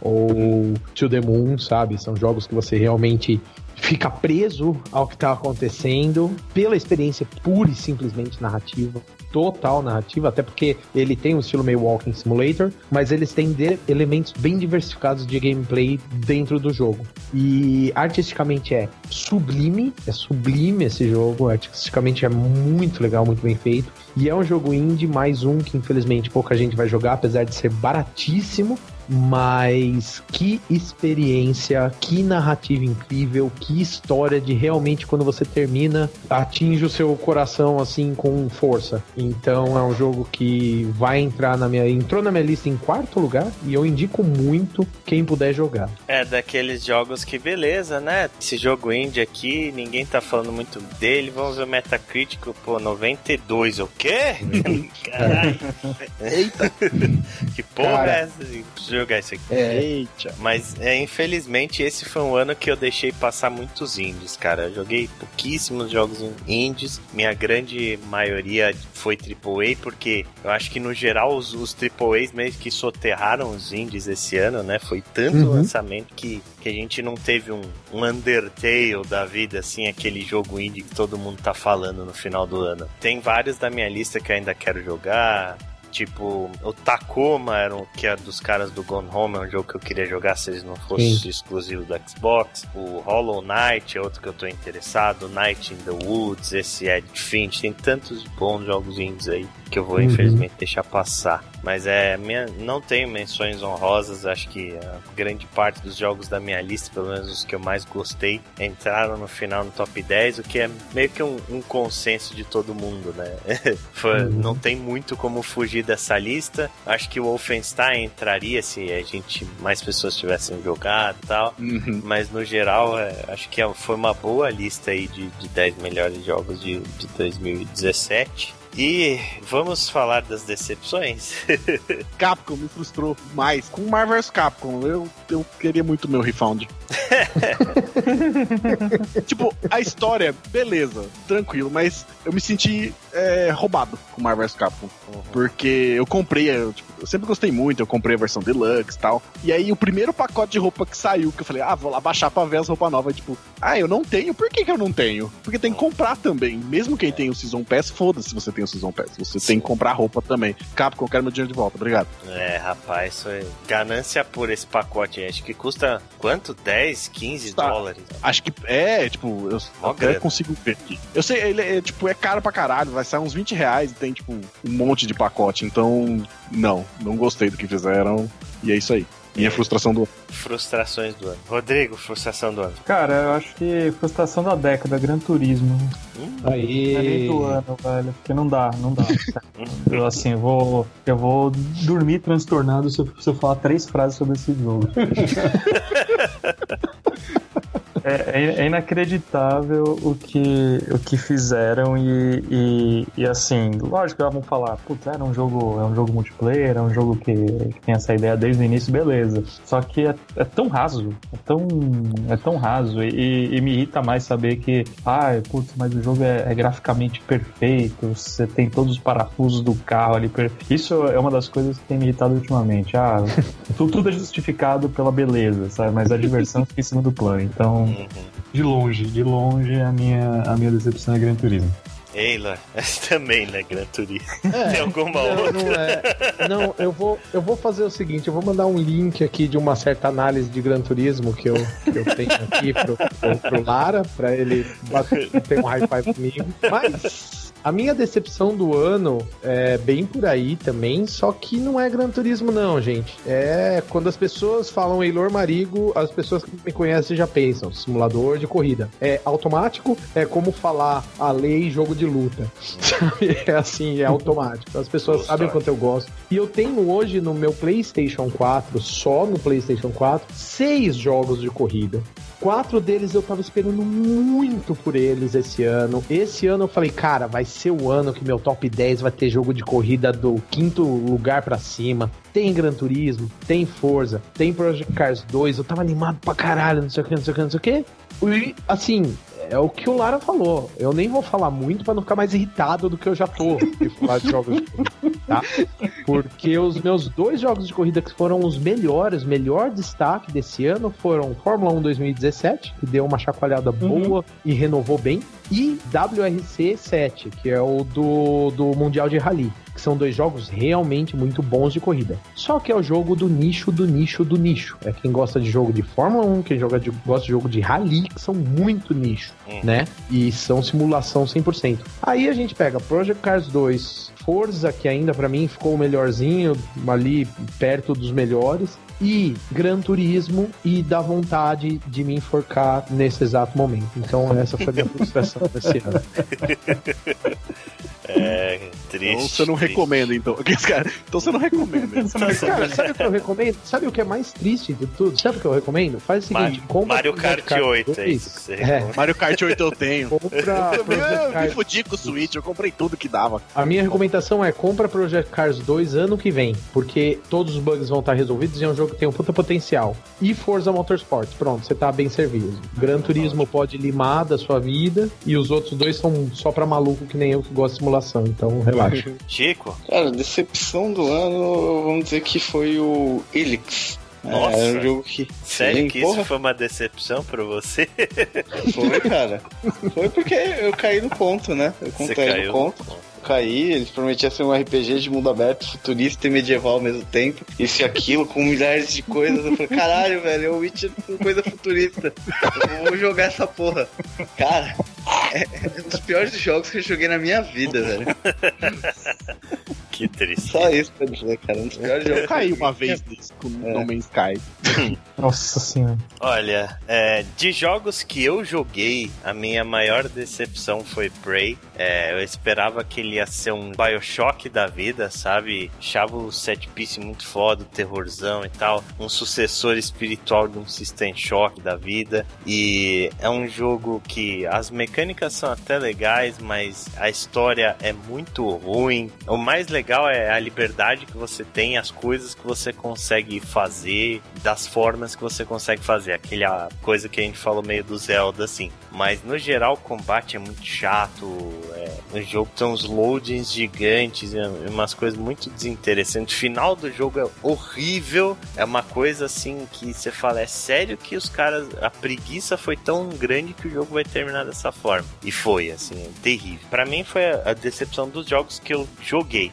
ou To the Moon, sabe? São jogos que você realmente fica preso ao que tá acontecendo pela experiência pura e simplesmente narrativa total narrativa, até porque ele tem um estilo meio Walking Simulator, mas eles têm elementos bem diversificados de gameplay dentro do jogo. E artisticamente é sublime, é sublime esse jogo, artisticamente é muito legal, muito bem feito. E é um jogo indie, mais um que infelizmente pouca gente vai jogar, apesar de ser baratíssimo. Mas que experiência, que narrativa incrível, que história de realmente quando você termina, atinge o seu coração assim com força. Então é um jogo que vai entrar na minha. Entrou na minha lista em quarto lugar e eu indico muito quem puder jogar. É daqueles jogos que beleza, né? Esse jogo indie aqui, ninguém tá falando muito dele. Vamos ver o Metacritic, pô, 92, o quê? Caralho. Eita! que porra Cara, é essa? Jogar isso aqui. É. Eita. Mas, é, infelizmente, esse foi um ano que eu deixei passar muitos indies, cara. Eu joguei pouquíssimos jogos indies. Minha grande maioria foi AAA, porque eu acho que, no geral, os, os AAAs meio que soterraram os indies esse ano, né? Foi tanto uhum. lançamento que, que a gente não teve um, um Undertale da vida, assim, aquele jogo indie que todo mundo tá falando no final do ano. Tem vários da minha lista que ainda quero jogar. Tipo, o Tacoma, era um, que é dos caras do Gone Home, é um jogo que eu queria jogar se ele não fosse Sim. exclusivo do Xbox. O Hollow Knight é outro que eu tô interessado. Night in the Woods, esse é Finch. Tem tantos bons jogos indies aí que eu vou uhum. infelizmente deixar passar. Mas é, minha, não tenho menções honrosas, acho que a grande parte dos jogos da minha lista, pelo menos os que eu mais gostei, entraram no final no top 10, o que é meio que um, um consenso de todo mundo, né? Foi, uhum. Não tem muito como fugir dessa lista. Acho que o Wolfenstein entraria se a gente mais pessoas tivessem jogado e tal. Uhum. Mas no geral, é, acho que é, foi uma boa lista aí de, de 10 melhores jogos de, de 2017. E vamos falar das decepções. Capcom me frustrou mais. Com Marvel vs Capcom, eu, eu queria muito meu refund. tipo, a história, beleza, tranquilo, mas eu me senti é, roubado com Marvel vs Capcom. Uhum. Porque eu comprei, eu, tipo, eu sempre gostei muito, eu comprei a versão deluxe e tal. E aí o primeiro pacote de roupa que saiu, que eu falei, ah, vou lá baixar pra ver as roupas novas, tipo, ah, eu não tenho, por que, que eu não tenho? Porque tem que comprar também. Mesmo quem tem o Season Pass, foda-se se você tem o Season Pass. Você Sim. tem que comprar roupa também. Capcom, quero meu dinheiro de volta, obrigado. É, rapaz, isso é ganância por esse pacote. Acho que custa quanto? 10, 15 tá. dólares? Acho que é, tipo, eu Mó até grana. consigo ver aqui. Eu sei, ele é, tipo, é caro pra caralho, vai sair uns 20 reais e tem, tipo, um monte de pacote. Então, não, não gostei do que fizeram. E é isso aí. Minha frustração do ano. Frustrações do ano. Rodrigo, frustração do ano. Cara, eu acho que frustração da década, Gran Turismo. Hum. Aí. Não é nem do ano, velho. Porque não dá, não dá. eu assim, eu vou. Eu vou dormir transtornado se eu, se eu falar três frases sobre esse jogo. É, é, é, inacreditável o que, o que fizeram e, e, e assim, lógico que vão falar, putz, era um jogo, é um jogo multiplayer, é um jogo que, que tem essa ideia desde o início, beleza. Só que é, é tão raso, é tão, é tão raso e, e, me irrita mais saber que, ah, putz, mas o jogo é, é, graficamente perfeito, você tem todos os parafusos do carro ali. Per... Isso é uma das coisas que tem me irritado ultimamente. Ah, tudo é justificado pela beleza, sabe? Mas a diversão fica em cima do plano. Então, Uhum. De longe, de longe, a minha, a minha decepção é Gran Turismo. Eila, também, né, Gran Turismo. É, Tem alguma não, outra? Não, é. não, eu vou, eu vou fazer o seguinte, eu vou mandar um link aqui de uma certa análise de Gran Turismo que eu, que eu tenho aqui pro, pro, pro Lara, pra ele bater, ter um high five comigo. Mas a minha decepção do ano é bem por aí também, só que não é Gran Turismo não, gente. É quando as pessoas falam Eilor Marigo, as pessoas que me conhecem já pensam, simulador de corrida. É automático, é como falar a lei jogo de luta. É assim, é automático. As pessoas sabem quanto eu gosto. E eu tenho hoje no meu PlayStation 4, só no PlayStation 4, seis jogos de corrida. Quatro deles eu tava esperando muito por eles esse ano. Esse ano eu falei, cara, vai ser o ano que meu top 10 vai ter jogo de corrida do quinto lugar para cima. Tem Gran Turismo, tem Forza, tem Project Cars 2. Eu tava animado pra caralho, não sei o que, não sei o que, não sei o que. E, assim, é o que o Lara falou. Eu nem vou falar muito para não ficar mais irritado do que eu já tô de falar de jogos. tá? Porque os meus dois jogos de corrida que foram os melhores, melhor destaque desse ano foram Fórmula 1 2017, que deu uma chacoalhada boa uhum. e renovou bem, e WRC 7, que é o do, do Mundial de Rally que são dois jogos realmente muito bons de corrida. Só que é o jogo do nicho, do nicho, do nicho. É quem gosta de jogo de Fórmula 1, quem joga de, gosta de jogo de rally, que são muito nicho, hum. né? E são simulação 100%. Aí a gente pega Project Cars 2, Forza, que ainda para mim ficou o melhorzinho, ali perto dos melhores, e Gran Turismo e dá vontade de me enforcar nesse exato momento. Então essa foi a minha frustração desse ano. É, triste. Então você não triste. recomenda, então. Então você não recomenda. Cara, sabe o que eu recomendo? Sabe o que é mais triste de tudo? Sabe o que eu recomendo? Faz o seguinte: Mario, Mario Kart, Kart 8, é isso que você é. Mario Kart 8 eu tenho. Compra eu, eu me fudi com o Switch, eu comprei tudo que dava. A minha recomendação é compra Project Cars 2 ano que vem, porque todos os bugs vão estar resolvidos e é um jogo que tem um puta potencial. E Forza Motorsport, pronto, você tá bem servido. Gran Turismo pode limar da sua vida e os outros dois são só pra maluco que nem eu que gosto de então relaxa. Chico? Cara, decepção do ano, vamos dizer que foi o Elix. Nossa, é um jogo que. Sério Sim, que porra. isso foi uma decepção pra você? Foi, cara. Foi porque eu caí no ponto, né? Eu contei no ponto. Caí, eles prometiam ser um RPG de mundo aberto, futurista e medieval ao mesmo tempo. Isso e aquilo, com milhares de coisas. Eu falei, caralho, velho, é o Witcher com coisa futurista. Eu vou jogar essa porra. Cara, é, é um dos piores jogos que eu joguei na minha vida, velho. Que triste. Só isso pra dizer, cara. Jogos. Eu caí uma vez desse com é. No Man's Sky. Nossa senhora. Olha, é, de jogos que eu joguei, a minha maior decepção foi Prey. É, eu esperava que ele ia ser um Bioshock da vida, sabe? Achava o set piece muito foda, o terrorzão e tal. Um sucessor espiritual de um System Shock da vida. E é um jogo que as mecânicas são até legais, mas a história é muito ruim. O mais legal legal é a liberdade que você tem, as coisas que você consegue fazer, das formas que você consegue fazer. Aquela coisa que a gente falou meio do Zelda, assim. Mas no geral o combate é muito chato. É, no jogo tem uns loadings gigantes, é, umas coisas muito desinteressantes. O final do jogo é horrível. É uma coisa assim que você fala, é sério que os caras. A preguiça foi tão grande que o jogo vai terminar dessa forma. E foi, assim, terrível. Para mim foi a, decepção dos jogos que eu joguei.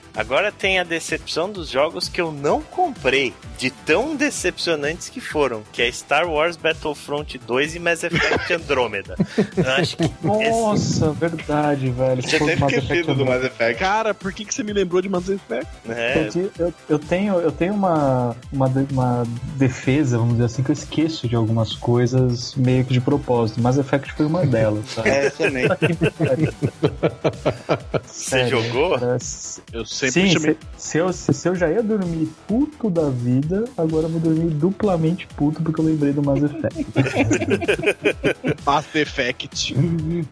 Tem a decepção dos jogos que eu não comprei, de tão decepcionantes que foram, que é Star Wars Battlefront 2 e Mass Effect Andromeda. Eu acho que Nossa, esse... verdade, velho. Tinha até esquecido do Mass Effect. Cara, por que, que você me lembrou de Mass Effect? É. Eu, eu, tenho, eu tenho uma, uma, uma defesa, vamos dizer assim, que eu esqueço de algumas coisas meio que de propósito. Mass Effect foi uma delas. Sabe? É, também. Você jogou? Eu sei Sim, se, se, eu, se, se, eu já ia dormir puto da vida, agora eu vou dormir duplamente puto porque eu lembrei do Mass Effect. Mass Effect.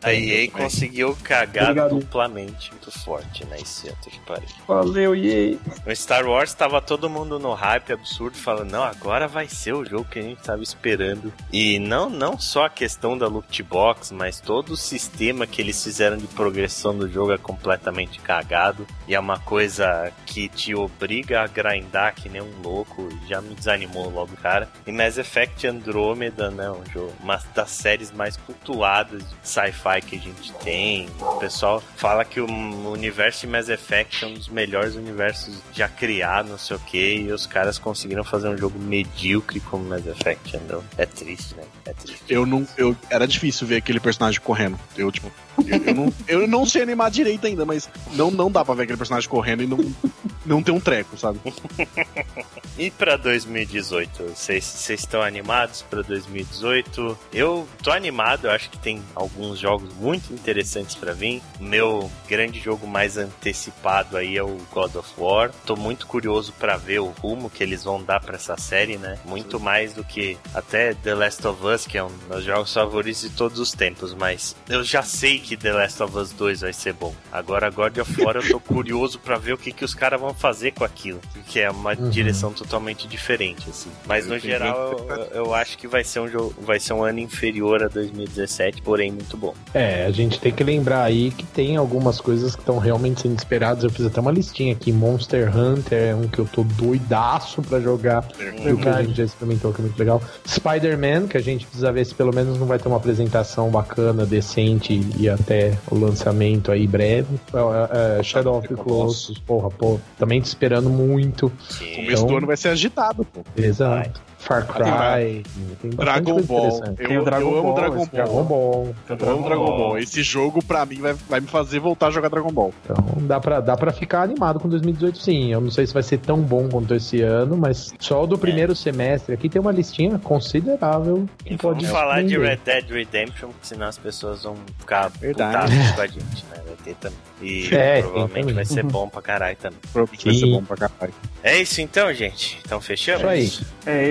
A EA conseguiu cagar Obrigado. duplamente muito forte, né? Esse ano que pariu. Valeu, EA. No Star Wars tava todo mundo no hype absurdo, falando, não, agora vai ser o jogo que a gente tava esperando. E não, não só a questão da loot box, mas todo o sistema que eles fizeram de progressão do jogo é completamente cagado. E é uma coisa que te obriga a grindar que nem um louco, já me desanimou logo, cara. E Mass Effect Andromeda, né, um jogo, uma das séries mais cultuadas de sci-fi que a gente tem. O pessoal fala que o universo de Mass Effect é um dos melhores universos já criados, não sei o que, e os caras conseguiram fazer um jogo medíocre como Mass Effect Andromeda. É triste, né? É triste. Eu não, eu era difícil ver aquele personagem correndo. Eu tipo eu, eu, não, eu não sei animar direito ainda, mas não, não dá pra ver aquele personagem correndo e não, não ter um treco, sabe? e pra 2018? Vocês estão animados pra 2018? Eu tô animado, eu acho que tem alguns jogos muito interessantes para vir. Meu grande jogo mais antecipado aí é o God of War. Tô muito curioso para ver o rumo que eles vão dar para essa série, né? Muito mais do que até The Last of Us, que é um dos meus jogos favoritos de todos os tempos, mas eu já sei que The Last of Us 2 vai ser bom. Agora God of War eu tô curioso para ver o que, que os caras vão fazer com aquilo, que é uma uhum. direção totalmente diferente, assim. Mas no geral, eu, eu, acho que vai ser um jogo, vai ser um ano inferior a 2017, porém muito bom. É, a gente tem que lembrar aí que tem algumas coisas que estão realmente sendo esperadas. Eu fiz até uma listinha aqui, Monster Hunter é um que eu tô doidaço para jogar, uhum. o que a gente já experimentou, que é muito legal. Spider-Man, que a gente precisa ver se pelo menos não vai ter uma apresentação bacana, decente e até o lançamento aí breve. É, é, Shadow of the Colossus, porra, pô, também te esperando muito. Sim. O começo então, do ano vai ser agitado, pô. Exato. Far Cry, Dragon Ball. Eu, eu, Dragon eu amo Ball, Dragon Ball. Dragon Ball. Eu amo Dragon Ball. Esse jogo, pra mim, vai, vai me fazer voltar a jogar Dragon Ball. Então, dá pra, dá pra ficar animado com 2018, sim. Eu não sei se vai ser tão bom quanto esse ano, mas só o do primeiro é. semestre aqui tem uma listinha considerável que pode Vamos falar de Red Dead Redemption, senão as pessoas vão ficar Verdade. com a gente, né? Vai ter também. E é, provavelmente vai ser bom pra caralho também. Provavelmente vai ser bom pra caralho. É isso então, gente. Então fechamos? Isso aí. É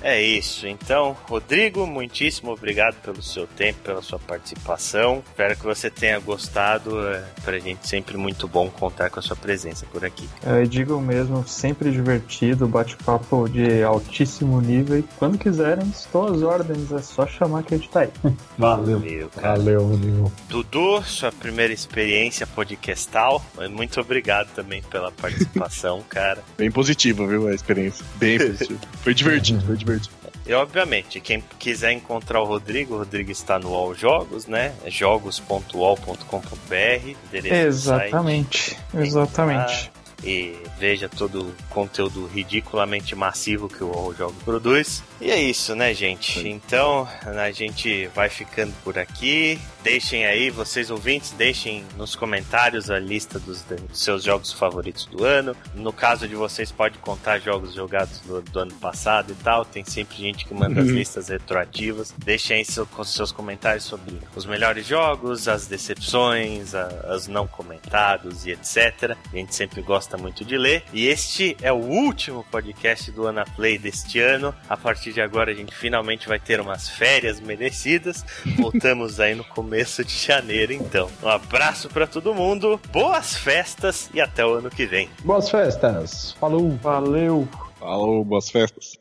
É isso. Então, Rodrigo, muitíssimo obrigado pelo seu tempo, pela sua participação. Espero que você tenha gostado. É pra gente sempre muito bom contar com a sua presença por aqui. É, eu digo mesmo, sempre divertido, bate-papo de altíssimo nível. E quando quiserem, estou às ordens. É só chamar que a gente tá aí. Valeu. Valeu, Valeu, Valeu. Dudu, sua primeira experiência podcastal. Muito obrigado também pela participação, cara. Bem positivo, viu, a experiência. Bem positiva. Foi divertido, foi divertido. E obviamente, quem quiser encontrar o Rodrigo, o Rodrigo está no All Jogos, né? É jogos.all.com.br. Exatamente, exatamente e veja todo o conteúdo ridiculamente massivo que o Jogo produz. E é isso, né, gente? Então, a gente vai ficando por aqui. Deixem aí, vocês ouvintes, deixem nos comentários a lista dos, dos seus jogos favoritos do ano. No caso de vocês, pode contar jogos jogados do, do ano passado e tal. Tem sempre gente que manda as uhum. listas retroativas. Deixem aí seu, seus comentários sobre os melhores jogos, as decepções, a, as não comentados e etc. A gente sempre gosta muito de ler. E este é o último podcast do Ana Play deste ano. A partir de agora, a gente finalmente vai ter umas férias merecidas. Voltamos aí no começo começo de janeiro, então. Um abraço para todo mundo, boas festas e até o ano que vem. Boas festas. Falou. Valeu. Falou, boas festas.